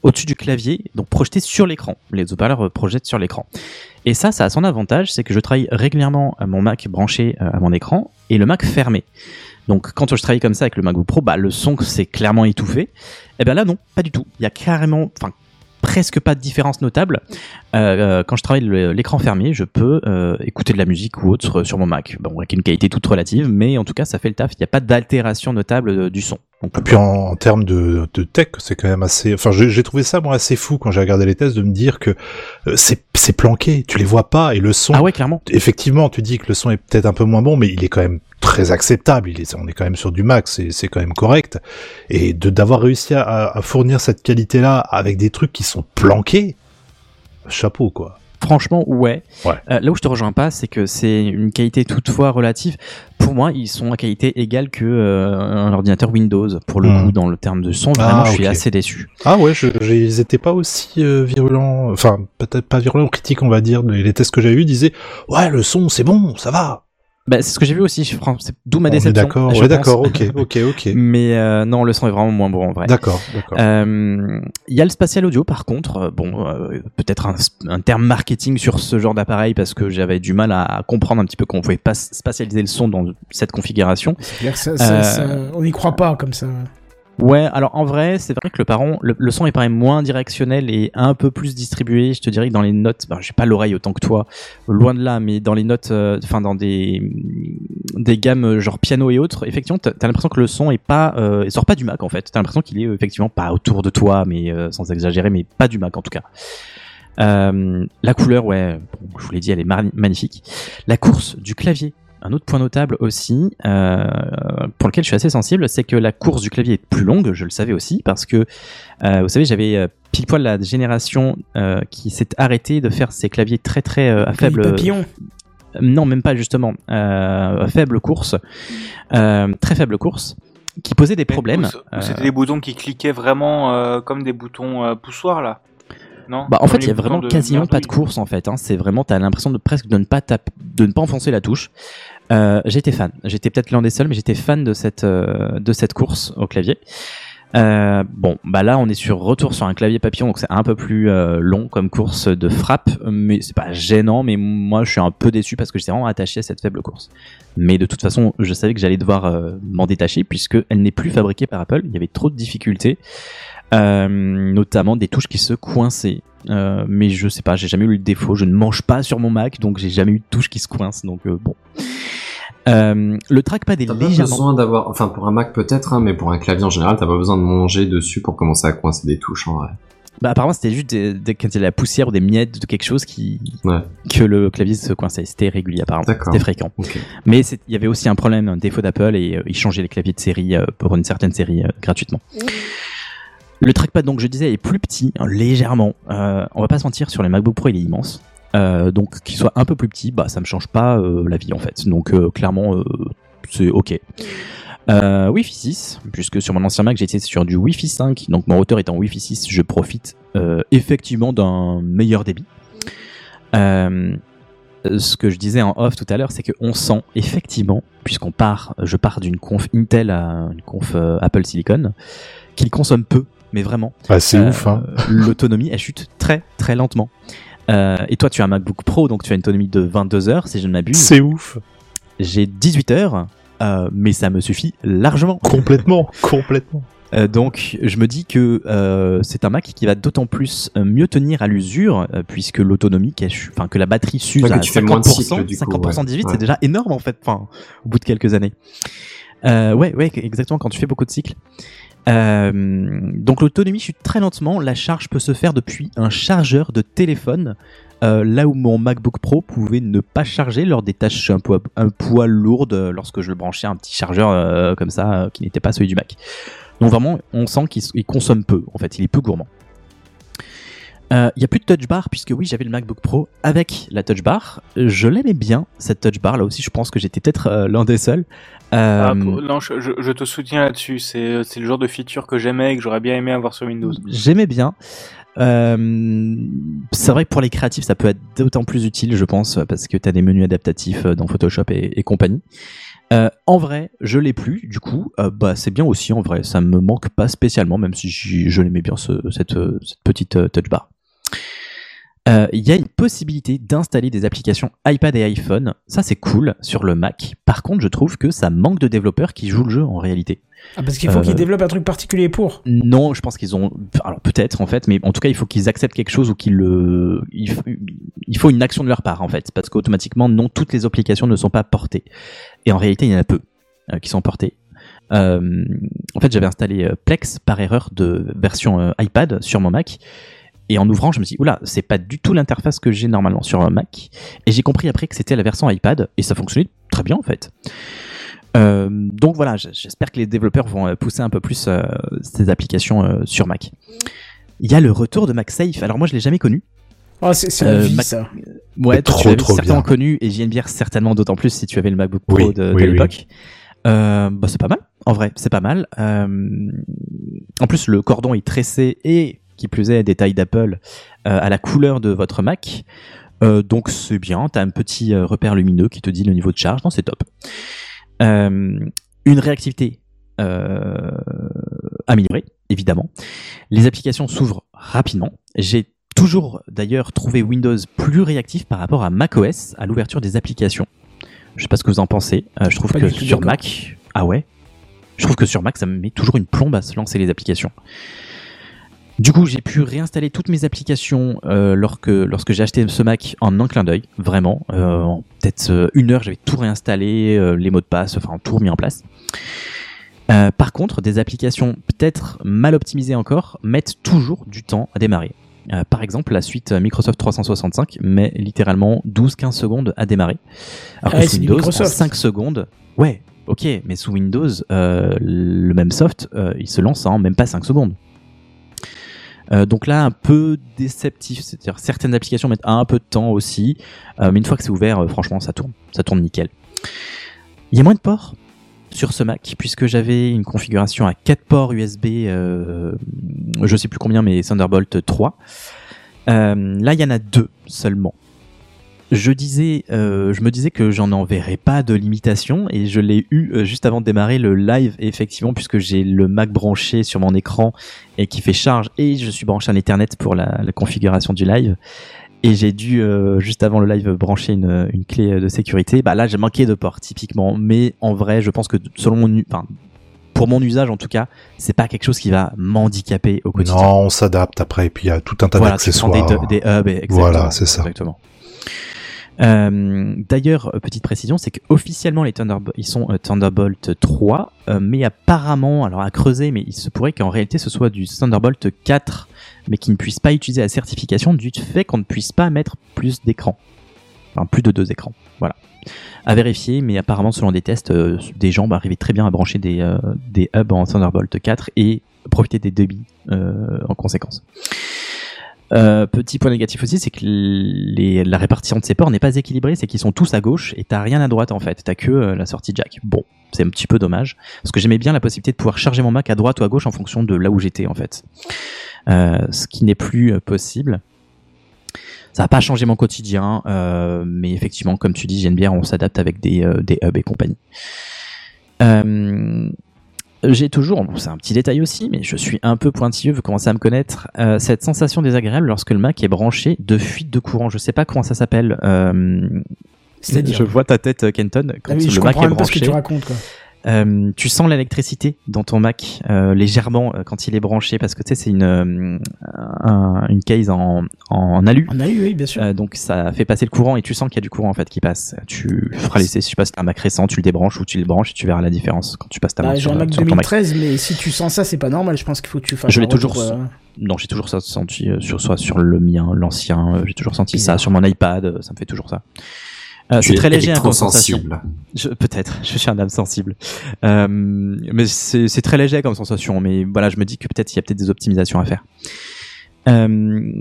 au-dessus du clavier, donc projeté sur l'écran. Les haut-parleurs projettent sur l'écran. Et ça, ça a son avantage, c'est que je travaille régulièrement à mon Mac branché euh, à mon écran et le Mac fermé. Donc quand je travaille comme ça avec le MacBook Pro, bah, le son c'est clairement étouffé. Et bien là non, pas du tout. Il y a carrément, enfin presque pas de différence notable. Euh, euh, quand je travaille le- l'écran fermé, je peux euh, écouter de la musique ou autre sur, mon Mac. Bon, avec une qualité toute relative, mais en tout cas ça fait le taf. Il n'y a pas d'altération notable euh, du son. Donc, Et puis en, en termes de, de tech, c'est quand même assez. Enfin, j'ai trouvé ça moi assez fou quand j'ai regardé les tests de me dire que euh, c'est c'est planqué, tu les vois pas et le son. ah ouais, clairement. Effectivement, tu dis que le son est peut-être un peu moins bon, mais il est quand même très acceptable. Il est, on est quand même sur du max, c'est c'est quand même correct. Et de d'avoir réussi à, à fournir cette qualité-là avec des trucs qui sont planqués, chapeau quoi. Franchement, ouais. Ouais. Euh, là où je te rejoins pas, c'est que c'est une qualité toutefois relative. Pour moi, ils sont à qualité égale que euh, un ordinateur Windows. Pour le Hmm. coup, dans le terme de son, vraiment, Ah, je suis assez déçu. Ah ouais, je, j'ai- ils étaient pas aussi euh, virulents, enfin peut-être pas virulents, critiques on va dire. Les, les tests que j'ai eu disaient ouais le son c'est bon, ça va. Bah, c'est ce que j'ai vu aussi. je- C'est d'où ma On déception. d'accord, je ouais d'accord, ok, [LAUGHS] ok, ok. Mais euh, non, le son est vraiment moins bon en vrai. D'accord, d'accord. Euh, Il y a le spatial audio par contre, euh, bon, euh, peut-être un, un terme marketing sur ce genre d'appareil parce que j'avais du mal à comprendre un petit peu qu'on pouvait pas spatialiser le son dans cette configuration. Clair ça- ça- Euh, ça- on n'y croit pas comme ça. Ouais, alors en vrai, c'est vrai que le parent, le, son est pareil moins directionnel et un peu plus distribué. Je te dirais que dans les notes, bah, j'ai pas l'oreille autant que toi, loin de là, mais dans les notes, euh, enfin dans des des gammes euh, genre piano et autres, effectivement, t'as as, l'impression que le son est pas, euh, il sort pas du Mac en fait. T'as l'impression qu'il est effectivement pas autour de toi, mais sans exagérer, mais pas du Mac en tout cas. La couleur, ouais, je vous l'ai dit, elle est magnifique. La course du clavier. Un autre point notable aussi, euh, pour lequel je suis assez sensible, c'est que la course du clavier est plus longue, je le savais aussi, parce que, euh, vous savez, j'avais euh, pile poil la génération euh, qui s'est arrêtée de faire ses claviers très très euh, à faible... Papillon. Non, même pas justement. Euh, faible course, euh, très faible course, qui posait des problèmes. C'était Euh, des boutons qui cliquaient vraiment euh, comme des boutons euh, poussoirs là. Non Bah, en fait, il y a vraiment de quasiment pas de course en fait. Hein. C'est vraiment, t'as l'impression de presque de ne pas taper, de ne pas enfoncer la touche. Euh, j'étais fan. J'étais peut-être l'un des seuls, mais j'étais fan de cette euh, de cette course au clavier. Euh, bon, bah là, on est sur retour sur un clavier papillon, donc c'est un peu plus euh, long comme course de frappe, mais c'est pas gênant. Mais moi, je suis un peu déçu parce que j'étais vraiment attaché à cette faible course. Mais de toute façon, je savais que j'allais devoir euh, m'en détacher puisque elle n'est plus fabriquée par Apple. Il y avait trop de difficultés, notamment des touches qui se coinçaient. Euh, mais je sais pas, j'ai jamais eu le défaut. Je ne mange pas sur mon Mac, donc j'ai jamais eu de touche qui se coince. Donc euh, bon. Euh, le trackpad est T'as pas légèrement. besoin d'avoir, enfin pour un Mac peut-être, hein, mais pour un clavier en général, t'as pas besoin de manger dessus pour commencer à coincer des touches en vrai. Bah apparemment c'était juste des, des- quand il y a de la poussière ou des miettes de quelque chose qui Ouais. que le clavier se coinçait. C'était régulier apparemment. D'accord. C'était fréquent. Mais il y avait aussi un problème, un défaut d'Apple et euh, ils changeaient les claviers de série euh, pour une certaine série euh, gratuitement. Le trackpad donc je disais est plus petit hein, légèrement. Euh, on va pas se mentir sur les MacBook Pro il est immense. Euh, donc qu'il soit un peu plus petit, bah ça me change pas euh, la vie en fait. Donc clairement c'est ok. Wi-Fi 6, puisque sur mon ancien Mac j'étais sur du Wi-Fi 5, donc mon routeur est en Wi-Fi 6, je profite effectivement d'un meilleur débit. Ce que je disais en off tout à l'heure, c'est qu'on sent effectivement, puisqu'on part, je pars d'une conf Intel à une conf Apple Silicon, qu'il consomme peu, mais vraiment. Ah, c'est Euh, ouf, hein. [LAUGHS] L'autonomie, elle chute très très lentement. Euh, et toi, tu as un MacBook Pro, donc tu as une autonomie de 22 heures, si je ne m'abuse. C'est ouf. J'ai 18 heures, euh, mais ça me suffit largement. Complètement, [LAUGHS] complètement. Euh, donc, je me dis que euh, c'est un Mac qui va d'autant plus euh, mieux tenir à l'usure, euh, puisque l'autonomie, enfin que la batterie s'use Ouais, à tu fais 50%, moins de cycles, du coup, 50% ouais. 18, Ouais. c'est déjà énorme en fait, enfin, au bout de quelques années. Euh, ouais, ouais, exactement, quand tu fais beaucoup de cycles. Euh, donc l'autonomie chute très lentement, la charge peut se faire depuis un chargeur de téléphone, euh, là où mon MacBook Pro pouvait ne pas charger lors des tâches un poids, lourdes euh, lorsque je le branchais un petit chargeur comme ça qui n'était pas celui du Mac. Donc vraiment, on sent qu'il consomme peu, en fait, il est peu gourmand. Il y a plus de touch bar puisque oui j'avais le MacBook Pro avec la touch bar. Je l'aimais bien cette touch bar là aussi je pense que j'étais peut-être l'un des seuls. Euh, Ah, pour- non, je, te soutiens là-dessus. C'est c'est le genre de feature que j'aimais et que j'aurais bien aimé avoir sur Windows. J'aimais bien. Euh, c'est vrai que pour les créatifs, ça peut être d'autant plus utile, je pense, parce que tu as des menus adaptatifs euh, dans Photoshop et, et compagnie. Euh, en vrai, je l'ai plus, du coup, euh, bah c'est bien aussi en vrai. Ça me manque pas spécialement, même si je l'aimais bien ce- cette, cette petite touch bar. Euh, Il y a une possibilité d'installer des applications iPad et iPhone. Ça, c'est cool sur le Mac. Par contre, je trouve que ça manque de développeurs qui jouent le jeu en réalité. Ah, parce qu'il faut Euh, qu'ils développent un truc particulier pour. Non, je pense qu'ils ont. Alors peut-être en fait, mais en tout cas, il faut qu'ils acceptent quelque chose ou qu'ils le. Il faut, il faut une action de leur part en fait, parce qu'automatiquement, non, toutes les applications ne sont pas portées. Et en réalité, il y en a peu euh, qui sont portées. Euh, en fait, j'avais installé euh, Plex par erreur de version euh, iPad sur mon Mac. Et en ouvrant, je me suis dit, oula, c'est pas du tout l'interface que j'ai normalement sur un Mac. Et j'ai compris après que c'était la version iPad, et ça fonctionnait très bien en fait. Euh, donc voilà, j'espère que les développeurs vont euh, pousser un peu plus euh, ces applications euh, sur Mac. Il y a le retour de MagSafe. Alors moi, je l'ai jamais connu. Oh, c'est la Euh, vie, Mac- ça. Ouais, trop, tu trop certainement bien. connu et JNBR certainement d'autant plus si tu avais le MacBook Pro Oui, de, de oui, oui. l'époque. Euh, bah, c'est pas mal, en vrai, c'est pas mal. Euh, en plus, le cordon est tressé et, qui plus est, des tailles d'Apple euh, à la couleur de votre Mac. Euh, donc c'est bien, t'as un petit euh, repère lumineux qui te dit le niveau de charge, non c'est top. Une réactivité améliorée, évidemment. Les applications s'ouvrent rapidement. J'ai toujours d'ailleurs trouvé Windows plus réactif par rapport à macOS à l'ouverture des applications. Je sais pas ce que vous en pensez. Euh, je trouve Pas que sur. Mac, ah ouais, je trouve que sur Mac ça me met toujours une plombe à se lancer les applications. Du coup, j'ai pu réinstaller toutes mes applications euh, lorsque, lorsque j'ai acheté ce Mac en un clin d'œil, vraiment. Euh, en peut-être euh, une heure, j'avais tout réinstallé, euh, les mots de passe, enfin tout remis en place. Euh, par contre, des applications peut-être mal optimisées encore mettent toujours du temps à démarrer. Euh, par exemple, la suite Microsoft 365 met littéralement 12-15 secondes à démarrer. Alors Ah que sous Windows, en Microsoft. 5 secondes, ouais, ok, mais sous Windows, euh, le même soft, euh, il se lance en même pas 5 secondes. Euh, donc là, un peu déceptif, c'est-à-dire certaines applications mettent un peu de temps aussi, euh, mais une fois que c'est ouvert, euh, franchement, ça tourne, ça tourne nickel. Il y a moins de ports sur ce Mac puisque j'avais une configuration à 4 ports USB, je sais plus combien, mais Thunderbolt 3. Euh, là, il y en a deux seulement. Je disais, euh, je me disais que j'en enverrais pas de limitation et je l'ai eu euh, juste avant de démarrer le live. Effectivement, puisque j'ai le Mac branché sur mon écran et qui fait charge et je suis branché en Ethernet pour la, la configuration du live. Et j'ai dû euh, juste avant le live brancher une, une clé de sécurité. Bah là, j'ai manqué de port typiquement, mais en vrai, je pense que selon mon, enfin, pour mon usage en tout cas, c'est pas quelque chose qui va m'handicaper au quotidien. Non, on s'adapte après, et puis il y a tout un tas Voilà, d'accessoires. des, des hubs, exactement, Voilà, c'est ça. Exactement. Euh, D'ailleurs, euh, petite précision, c'est qu'officiellement les Thunderbolt, ils sont euh, Thunderbolt 3, euh, mais apparemment, alors à creuser, mais il se pourrait qu'en réalité ce soit du Thunderbolt 4, mais qui ne puisse pas utiliser la certification du fait qu'on ne puisse pas mettre plus d'écrans, enfin plus de deux écrans. Voilà, à vérifier, mais apparemment selon des tests, des gens bah, arrivaient très bien à brancher des, des hubs en Thunderbolt 4 et profiter des débits en conséquence. Euh, petit point négatif aussi, c'est que la répartition de ces ports n'est pas équilibrée, c'est qu'ils sont tous à gauche et t'as rien à droite en fait, t'as que euh, la sortie jack. Bon, c'est un petit peu dommage, parce que j'aimais bien la possibilité de pouvoir charger mon Mac à droite ou à gauche en fonction de là où j'étais en fait. Euh, ce qui n'est plus possible. Ça n'a pas changé mon quotidien, mais effectivement, comme tu dis, j'aime bien, on s'adapte avec des, hubs et compagnie. J'ai toujours, bon, c'est un petit détail aussi, mais je suis un peu pointilleux, vous commencez à me connaître, euh, cette sensation désagréable lorsque le Mac est branché de fuite de courant. Je sais pas comment ça s'appelle. Euh, C'est-à-dire Je vois ta tête, euh, Kenton, quand Ah oui, le je Mac est pas ce que branché. tu racontes, quoi. Euh, tu sens l'électricité dans ton Mac euh, légèrement euh, quand il est branché parce que tu sais c'est une un- une case en en alu. Oui, bien sûr. Donc ça fait passer le courant et tu sens qu'il y a du courant en fait qui passe. Tu feras l'essai si tu passes un Mac récent, tu le débranches ou tu le branches et tu verras la différence quand tu passes ta Bah, sur, un Mac sur ton Mac. 2013, mais si tu sens ça, c'est pas normal. Je pense qu'il faut que tu fasses. Je l'ai toujours Non, j'ai toujours ça senti sur soit sur le mien, l'ancien, j'ai toujours senti Bizarre. ça sur mon iPad, ça me fait toujours ça. Euh, c'est es très léger hein, comme sensation. Peut-être, je suis un âme sensible. Euh, mais c'est c'est très léger comme sensation. Mais voilà, je me dis que peut-être il y a peut-être des optimisations à faire. Euh,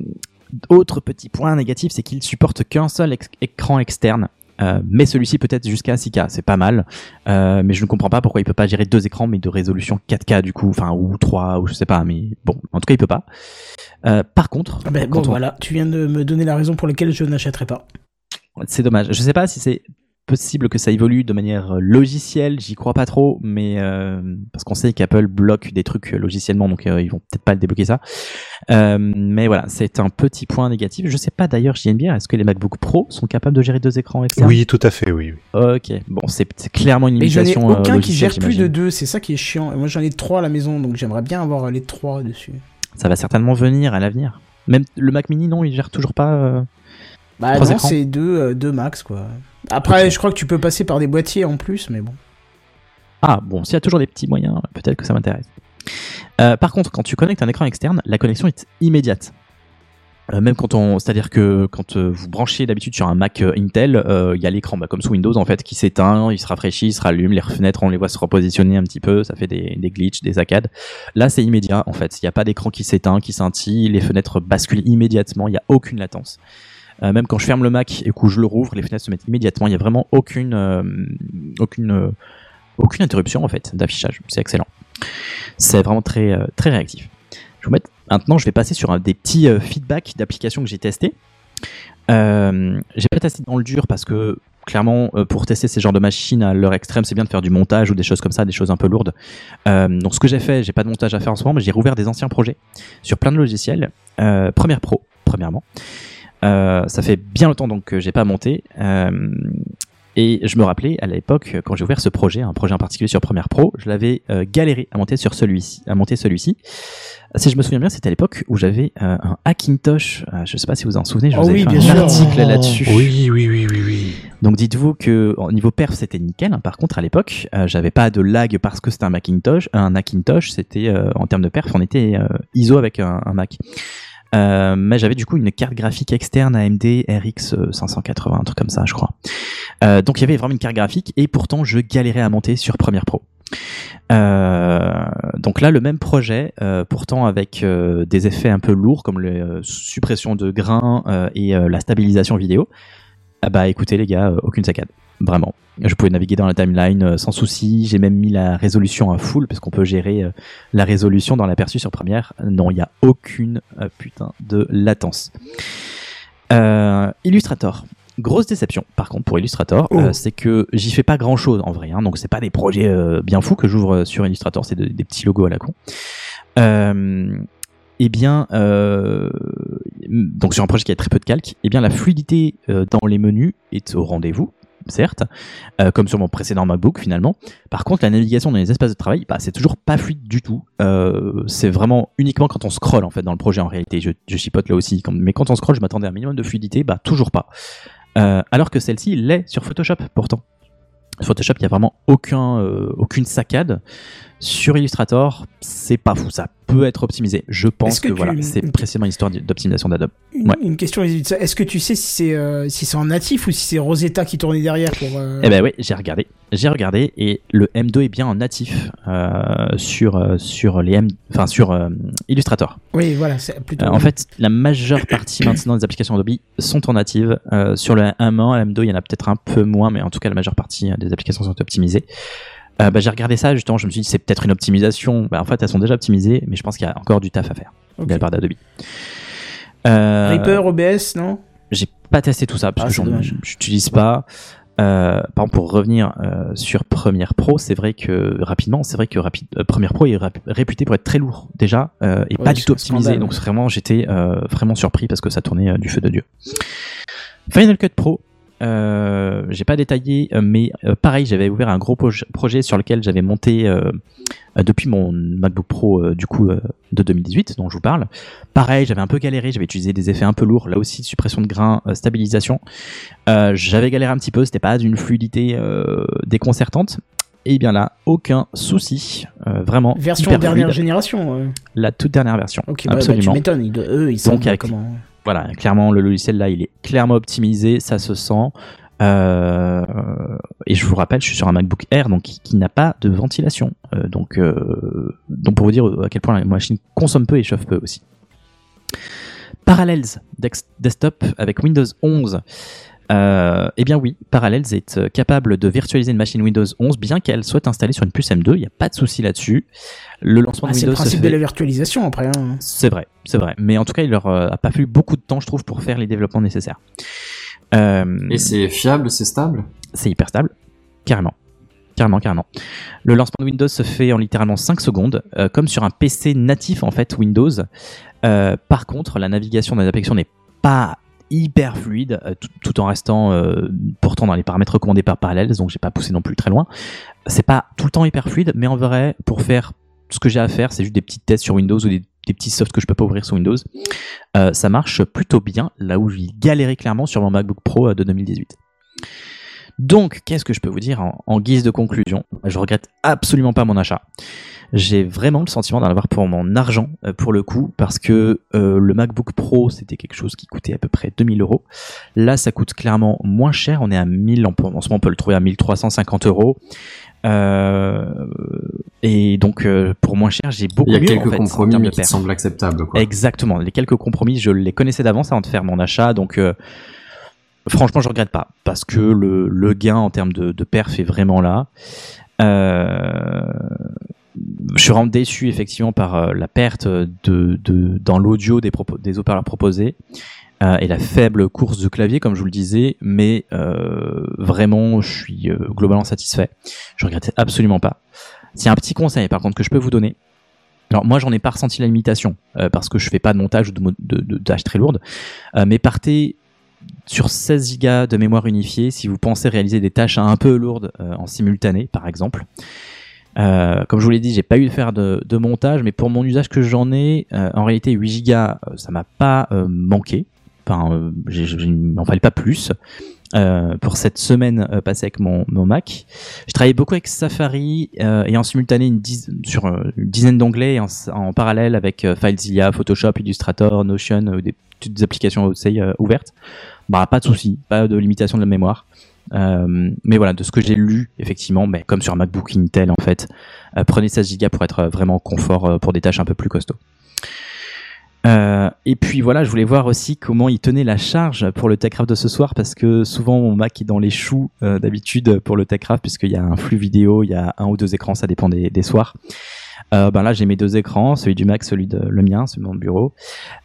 autre petit point négatif, c'est qu'il supporte qu'un seul ex- écran externe. Euh, mais celui-ci peut être jusqu'à 6K, c'est pas mal. Euh, mais je ne comprends pas pourquoi il peut pas gérer deux écrans, mais de résolution 4K du coup, enfin ou 3 ou je sais pas. Mais bon, en tout cas il peut pas. Euh, par contre, ah ben, bon, on- voilà, tu viens de me donner la raison pour laquelle je n'achèterai pas. C'est dommage. Je sais pas si c'est possible que ça évolue de manière euh, logicielle, j'y crois pas trop, mais euh, parce qu'on sait qu'Apple bloque des trucs euh, logiciellement, donc euh, ils vont peut-être pas le débloquer ça. Euh, mais voilà, c'est un petit point négatif. Je sais pas d'ailleurs, j'y aime bien. Est-ce que les MacBook Pro sont capables de gérer deux écrans externes Oui, tout à fait, oui. Ok, bon, c'est clairement une Mais j'en ai limitation. euh, aucun qui gère plus de deux, c'est ça qui est chiant. Et moi j'en ai trois à la maison, donc j'aimerais bien avoir les trois dessus. Ça va certainement venir à l'avenir. Même le Mac Mini, non, il gère toujours pas. Bah non, c'est deux, euh, deux max quoi. Après, je crois que tu peux passer par des boîtiers en plus, mais bon. Ah bon, s'il y a toujours des petits moyens, peut-être que ça m'intéresse. Euh, par contre, quand tu connectes un écran externe, la connexion est immédiate. Euh, même quand on, c'est-à-dire que quand euh, vous branchez d'habitude sur un Mac euh, Intel, euh, il y a l'écran, bah, comme sous Windows en fait, qui s'éteint, il se rafraîchit, il se rallume, les fenêtres on les voit se repositionner un petit peu, ça fait des, des glitches, des saccades. Là c'est immédiat en fait, il n'y a pas d'écran qui s'éteint, qui scintille, les fenêtres basculent immédiatement, il n'y a aucune latence. Euh, même quand je ferme le Mac et que je le rouvre, les fenêtres se mettent immédiatement, il n'y a vraiment aucune, euh, aucune, euh, aucune interruption en fait d'affichage, c'est excellent. C'est vraiment très, très réactif. Je vous mettre- Maintenant, je vais passer sur des petits feedbacks d'applications que j'ai testés. Euh, j'ai pas testé dans le dur parce que clairement, pour tester ces genres de machines à leur extrême, c'est bien de faire du montage ou des choses comme ça, des choses un peu lourdes. Donc, ce que j'ai fait, j'ai pas de montage à faire en ce moment, mais j'ai rouvert des anciens projets sur plein de logiciels. Premiere Pro, premièrement. Euh, ça fait bien longtemps donc que j'ai pas monté. Euh, et je me rappelais à l'époque quand j'ai ouvert ce projet, un projet en particulier sur Premiere Pro, je l'avais euh, galéré à monter sur celui-ci, à monter celui-ci. Si je me souviens bien, c'était à l'époque où j'avais euh, un Hackintosh. Euh, je sais pas si vous en souvenez, je Oh vous avais oui, fait un sûr. article là-dessus. Oui, oui, oui, oui, oui. Donc dites-vous que au niveau perf c'était nickel. hein. Par contre à l'époque euh, j'avais pas de lag parce que c'était un Macintosh. Un Macintosh c'était euh, en termes de perf on était euh, ISO avec un, un Mac. Euh, mais j'avais du coup une carte graphique externe AMD RX 580 un truc comme ça je crois. Euh, donc il y avait vraiment une carte graphique et pourtant je galérais à monter sur Premiere Pro. Euh, donc là, le même projet, pourtant avec des effets un peu lourds comme la suppression de grains et la stabilisation vidéo. Ah bah écoutez les gars, aucune saccade, vraiment. Je pouvais naviguer dans la timeline euh, sans souci. J'ai même mis la résolution à full parce qu'on peut gérer euh, la résolution dans l'aperçu sur Premiere. Non, il n'y a aucune euh, putain de latence. Euh, Illustrator. Grosse déception, par contre, pour Illustrator, Oh. euh, c'est que j'y fais pas grand chose en vrai. Hein, donc c'est pas des projets euh, bien fous que j'ouvre sur Illustrator, c'est de- des petits logos à la con. Euh, eh bien, euh, donc sur un projet qui a très peu de calque, eh bien la fluidité euh, dans les menus est au rendez-vous, certes, euh, comme sur mon précédent MacBook finalement. Par contre, la navigation dans les espaces de travail, bah, c'est toujours pas fluide du tout. Euh, c'est vraiment uniquement quand on scrolle en fait dans le projet en réalité. Je, je chipote là aussi, mais quand on scrolle, je m'attendais à un minimum de fluidité, bah toujours pas. Euh, alors que celle-ci l'est sur Photoshop pourtant. Photoshop, il y a vraiment aucun, aucune saccade. Sur Illustrator, c'est pas fou. Ça peut être optimisé. Je pense que que, tu- voilà, c'est précisément une histoire d'optimisation d'Adobe. Une, Ouais. une question, est-ce que tu sais si c'est euh, si c'est en natif ou si c'est Rosetta qui tournait derrière pour. euh, Eh ben oui, j'ai regardé, j'ai regardé et le M2 est bien en natif euh, sur euh, sur les M, enfin sur euh, Illustrator. Oui, voilà, c'est plutôt. Euh, en fait, la majeure partie maintenant des applications Adobe sont en native. Euh, sur le M1, M2, il y en a peut-être un peu moins, mais en tout cas, la majeure partie des applications sont optimisées. Euh, bah, j'ai regardé ça justement, je me suis dit c'est peut-être une optimisation. Bah, en fait, elles sont déjà optimisées, mais je pense qu'il y a encore du taf à faire Ok. de la part d'Adobe. Euh, Reaper, OBS, non? j'ai pas testé tout ça parce Ah, que j'utilise pas. Euh, par exemple, pour revenir euh, sur Premiere Pro, c'est vrai que rapidement, c'est vrai que rapide, euh, Premiere Pro est rap- réputé pour être très lourd déjà et Ouais, pas du tout optimisé. scandale. Donc vraiment, j'étais vraiment surpris parce que ça tournait du feu de dieu. Final Cut Pro. Euh, j'ai pas détaillé, euh, mais euh, pareil, j'avais ouvert un gros proj- projet sur lequel j'avais monté euh, depuis mon MacBook Pro du coup de 2018 dont je vous parle. Pareil, j'avais un peu galéré, j'avais utilisé des effets un peu lourds, là aussi suppression de grains, stabilisation. J'avais galéré un petit peu, c'était pas d'une fluidité déconcertante. Et bien là, aucun souci, vraiment. Version dernière fluide. génération. La toute dernière version. Ok, bah, bah, absolument. tu m'étonnes. ils Eux, ils Donc, avec- comment. Voilà, clairement, le logiciel là, il est clairement optimisé, ça se sent. Euh, et je vous rappelle, je suis sur un MacBook Air, donc qui, n'a pas de ventilation. Euh, donc, euh, donc pour vous dire à quel point la machine consomme peu et chauffe peu aussi. Parallels Desktop avec Windows 11. Euh, eh bien oui, Parallels est euh, capable de virtualiser une machine Windows 11 bien qu'elle soit installée sur une puce M2, il n'y a pas de souci là-dessus. Le lancement Ah, de c'est le Windows principe fait- de la virtualisation après. hein. c'est vrai, c'est vrai. Mais en tout cas, il leur euh, a pas fallu beaucoup de temps, je trouve, pour faire les développements nécessaires. Euh, Et c'est fiable, c'est stable? C'est hyper stable, carrément. Carrément, carrément. Le lancement de Windows se fait en littéralement 5 secondes, euh, comme sur un PC natif en fait Windows. Euh, par contre, la navigation dans les n'est pas hyper fluide, euh, tout, en restant euh, pourtant dans les paramètres recommandés par Parallels, donc j'ai pas poussé non plus très loin. C'est pas tout le temps hyper fluide, mais en vrai, pour faire ce que j'ai à faire, c'est juste des petits tests sur Windows ou des, petits softs que je peux pas ouvrir sur Windows. Euh, ça marche plutôt bien, là où j'ai galéré clairement sur mon MacBook Pro de 2018. Donc, qu'est-ce que je peux vous dire en, en guise de conclusion? Je regrette absolument pas mon achat. J'ai vraiment le sentiment d'en avoir pour mon argent, euh, pour le coup, parce que euh, le MacBook Pro, c'était quelque chose qui coûtait à peu près 2000 euros. Là, ça coûte clairement moins cher. On est à 1000, en, en ce moment, on peut le trouver à 1350 euros. Euh, et donc, euh, pour moins cher, j'ai beaucoup Il y a mieux, quelques en fait, en compromis de qui semblent acceptables. Quoi. Exactement. Les quelques compromis, je les connaissais d'avance avant de faire mon achat, donc euh, franchement, je regrette pas parce que le, le gain en termes de, de perf est vraiment là. Euh, je suis vraiment déçu effectivement par euh, la perte de, de dans l'audio des, propos- des proposés euh, et la faible course de clavier, comme je vous le disais, mais vraiment, je suis globalement satisfait. Je regrette absolument pas. A un petit conseil, par contre, que je peux vous donner, alors moi j'en ai pas ressenti la limitation parce que je fais pas de montage ou de, de, tâches très lourdes, mais partez sur 16 Go de mémoire unifiée si vous pensez réaliser des tâches un peu lourdes euh, en simultané par exemple. Euh, comme je vous l'ai dit, j'ai pas eu de faire de, de montage, mais pour mon usage que j'en ai, euh, en réalité 8 Go, euh, ça m'a pas euh, manqué. Enfin, euh, il m'en fallait pas plus. Pour cette semaine passée avec mon, mon Mac. Je travaillais beaucoup avec Safari et en simultané une diz- sur une dizaine d'onglets et en, en parallèle avec FileZilla, Photoshop, Illustrator, Notion, des petites applications euh, ouvertes. Bah pas de souci, pas de limitation de la mémoire. Euh, mais voilà, de ce que j'ai lu, effectivement, mais comme sur un MacBook Intel en fait, euh, prenez 16 Go pour être vraiment confort euh, pour des tâches un peu plus costauds. Et puis voilà, je voulais voir aussi comment il tenait la charge pour le TechCraft de ce soir parce que souvent mon Mac est dans les choux d'habitude pour le TechCraft puisqu'il y a un flux vidéo, il y a un ou deux écrans, ça dépend des, des soirs. Euh, ben là, j'ai mes deux écrans, celui du Mac, celui de le mien, celui de mon bureau.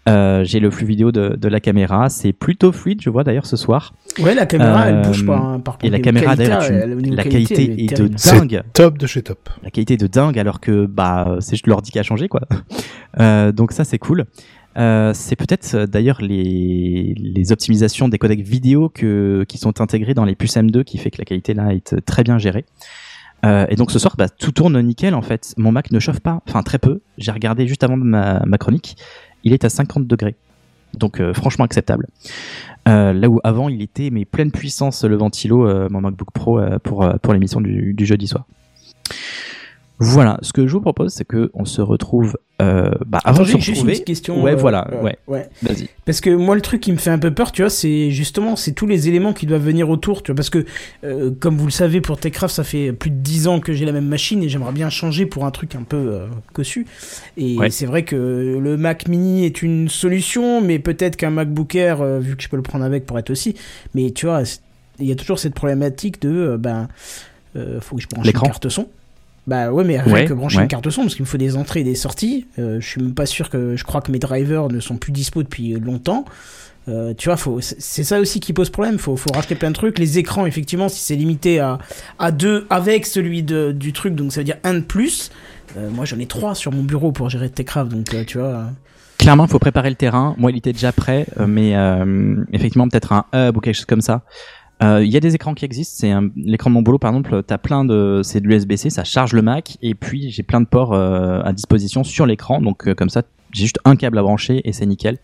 Euh, j'ai le flux vidéo de, de la caméra, c'est plutôt fluide, je vois d'ailleurs ce soir. Ouais, la caméra, elle bouge Euh, pas. hein, par contre, Et la caméra d'ailleurs, la qualité, est de dingue. top de chez top. La qualité est de dingue alors que bah c'est juste l'ordi qui a changé quoi. [LAUGHS] Euh, donc ça c'est cool. Euh, c'est peut-être euh, d'ailleurs les, les optimisations des codecs vidéo que, qui sont intégrées dans les puces M2 qui fait que la qualité là est très bien gérée. Euh, et donc ce soir, bah, tout tourne nickel en fait. Mon Mac ne chauffe pas, enfin très peu. J'ai regardé juste avant ma, chronique, il est à 50 degrés. Donc euh, franchement acceptable. Euh, là où avant il était mais pleine puissance le ventilo, mon MacBook Pro pour, pour l'émission du, du jeudi soir. Voilà, ce que je vous propose, c'est que on se retrouve euh, bah, avant Attends, de se juste une question. Ouais, euh, voilà, euh, ouais. ouais. Vas-y. Parce que moi, le truc qui me fait un peu peur, tu vois, c'est justement, c'est tous les éléments qui doivent venir autour, tu vois, parce que, euh, comme vous le savez, pour Techcraft, ça fait plus de 10 ans que j'ai la même machine et j'aimerais bien changer pour un truc un peu euh, cossu. Et Ouais. c'est vrai que le Mac Mini est une solution, mais peut-être qu'un MacBook Air, vu que je peux le prendre avec, pourrait être aussi. Mais tu vois, il y a toujours cette problématique de, ben, faut que je branche une carte son. Bah ouais, mais rien Ouais, brancher ouais. une carte son, parce qu'il me faut des entrées et des sorties. Euh, je suis même pas sûr que. Je crois que mes drivers ne sont plus dispo depuis longtemps. Euh, tu vois, faut, c'est ça aussi qui pose problème. Faut, faut racheter plein de trucs. Les écrans, effectivement, si c'est limité à, à deux avec celui de, du truc, donc ça veut dire un de plus. Euh, moi, j'en ai trois sur mon bureau pour gérer Techcraft, donc tu vois. Clairement, il faut préparer le terrain. Moi, il était déjà prêt, mais euh, effectivement, peut-être un hub ou quelque chose comme ça. Euh, Il y a des écrans qui existent. C'est l'écran de mon boulot, par exemple. T'as plein de, c'est de l'USB-C, ça charge le Mac, et puis j'ai plein de ports euh, à disposition sur l'écran. Donc euh, comme ça, j'ai juste un câble à brancher et c'est nickel.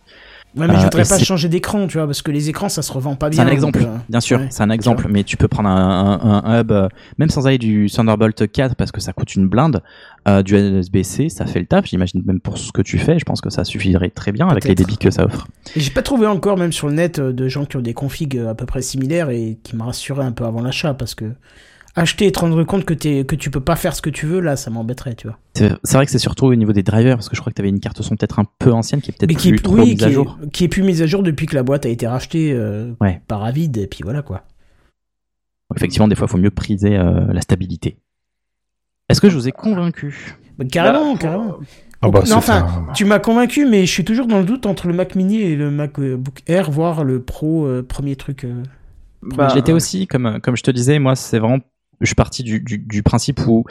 Ouais, mais Euh, je voudrais et pas c'est- changer d'écran, tu vois, parce que les écrans, ça se revend pas C'est bien. un donc, exemple, euh, bien sûr, ouais, c'est un exemple, mais tu peux prendre un, un- un hub, euh, même sans aller du Thunderbolt 4 parce que ça coûte une blinde, euh, du USB-C, ça fait le taf, j'imagine même pour ce que tu fais, je pense que ça suffirait très bien avec les débits que ça offre. J'ai pas trouvé encore, même sur le net, euh, de gens qui ont des configs euh, à peu près similaires et qui me rassuraient un peu avant l'achat parce que acheter et te rendre compte que, t'es- que tu peux pas faire ce que tu veux, là, ça m'embêterait, tu vois. C'est vrai que c'est surtout au niveau des drivers, parce que je crois que tu avais une carte son peut-être un peu ancienne qui est peut-être plus est, trop oui, mise qui, à est- jour. qui est plus mise à jour depuis que la boîte a été rachetée euh, Ouais. par Avid, et puis voilà quoi. Effectivement, des fois, il faut mieux priser euh, la stabilité. Est-ce que je vous ai convaincu? Bah, carrément, Bah, carrément. Bah, non, c'est enfin, un- tu m'as convaincu, mais je suis toujours dans le doute entre le Mac Mini et le MacBook Air, voire le Pro, euh, premier truc. euh. Bah, Je l'étais aussi, comme, comme je te disais, moi, c'est vraiment. Je suis parti du, du, du principe où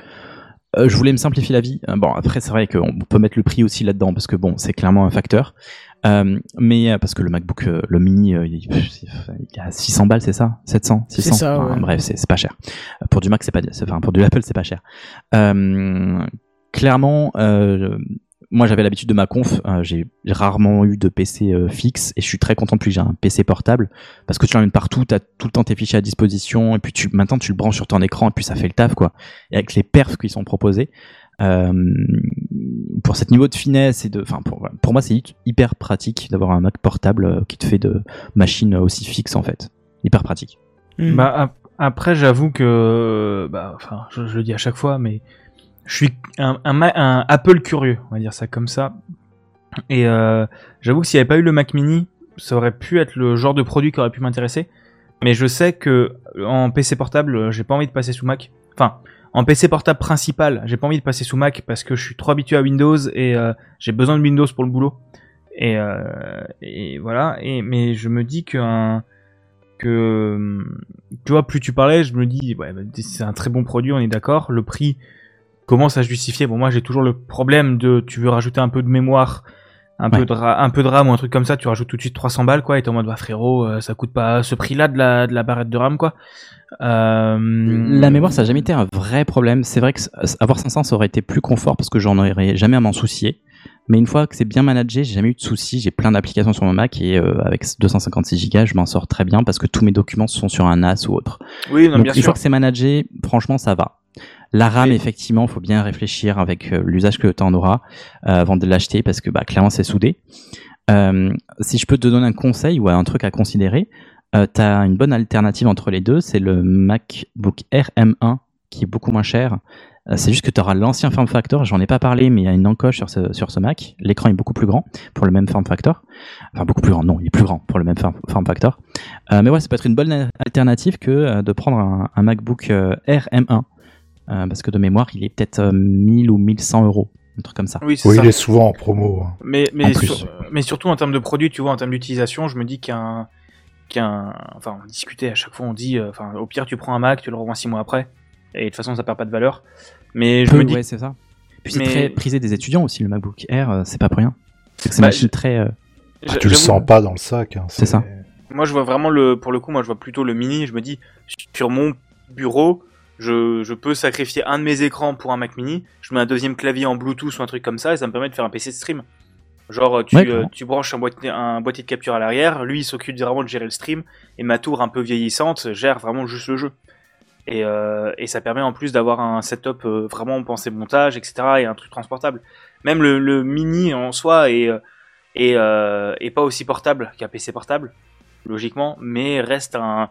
euh, je voulais me simplifier la vie. Euh, Bon, après, c'est vrai qu'on peut mettre le prix aussi là-dedans, parce que bon, c'est clairement un facteur. Euh, mais euh, parce que le MacBook, le mini, il, il à 600 balles, c'est ça? 700 600 ça, Enfin, ouais. Bref, c'est pas cher. Pour du Mac, c'est pas, enfin, pour du Apple, c'est pas cher. Euh, clairement, euh, moi j'avais l'habitude de ma conf, euh, j'ai rarement eu de PC euh, fixe et je suis très content depuis que j'ai un PC portable parce que tu l'emmènes partout, tu as tout le temps tes fichiers à disposition et puis tu, maintenant tu le branches sur ton écran et puis ça fait le taf quoi. Et avec les perfs qui sont proposés, euh, pour cet niveau de finesse et de, enfin pour, moi c'est hy- hyper pratique d'avoir un Mac portable euh, qui te fait de machines aussi fixes en fait, hyper pratique. Bah, ap- après, j'avoue que, bah, enfin, je le dis à chaque fois, mais je suis un, Apple curieux, on va dire ça comme ça. Et euh, j'avoue que s'il n'y avait pas eu le Mac Mini, ça aurait pu être le genre de produit qui aurait pu m'intéresser. Mais je sais que en PC portable, euh, j'ai pas envie de passer sous Mac. Enfin, en PC portable principal, j'ai pas envie de passer sous Mac parce que je suis trop habitué à Windows et euh, j'ai besoin de Windows pour le boulot. Et, euh, voilà. Mais je me dis que tu vois plus tu parlais je me dis bah, c'est un très bon produit on est d'accord le prix commence à justifier bon moi j'ai toujours le problème de tu veux rajouter un peu de mémoire un Ouais. peu de un peu de RAM ou un truc comme ça tu rajoutes tout de suite 300 balles quoi et t'es en mode bah frérot euh, ça coûte pas ce prix là de la de la barrette de RAM quoi euh, La mémoire, ça n'a jamais été un vrai problème. C'est vrai que avoir 500, ça aurait été plus confort parce que j'en aurais jamais à m'en soucier. Mais une fois que c'est bien managé, j'ai jamais eu de soucis. J'ai plein d'applications sur mon Mac et euh, avec 256 Go, je m'en sors très bien parce que tous mes documents sont sur un NAS ou autre. oui non Donc bien une sûr fois que c'est managé, franchement, ça va. La RAM, effectivement, faut bien réfléchir avec euh, l'usage que tu en auras euh, avant de l'acheter parce que bah, clairement, c'est soudé. Euh, si je peux te donner un conseil ou un truc à considérer, euh, tu as une bonne alternative entre les deux, c'est le MacBook Air M1 qui est beaucoup moins cher. Euh, c'est juste que tu auras l'ancien form factor, j'en ai pas parlé, mais il y a une encoche sur ce, sur ce Mac. L'écran est beaucoup plus grand pour le même form factor. Enfin, beaucoup plus grand, non, il est plus grand pour le même form, form factor. Mais ouais, ça peut être une bonne alternative que de prendre un, un MacBook Air M1. Euh, parce que de mémoire, il est peut-être euh, 1000 ou 1100 euros. un truc comme ça. Oui, c'est Oui, ça. il est souvent en promo. hein. Mais, En mais, plus. sur- mais surtout en termes de produits, tu vois, en termes d'utilisation, je me dis qu'un. qu'un enfin, on discutait à chaque fois, on dit. euh, Enfin, au pire, tu prends un Mac, tu le revends 6 mois après. Et de toute façon, ça perd pas de valeur. Mais je Peu, me dis. ouais, c'est ça. Puis c'est très prisé des étudiants aussi, le MacBook Air, euh, c'est pas pour rien. C'est que c'est Bah, une machine très. euh, Ah, tu le sens pas dans le sac. hein, C'est ça. Moi, je vois vraiment le. Pour le coup, moi, je vois plutôt le mini. Je me dis, sur mon bureau, je, je peux sacrifier un de mes écrans pour un Mac mini. Je mets un deuxième clavier en Bluetooth ou un truc comme ça, et ça me permet de faire un PC de stream. Genre, tu, Ouais, euh, tu branches un boîtier, un boîtier de capture à l'arrière, lui, il s'occupe vraiment de gérer le stream, et ma tour un peu vieillissante gère vraiment juste le jeu. Et, euh, et ça permet en plus d'avoir un setup euh, vraiment pensé montage, etc., et un truc transportable. Même le, le mini en soi est, euh, est, euh, est pas aussi portable qu'un PC portable, logiquement, mais reste un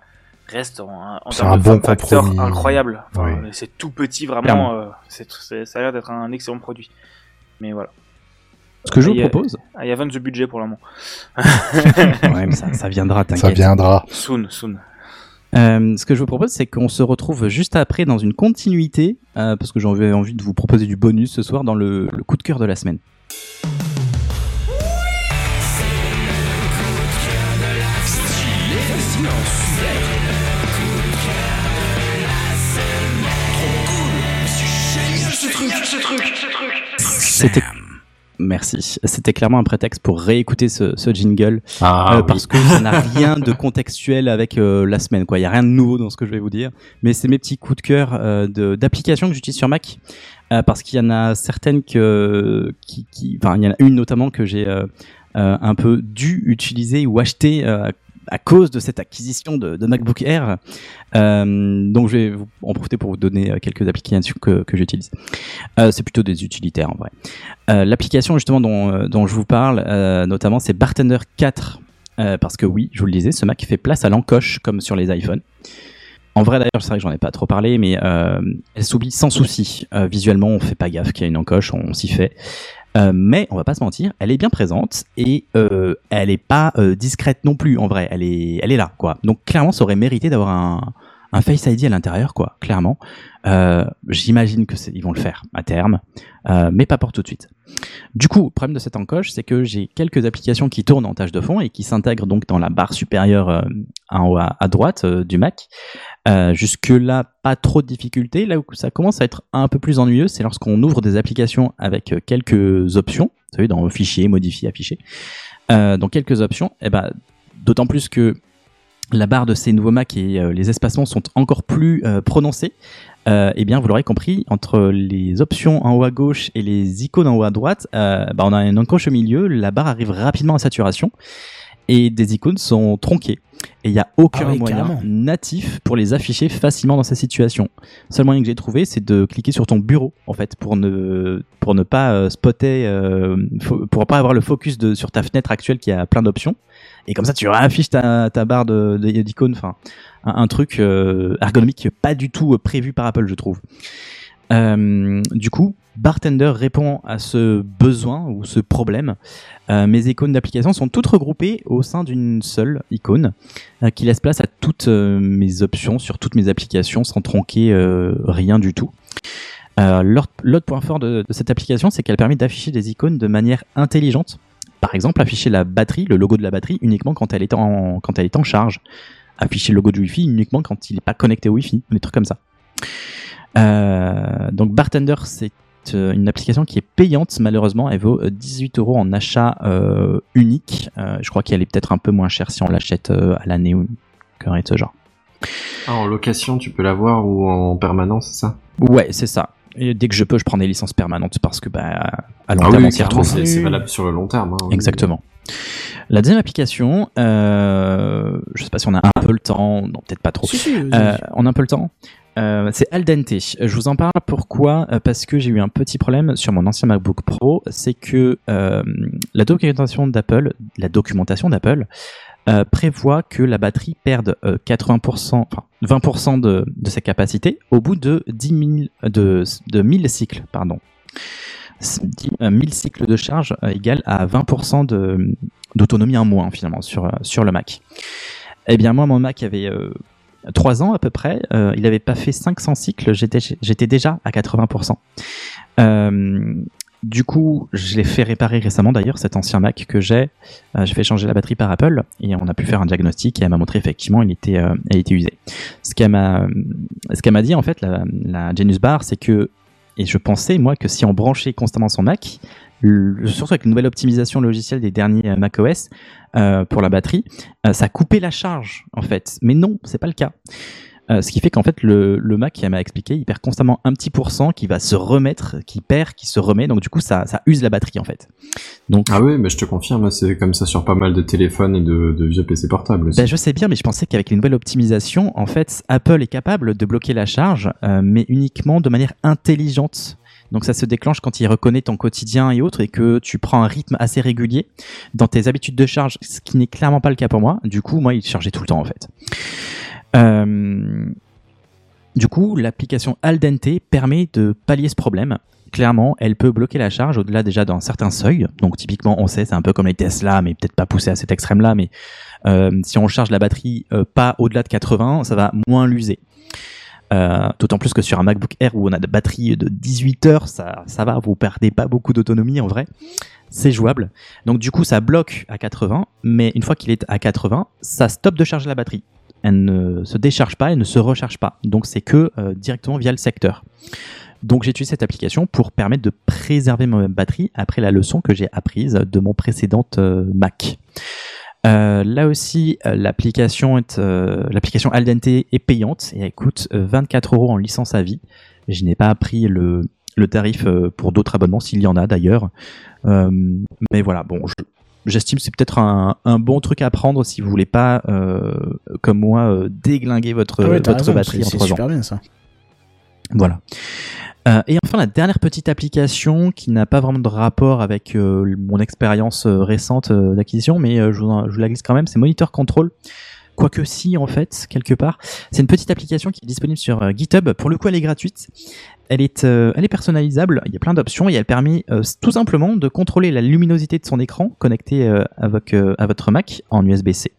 reste en, en termes un de bon factor compromis. incroyable. Enfin, Oui. C'est tout petit, vraiment. Euh, c'est, c'est- ça a l'air d'être un excellent produit. Mais voilà. Ce que je vous y a- propose. Ah, Il y a 20 de budget pour le moment. ouais, [LAUGHS] mais ça, ça viendra, Ça t'inquiète. viendra. Soon, soon. Euh, ce que je vous propose, c'est qu'on se retrouve juste après dans une continuité, euh, parce que j'avais envie de vous proposer du bonus ce soir dans le, le coup de cœur de la semaine. C'était Merci. C'était clairement un prétexte pour réécouter ce, ce jingle Ah, euh, oui. parce que ça n'a [LAUGHS] rien de contextuel avec euh, la semaine. Quoi, il y a rien de nouveau dans ce que je vais vous dire. Mais c'est mes petits coups de cœur euh, d'applications que j'utilise sur Mac parce qu'il y en a certaines que, qui, enfin, il y en a une notamment que j'ai un peu dû utiliser ou acheter à cause de cette acquisition de, MacBook Air. Euh, donc je vais vous- en profiter pour vous donner euh, quelques applications que, j'utilise. Euh, c'est plutôt des utilitaires en vrai. L'application justement dont, je vous parle, notamment, c'est Bartender 4. Euh, parce que oui, je vous le disais, ce Mac fait place à l'encoche comme sur les iPhones. En vrai d'ailleurs, c'est vrai que j'en ai pas trop parlé, mais elle s'oublie sans souci. Visuellement, on fait pas gaffe qu'il y a une encoche, on s'y fait. Euh, mais on va pas se mentir, elle est bien présente et euh, elle est pas euh, discrète non plus en vrai. Elle est, elle est là quoi. Donc clairement, ça aurait mérité d'avoir un, un Face ID à l'intérieur quoi. Clairement, euh, j'imagine que ils vont le faire à terme, euh, mais pas pour tout de suite. Du coup, le problème de cette encoche, c'est que j'ai quelques applications qui tournent en tâche de fond et qui s'intègrent donc dans la barre supérieure euh, en haut à, droite du Mac. Jusque-là, pas trop de difficultés. Là où ça commence à être un peu plus ennuyeux, c'est lorsqu'on ouvre des applications avec quelques options. Vous savez, dans Fichier, Modifier, Afficher. Donc quelques options. Et ben, d'autant plus que la barre de ces nouveaux Mac et euh, les espacements sont encore plus euh, prononcés. Euh, eh bien, vous l'aurez compris, entre les options en haut à gauche et les icônes en haut à droite, euh, bah, on a une encoche au milieu, la barre arrive rapidement à saturation et des icônes sont tronquées. Et il n'y a aucun Ah oui, moyen carrément. natif pour les afficher facilement dans ces situations. Le seul moyen que j'ai trouvé, c'est de cliquer sur ton bureau, en fait, pour ne, pour ne pas spotter, pour pas avoir le focus de, sur ta fenêtre actuelle qui a plein d'options. Et comme ça, tu affiches ta, barre de, d'icônes, enfin, un, truc euh, ergonomique pas du tout euh, prévu par Apple, je trouve. Euh, du coup, Bartender répond à ce besoin ou ce problème. Mes icônes d'application sont toutes regroupées au sein d'une seule icône qui laisse place à toutes mes options sur toutes mes applications sans tronquer rien du tout. L'autre point fort de cette application, c'est qu'elle permet d'afficher des icônes de manière intelligente. Par exemple, afficher la batterie, le logo de la batterie uniquement quand elle est en, quand elle est en charge. Afficher le logo du Wi-Fi uniquement quand il n'est pas connecté au Wi-Fi, des trucs comme ça. Euh, donc Bartender, c'est euh, une application qui est payante malheureusement. Elle vaut euh, 18 euros en achat euh, unique. Euh, je crois qu'elle est peut-être un peu moins chère si on l'achète euh, à l'année ou de ce genre. Ah, en location, tu peux l'avoir ou en permanence, c'est ça? Ouais, c'est ça. Et dès que je peux, je prends des licences permanentes parce que bah, à long Ah terme, oui, on s'y clairement, retrouve. c'est c'est valable sur le long terme. hein. Exactement. La deuxième application, euh, je sais pas si on a un peu le temps, non peut-être pas trop. Si, si. Euh, on a un peu le temps. Euh, c'est Aldente. Je vous en parle pourquoi? Euh, Parce que j'ai eu un petit problème sur mon ancien MacBook Pro, c'est que euh, la documentation d'Apple, la documentation d'Apple euh, prévoit que la batterie perde euh, 80%, enfin 20% de, de sa capacité au bout de 10 000, de, de 1000 cycles, pardon. 10 euh, 1000 cycles de charge euh, égale à 20% de- d'autonomie en moins finalement sur, euh, sur le Mac. Eh bien moi mon Mac avait euh, 3 ans à peu près, euh, il n'avait pas fait 500 cycles, j'étais déjà à 80%. Euh, du coup, je l'ai fait réparer récemment d'ailleurs, cet ancien Mac que j'ai. Euh, j'ai fait changer la batterie par Apple et on a pu faire un diagnostic et elle m'a montré effectivement il était, euh, elle était usée. Ce qu'elle m'a, ce qu'elle m'a dit en fait, la, la Genius Bar, c'est que, et je pensais moi que si on branchait constamment son Mac, le- surtout avec une nouvelle optimisation logicielle des derniers euh, macOS euh, pour la batterie, euh, ça coupait la charge en fait. Mais non, c'est pas le cas. Euh, ce qui fait qu'en fait le, le Mac, elle m'a expliqué, il perd constamment un petit pourcent qui va se remettre, qui perd, qui se remet. Donc du coup, ça, ça use la batterie en fait. Donc Ah oui, mais je te confirme, c'est comme ça sur pas mal de téléphones et de, de vieux PC portables aussi. Ben, je sais bien, mais je pensais qu'avec les nouvelles optimisations, en fait, Apple est capable de bloquer la charge, euh, mais uniquement de manière intelligente. Donc ça se déclenche quand il reconnaît ton quotidien et autres et que tu prends un rythme assez régulier dans tes habitudes de charge, ce qui n'est clairement pas le cas pour moi. Du coup, moi, il chargeait tout le temps en fait. Euh, du coup, l'application Aldente permet de pallier ce problème. Clairement, elle peut bloquer la charge au-delà déjà d'un certain seuil. Donc typiquement, on sait, c'est un peu comme les Tesla, mais peut-être pas poussé à cet extrême-là. Mais euh, si on charge la batterie euh, pas au-delà de 80, ça va moins l'user. D'autant plus que sur un MacBook Air où on a de batterie de 18 heures, ça, ça va, vous perdez pas beaucoup d'autonomie en vrai. C'est jouable. Donc du coup, ça bloque à 80, mais une fois qu'il est à 80, ça stoppe de charger la batterie. Elle ne se décharge pas, elle ne se recharge pas. Donc c'est que euh, directement via le secteur. Donc j'ai utilisé cette application pour permettre de préserver ma batterie après la leçon que j'ai apprise de mon précédent euh, Mac. Euh, là aussi, euh, l'application l'application Aldente est payante et elle coûte euh, 24 euros en licence à vie. Je n'ai pas appris le, tarif pour d'autres abonnements, s'il y en a d'ailleurs. Mais voilà, bon, je- j'estime que c'est peut-être un, un bon truc à prendre si vous voulez pas, euh, comme moi, euh, déglinguer votre, Ah ouais, votre raison, batterie en c'est 3 ans. super bien ça. Voilà. Euh, et enfin, la dernière petite application qui n'a pas vraiment de rapport avec mon expérience récente d'acquisition, mais je, vous en- je vous la glisse quand même, c'est Monitor Control. Quoique si, en fait, quelque part. C'est une petite application qui est disponible sur euh, GitHub. Pour le coup, elle est gratuite. Elle est, euh, elle est personnalisable. Il y a plein d'options et elle permet euh, tout simplement de contrôler la luminosité de son écran connecté euh, avec, à votre Mac en USB-C.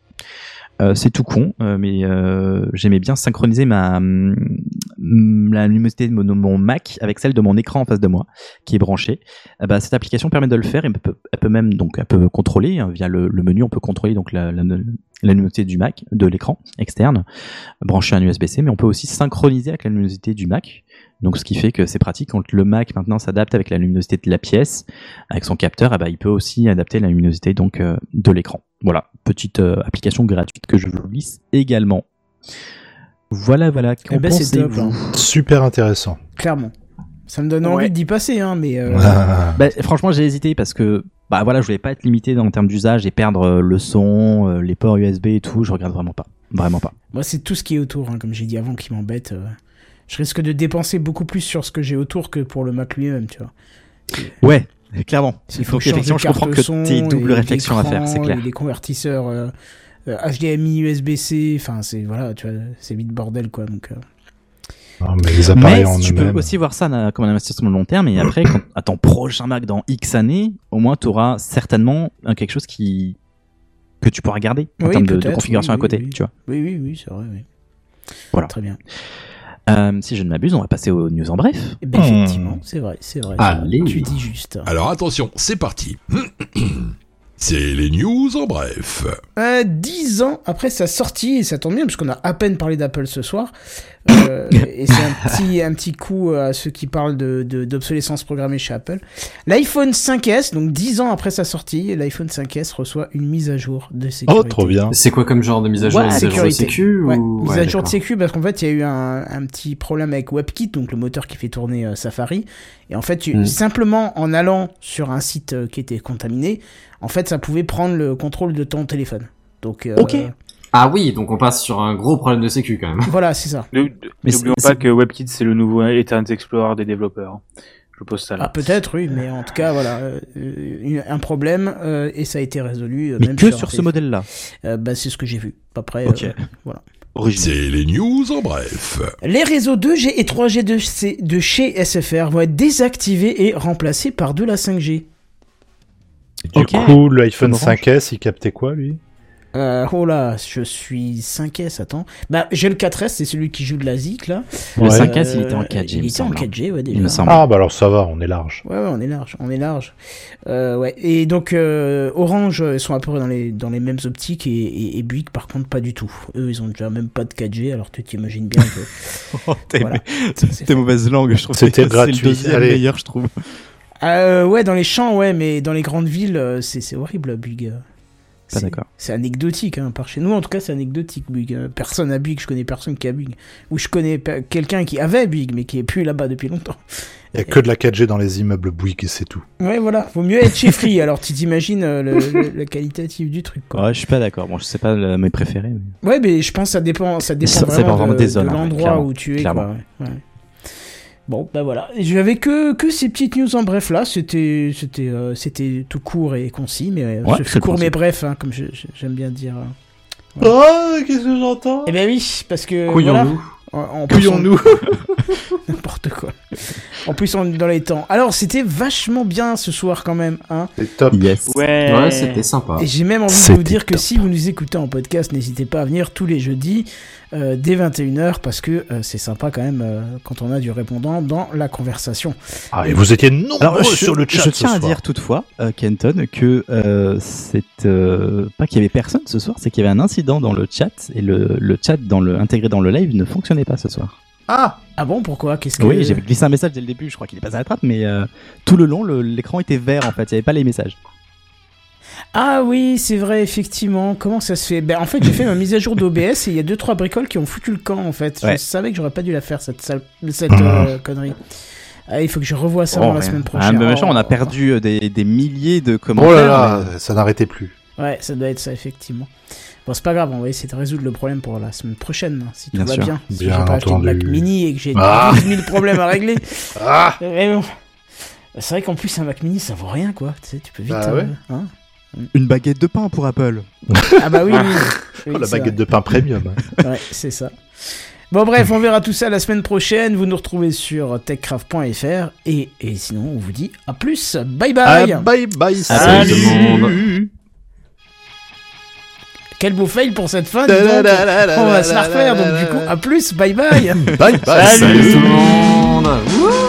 C'est tout con, mais j'aimais bien synchroniser ma hum, la luminosité de mon, Mac avec celle de mon écran en face de moi, qui est branché. Euh, bah, cette application permet de le faire et peut, elle peut même contrôler hein, via le, menu, on peut contrôler donc la, luminosité du Mac, de l'écran externe, branché à un USB-C, mais on peut aussi synchroniser avec la luminosité du Mac. Donc ce qui fait que c'est pratique quand le Mac maintenant s'adapte avec la luminosité de la pièce, avec son capteur, eh ben, il peut aussi adapter la luminosité donc euh, de l'écran. Voilà, petite euh, application gratuite que je vous glisse également. Voilà, voilà. Qu'en Eh ben, pensez-vous hein. Super intéressant. Clairement. Ça me donne Ouais. envie d'y passer, hein, mais. euh, Bah, franchement, j'ai hésité parce que bah voilà, je voulais pas être limité en termes d'usage et perdre euh, le son, euh, les ports USB et tout. Je regarde vraiment pas, vraiment pas. Moi, c'est tout ce qui est autour, hein, comme j'ai dit avant, qui m'embête. euh. Je risque de dépenser beaucoup plus sur ce que j'ai autour que pour le Mac lui-même, tu vois. Ouais, clairement. Il faut que je qu'effectivement, comprends que son t'aies une double réflexion à faire, c'est clair. Les convertisseurs euh, HDMI, USB-C, enfin, c'est voilà, tu vois, c'est vite bordel, quoi. Donc, euh. Non, mais les appareils Mais en tu peux aussi voir ça comme un investissement de long terme et après, quand, à ton prochain Mac dans X années, au moins tu auras certainement euh, quelque chose qui que tu pourras garder en Oui, termes de, configuration oui, à côté, oui, oui. tu vois. Oui, oui, oui, c'est vrai, oui. Voilà. Très bien. Euh, si je ne m'abuse, on va passer aux news en bref. Eh ben, Hmm. effectivement, c'est vrai, c'est vrai. Allez. Tu dis juste. Alors attention, c'est parti. [CLEARS THROAT] C'est les news en bref. Euh, 10 ans après sa sortie, et ça tombe bien, parce qu'on a à peine parlé d'Apple ce soir, euh, et c'est un petit, un petit coup à ceux qui parlent de, de- d'obsolescence programmée chez Apple. L'iPhone 5S, donc 10 ans après sa sortie, l'iPhone 5S reçoit une mise à jour de sécurité. Oh, trop bien. C'est quoi comme genre de mise à jour Ouais, Une mise à jour de sécurité. sécu Ouais, ou... mise Ouais, à jour de sécu parce qu'en fait il y a eu un, un petit problème avec WebKit, donc le moteur qui fait tourner euh, Safari. Et en fait, tu- Mm. simplement en allant sur un site euh, qui était contaminé, en fait ça pouvait prendre le contrôle de ton téléphone. Donc euh, Ok. Ah oui, donc on passe sur un gros problème de sécu quand même. [LAUGHS] voilà, c'est ça. N'oublions pas que WebKit c'est le nouveau Internet Explorer des développeurs. Je pose ça Ah, là. peut-être, oui, mais en tout cas, voilà, euh, un problème euh, et ça a été résolu. euh, Mais même que sur ce modèle-là. Euh, bah, c'est ce que j'ai vu. Après, Ok. euh, voilà. C'est les news en bref. Les réseaux 2G et 3G de, C- de chez SFR vont être désactivés et remplacés par de la 5G. Du coup, l'iPhone Orange. 5S, il captait quoi, lui? Euh, oh là, je suis 5S, attends. Bah, j'ai le 4S, c'est celui qui joue de la ZIC, là. Le Ouais. 5S, il était en 4G. Il était en semble. 4G, ouais, déjà. Il me semble. Ah, bah alors ça va, on est large. Ouais, ouais, on est large, on est large. Euh, ouais. Et donc, euh, Orange, euh, ils sont à peu près dans les, dans les mêmes optiques et, et, et Bouygues, par contre, pas du tout. Eux, ils ont déjà même pas de 4G, alors tu t'imagines bien que. Oh, [LAUGHS] t'es Voilà. [LAUGHS] mauvaise langue, je trouve. que C'était c'est gratuit, le deuxième allez. meilleur, je trouve. Euh, ouais, dans les champs, ouais, mais dans les grandes villes, euh, c'est c'est horrible, Bouygues. Pas C'est- d'accord. C'est anecdotique, hein, par chez nous en tout cas, c'est anecdotique, Bouygues. Euh, Personne à Bouygues, je connais personne qui a Bouygues. Ou je connais quelqu'un qui avait Bouygues, mais qui est plus là-bas depuis longtemps. Il y a que de la 4G dans les immeubles Bouygues et c'est tout. Ouais, voilà, vaut mieux être chez Free, alors tu t'imagines euh, le, le- le qualitatif du truc, quoi. Ouais, je suis pas d'accord. Bon, je sais pas le- mes préférés. mais- Ouais, mais je pense que ça dépend, ça dépend Ça- ça vraiment, dépend vraiment de, des zones, de hein, l'endroit où tu es. clairement. Quoi, ouais. Ouais. Bon, bah voilà. J'avais que, que ces petites news en bref là. C'était c'était euh, c'était tout court et concis, mais euh, Ouais, ce- c'est court concis. mais bref, hein, comme j'aime bien dire. euh. Oh, qu'est-ce que j'entends? Eh ben oui, parce que Couillons-nous. voilà, Couillons-nous on- [LAUGHS] N'importe quoi. En plus, on est dans les temps. Alors, c'était vachement bien ce soir quand même, hein. C'est top. Yes. Ouais. Ouais, c'était sympa. Et j'ai même envie de C'était vous dire que si vous nous écoutez en podcast, n'hésitez pas à venir tous les jeudis euh, dès 21h parce que euh, c'est sympa quand même euh, quand on a du répondant dans la conversation. Ah, et vous étiez nombreux Alors, je, sur le chat je ce tiens à soir. dire toutefois, euh, Kenton, que euh, c'est euh, pas qu'il y avait personne ce soir, c'est qu'il y avait un incident dans le chat et le, le chat dans le intégré dans le live ne fonctionnait pas ce soir. Ah Ah bon, pourquoi? Qu'est-ce que Oui, j'avais glissé un message dès le début, je crois qu'il est passé à la trappe, mais euh, tout le long, l'écran était vert en fait, il n'y avait pas les messages. Ah oui, c'est vrai, effectivement. Comment ça se fait? Ben en fait, j'ai fait ma mise à jour d'OBS et il y a deux trois bricoles qui ont foutu le camp en fait. Je savais que j'aurais pas dû la faire cette sale- cette Mhm. euh, connerie. Ah, il faut que je revoie ça Oh, dans la semaine Ah, prochaine. mais machin, on a Oh. perdu euh, des, des milliers de commentaires. Oh là là, ça n'arrêtait plus. Ouais, ça doit être ça, effectivement. Bon, c'est pas grave, on va essayer de résoudre le problème pour la semaine prochaine, hein, si tout Bien va sûr. bien. Si Bien j'ai pas acheté de entendu. Mac Mini et que j'ai Ah. 12 000 problèmes à régler. Ah Mais bon. C'est vrai qu'en plus, un Mac Mini, ça vaut rien, quoi. Tu sais, tu peux vite. Bah ouais. euh, hein Une baguette de pain pour Apple. ah bah oui, oui. oui, [LAUGHS] Oh, la baguette vrai. de pain premium. Ouais, c'est ça. Bon bref, on verra tout ça la semaine prochaine. Vous nous retrouvez sur techcraft.fr et, et sinon on vous dit à plus. Bye bye. Ah, bye bye. Salut tout le monde. Quel beau fail pour cette fin. donc. On va se la refaire donc du coup à plus. Bye bye. Bye bye. Salut tout le monde. Wouh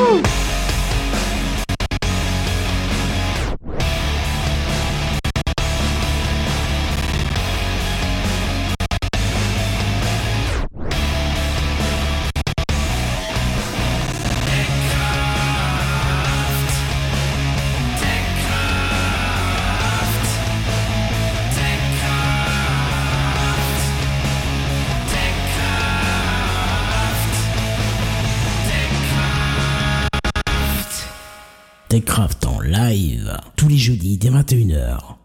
tous les jeudis dès 21h